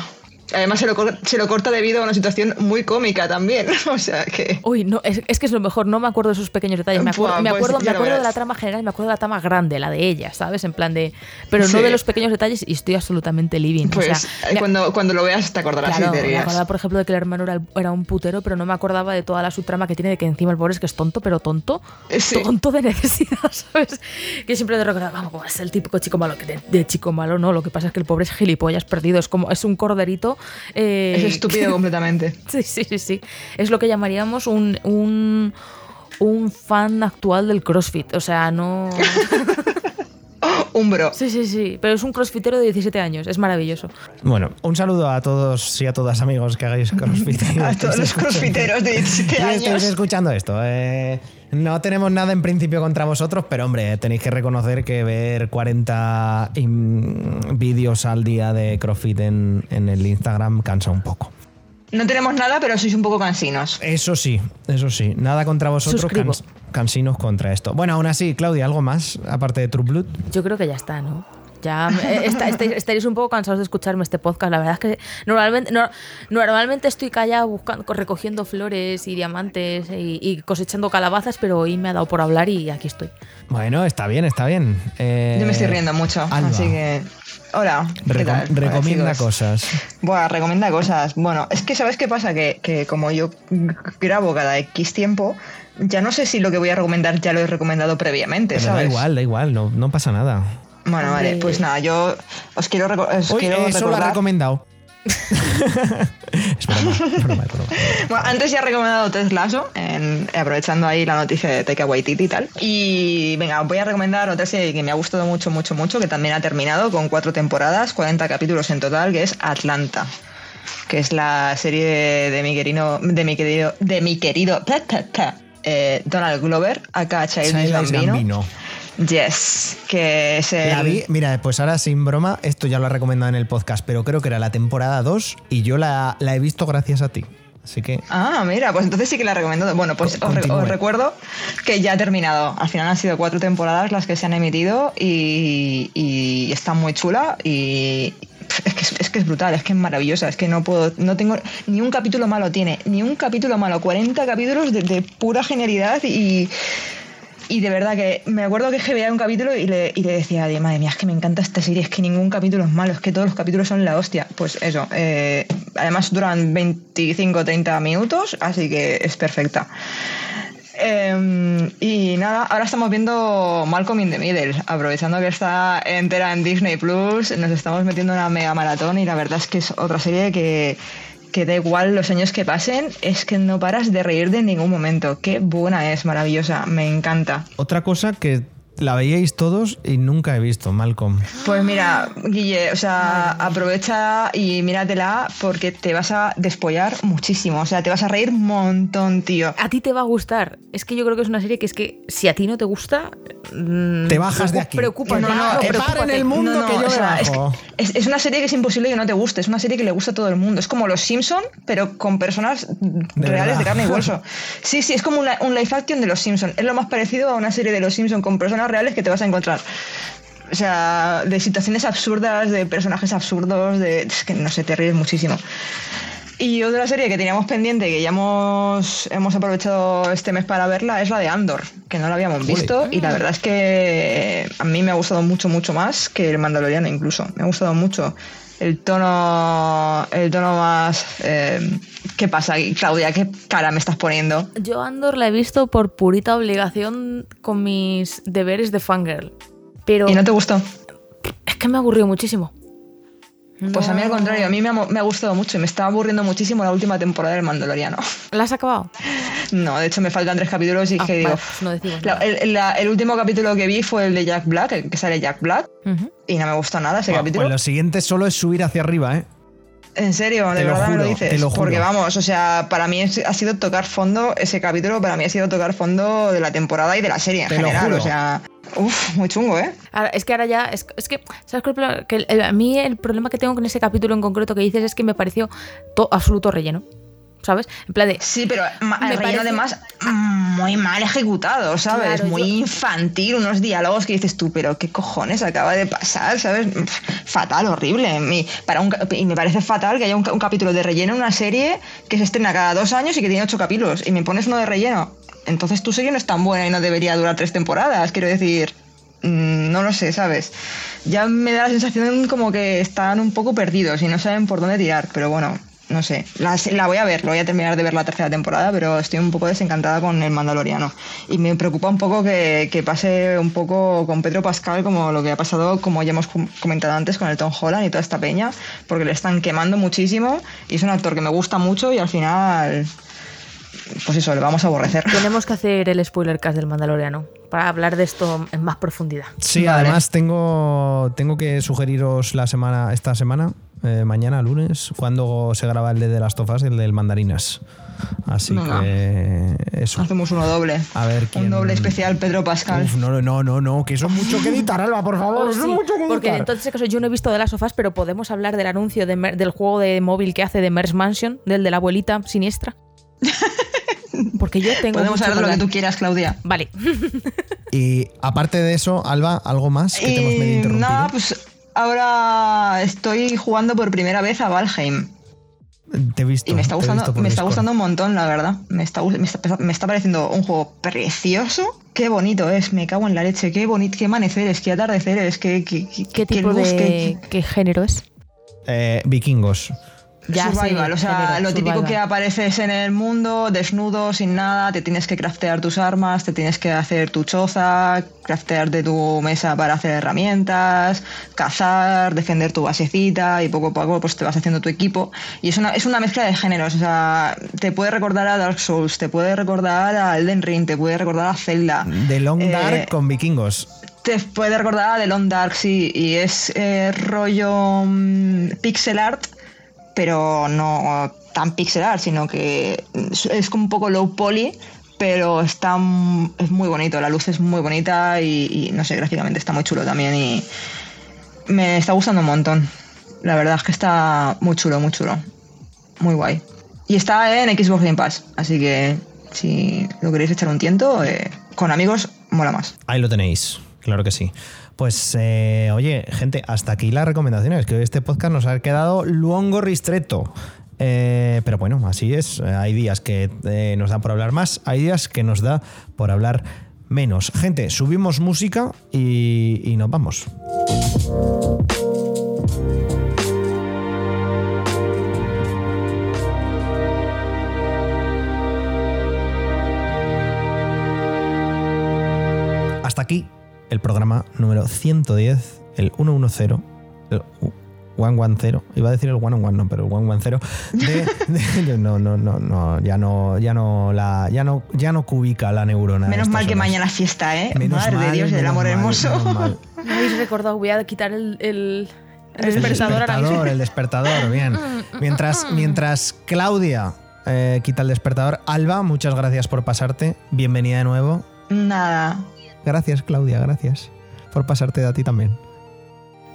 Además se lo, se lo corta debido a una situación muy cómica también, o sea que... Uy, no, es, es que es lo mejor, no me acuerdo de esos pequeños detalles. Me acuerdo, Buah, me pues acuerdo, me acuerdo de la trama general, me acuerdo de la trama grande, la de ella, ¿sabes? En plan de. Pero no de los pequeños detalles y estoy absolutamente living. Pues o sea, eh, me- cuando, cuando lo veas te acordarás Claro, y me acordaba, por ejemplo, de que el hermano era, era un putero, pero no me acordaba de toda la subtrama que tiene de que encima el pobre es que es tonto, pero tonto. Eh, sí. Tonto de necesidad, ¿sabes? Que siempre te recordaba, vamos, como es el típico chico malo, que de, de chico malo no, lo que pasa es que el pobre es gilipollas perdido, es como, es un corderito. Eh, Es estúpido completamente. Sí, sí, sí, sí. Es lo que llamaríamos un, un, un fan actual del CrossFit. O sea, no. Un bro. Sí, sí, sí. Pero es un crossfitero de 17 años. Es maravilloso. Bueno, un saludo a todos y a todas amigos que hagáis crossfit. A todos los crossfiteros de 17 y estéis años. escuchando esto. eh, no tenemos nada en principio contra vosotros, pero hombre, tenéis que reconocer que ver 40 im- vídeos al día de CrossFit en, en el Instagram cansa un poco. No tenemos nada, pero sois un poco cansinos. Eso sí, eso sí. Nada contra vosotros, cans- cansinos contra esto. Bueno, aún así, Claudia, ¿algo más aparte de True Blood? Yo creo que ya está, ¿no? Ya eh, está- estáis, estaréis un poco cansados de escucharme este podcast. La verdad es que normalmente, no- normalmente estoy callada buscando, recogiendo flores y diamantes y, y cosechando calabazas, pero hoy me ha dado por hablar y aquí estoy. Bueno, está bien, está bien. Eh, Yo me estoy riendo mucho, Alba, así que. Hola. recomienda cosas. Buah, recomienda cosas. Bueno, es que ¿sabes qué pasa? Que, que como yo grabo cada X tiempo, ya no sé si lo que voy a recomendar ya lo he recomendado previamente, Pero da ¿sabes? igual, da igual, no, no pasa nada. Bueno, vale, pues nada, yo os quiero, os Hoy quiero eso lo ha recordar. recomendado. es broma, es broma, es broma. Bueno, antes ya he recomendado Ted Lasso, en- aprovechando ahí la noticia de Taika Waititi y tal. Y venga, voy a recomendar otra serie que me ha gustado mucho, mucho, mucho, que también ha terminado con cuatro temporadas, 40 capítulos en total, que es Atlanta. Que es la serie de, de mi querido, de mi querido, de mi querido ta, ta, ta, eh, Donald Glover, acá Childish Childish Gambino. Yes, que es el... La vi, mira, pues ahora sin broma, esto ya lo he recomendado en el podcast, pero creo que era la temporada 2 y yo la, la he visto gracias a ti. Así que Ah, mira, pues entonces sí que la he recomendado. Bueno, pues os, re- os continúe. recuerdo que ya ha terminado. Al final han sido cuatro temporadas las que se han emitido y, y está muy chula y es que es, es que es brutal, es que es maravillosa, es que no puedo, no tengo ni un capítulo malo tiene, ni un capítulo malo, 40 capítulos de, de pura genialidad y y de verdad que me acuerdo que veía un capítulo y le, y le decía, "Ay, madre mía, es que me encanta esta serie, es que ningún capítulo es malo, es que todos los capítulos son la hostia. Pues eso, eh, además duran 25-30 minutos, así que es perfecta. Em, y nada, ahora estamos viendo Malcolm in the Middle, aprovechando que está entera en Disney Plus, nos estamos metiendo una mega maratón y la verdad es que es otra serie que, que da igual los años que pasen, es que no paras de reír de ningún momento. Qué buena es, maravillosa, me encanta. Otra cosa que la veíais todos y nunca he visto, Malcolm. Pues mira, Guille, o sea, aprovecha y míratela porque te vas a despollar muchísimo. O sea, te vas a reír un montón, tío. A ti te va a gustar. Es que yo creo que es una serie que es que si a ti no te gusta. mm, Te bajas de aquí. Preocúpate. No, no, eh, para en el mundo No, no, que yo o sea, me es, bajo. que es- es una serie que es imposible que no te guste. Es una serie que le gusta a todo el mundo. Es como Los Simpson, pero con personas reales verdad. de carne y hueso. Sí, sí, es como una- un live action de Los Simpson. Es lo más parecido a una serie de Los Simpson con personas reales que te vas a encontrar. O sea, de situaciones absurdas, de personajes absurdos, de. Es que no sé, te ríes muchísimo. Y otra serie que teníamos pendiente, que ya hemos, hemos aprovechado este mes para verla, es la de Andor, que no la habíamos visto. Y la verdad es que a mí me ha gustado mucho, mucho más que el Mandaloriano incluso. Me ha gustado mucho el tono, el tono más... eh, ¿Qué pasa, Claudia? ¿Qué cara me estás poniendo? Yo Andor la he visto por purita obligación con mis deberes de fangirl. Pero ¿Y no te gustó? es que me aburrió muchísimo. Pues a mí al contrario, a mí me ha, me ha gustado mucho y me está aburriendo muchísimo la última temporada del Mandaloriano. ¿La has acabado? No, de hecho me faltan tres capítulos y Ah, que vale, digo... pues no la- el, la- el último capítulo que vi fue el de Jack Black, el que sale Jack Black, y no me gustó nada ese Bueno, capítulo. pues lo siguiente solo es subir hacia arriba, ¿eh? En serio, de Te lo verdad me lo juro, dices. te lo juro. Porque vamos, o sea, para mí es- ha sido tocar fondo, ese capítulo para mí ha sido tocar fondo de la temporada y de la serie en Te lo general. juro. O sea, uff, muy chungo, ¿eh? Ahora, es que ahora ya. Es, es que, ¿sabes cuál? Que el- el- a mí el problema que tengo con ese capítulo en concreto que dices es que me pareció to- absoluto relleno. ¿Sabes? En plan de. Sí, pero el relleno además muy mal ejecutado, ¿sabes? Claro, muy yo- infantil, unos diálogos que dices tú, pero ¿qué cojones acaba de pasar? ¿Sabes? Fatal, horrible. Mi- para un y me parece fatal que haya un, un capítulo de relleno en una serie que se estrena cada dos años y que tiene ocho capítulos y me pones uno de relleno. Entonces tu serie no es tan buena y no debería durar tres temporadas, quiero decir. mm, No lo sé, ¿sabes? Ya me da la sensación como que están un poco perdidos y no saben por dónde tirar, pero bueno, no sé. La, la voy a ver, lo voy a terminar de ver la tercera temporada, pero estoy un poco desencantada con el Mandaloriano. Y me preocupa un poco que, que pase un poco con Pedro Pascal como lo que ha pasado, como ya hemos com- comentado antes, con el Tom Holland y toda esta peña, porque le están quemando muchísimo y es un actor que me gusta mucho y al final, pues eso, le vamos a aborrecer. Tenemos que hacer el spoiler cast del Mandaloriano para hablar de esto en más profundidad. Sí, Vale. además tengo, tengo que sugeriros la semana, esta semana, eh, mañana, lunes, cuando se graba el de The Last of Us, el del Mandarinas. Así Venga. que eso. Hacemos uno doble. A ver quién. Un doble especial Pedro Pascal. Uf, no, no, no, no, que eso es mucho que editar, Alba, por favor. Oh, eso es sí, mucho que porque editar. entonces caso yo no he visto de las sofás, pero podemos hablar del anuncio de Mer- del juego de móvil que hace de Mers Mansion, del de la abuelita siniestra. Porque yo tengo Podemos hablar de lo que tú quieras, Claudia. Vale. Y aparte de eso, Alba, ¿algo más que te hemos medio Y interrumpido? nada, pues ahora estoy jugando por primera vez a Valheim. Te he visto. Y me está gustando, me está gustando un montón, la verdad. Me está, me, está, me está pareciendo un juego precioso. Qué bonito es, me cago en la leche. Qué bonito, qué amaneceres, qué atardeceres, qué, qué, qué, ¿Qué tipo luz, de qué- qué género es? Eh, vikingos. Ya survival, sé, o sea, lo típico que apareces en el mundo, desnudo, sin nada, te tienes que craftear tus armas, te tienes que hacer tu choza, craftearte tu mesa para hacer herramientas, cazar, defender tu basecita y poco a poco pues te vas haciendo tu equipo. Y es una, es una mezcla de géneros, o sea, te puede recordar a Dark Souls, te puede recordar a Elden Ring, te puede recordar a Zelda. De Long Eh, Dark con vikingos. te puede recordar a The Long Dark, sí, y es eh, rollo mm, pixel art, pero no tan pixel art, sino que es, como un poco low poly, pero está es muy bonito, la luz es muy bonita y, y no sé, gráficamente está muy chulo también y me está gustando un montón. La verdad es que está muy chulo, muy chulo. Muy guay. Y está en Xbox Game Pass, así que si lo queréis echar un tiento, eh, con amigos mola más. Ahí lo tenéis, claro que sí. Pues, eh, oye, gente, hasta aquí las recomendaciones, que hoy este podcast nos ha quedado luongo ristreto. Eh, pero bueno, así es. Hay días que eh, nos da por hablar más, hay días que nos da por hablar menos. Gente, subimos música y, y nos vamos. hasta aquí el programa número 110, el 110, el 110, iba a decir el 111, no, pero el 110 de, de- no, no, no, no, ya no, ya no la, ya no, ya no cubica la neurona. Menos mal que horas. mañana es fiesta, ¿eh? Menos Madre de mal, Dios y del amor mal, hermoso. Me habéis recordado, voy a quitar el, el, el El despertador ahora mismo. despertador, el despertador, bien. Mientras, mientras Claudia eh, quita el despertador, Alba, muchas gracias por pasarte. Bienvenida de nuevo. Nada. Gracias, Claudia, gracias por pasarte de a ti también.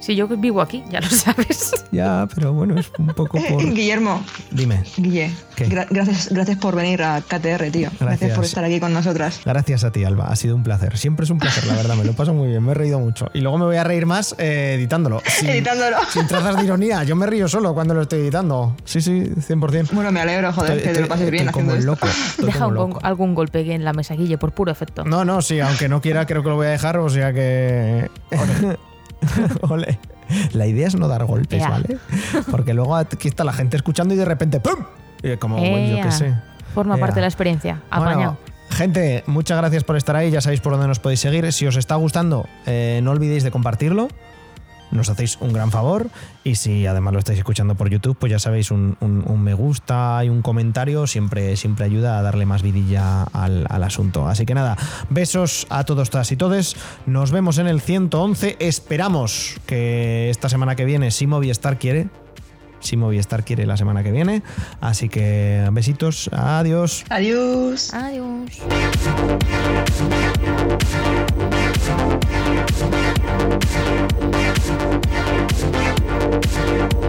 Si yo vivo aquí, ya lo sabes. Ya, pero bueno, es un poco por. Guillermo, Dime. Guille, ¿Qué? gra- gracias, gracias por venir a KTR, tío. Gracias. Gracias. por estar aquí con nosotras. Gracias a ti, Alba. Ha sido un placer. Siempre es un placer, la verdad. Me lo paso muy bien. Me he reído mucho. Y luego me voy a reír más eh, editándolo. Sin, Editándolo. Sin trazas de ironía. Yo me río solo cuando lo estoy editando. Sí, sí, 100%. Bueno, me alegro, joder, Estoy- que te lo pases bien estoy como haciendo esto. loco. Estoy Deja como loco. algún golpe en la mesa, Guille, por puro efecto. No, no, sí, aunque no quiera, creo que lo voy a dejar, o sea que. Ole. La idea es no dar golpes. ¿vale? Porque luego aquí está la gente escuchando y de repente ¡pum! Y como, bueno, yo qué sé. Forma parte de la experiencia. Bueno, Apañado. gente, muchas gracias por estar ahí. Ya sabéis por dónde nos podéis seguir. Si os está gustando, eh, no olvidéis de compartirlo nos hacéis un gran favor. Y si además lo estáis escuchando por YouTube, pues ya sabéis, un, un, me gusta y un comentario siempre, siempre ayuda a darle más vidilla al, al, asunto. Así que nada, besos a todos, todas y todes. Nos vemos en el 111. Esperamos que esta semana que viene, si Movistar quiere, si Movistar quiere la semana que viene. Así que besitos. Adiós. Adiós. adiós. Música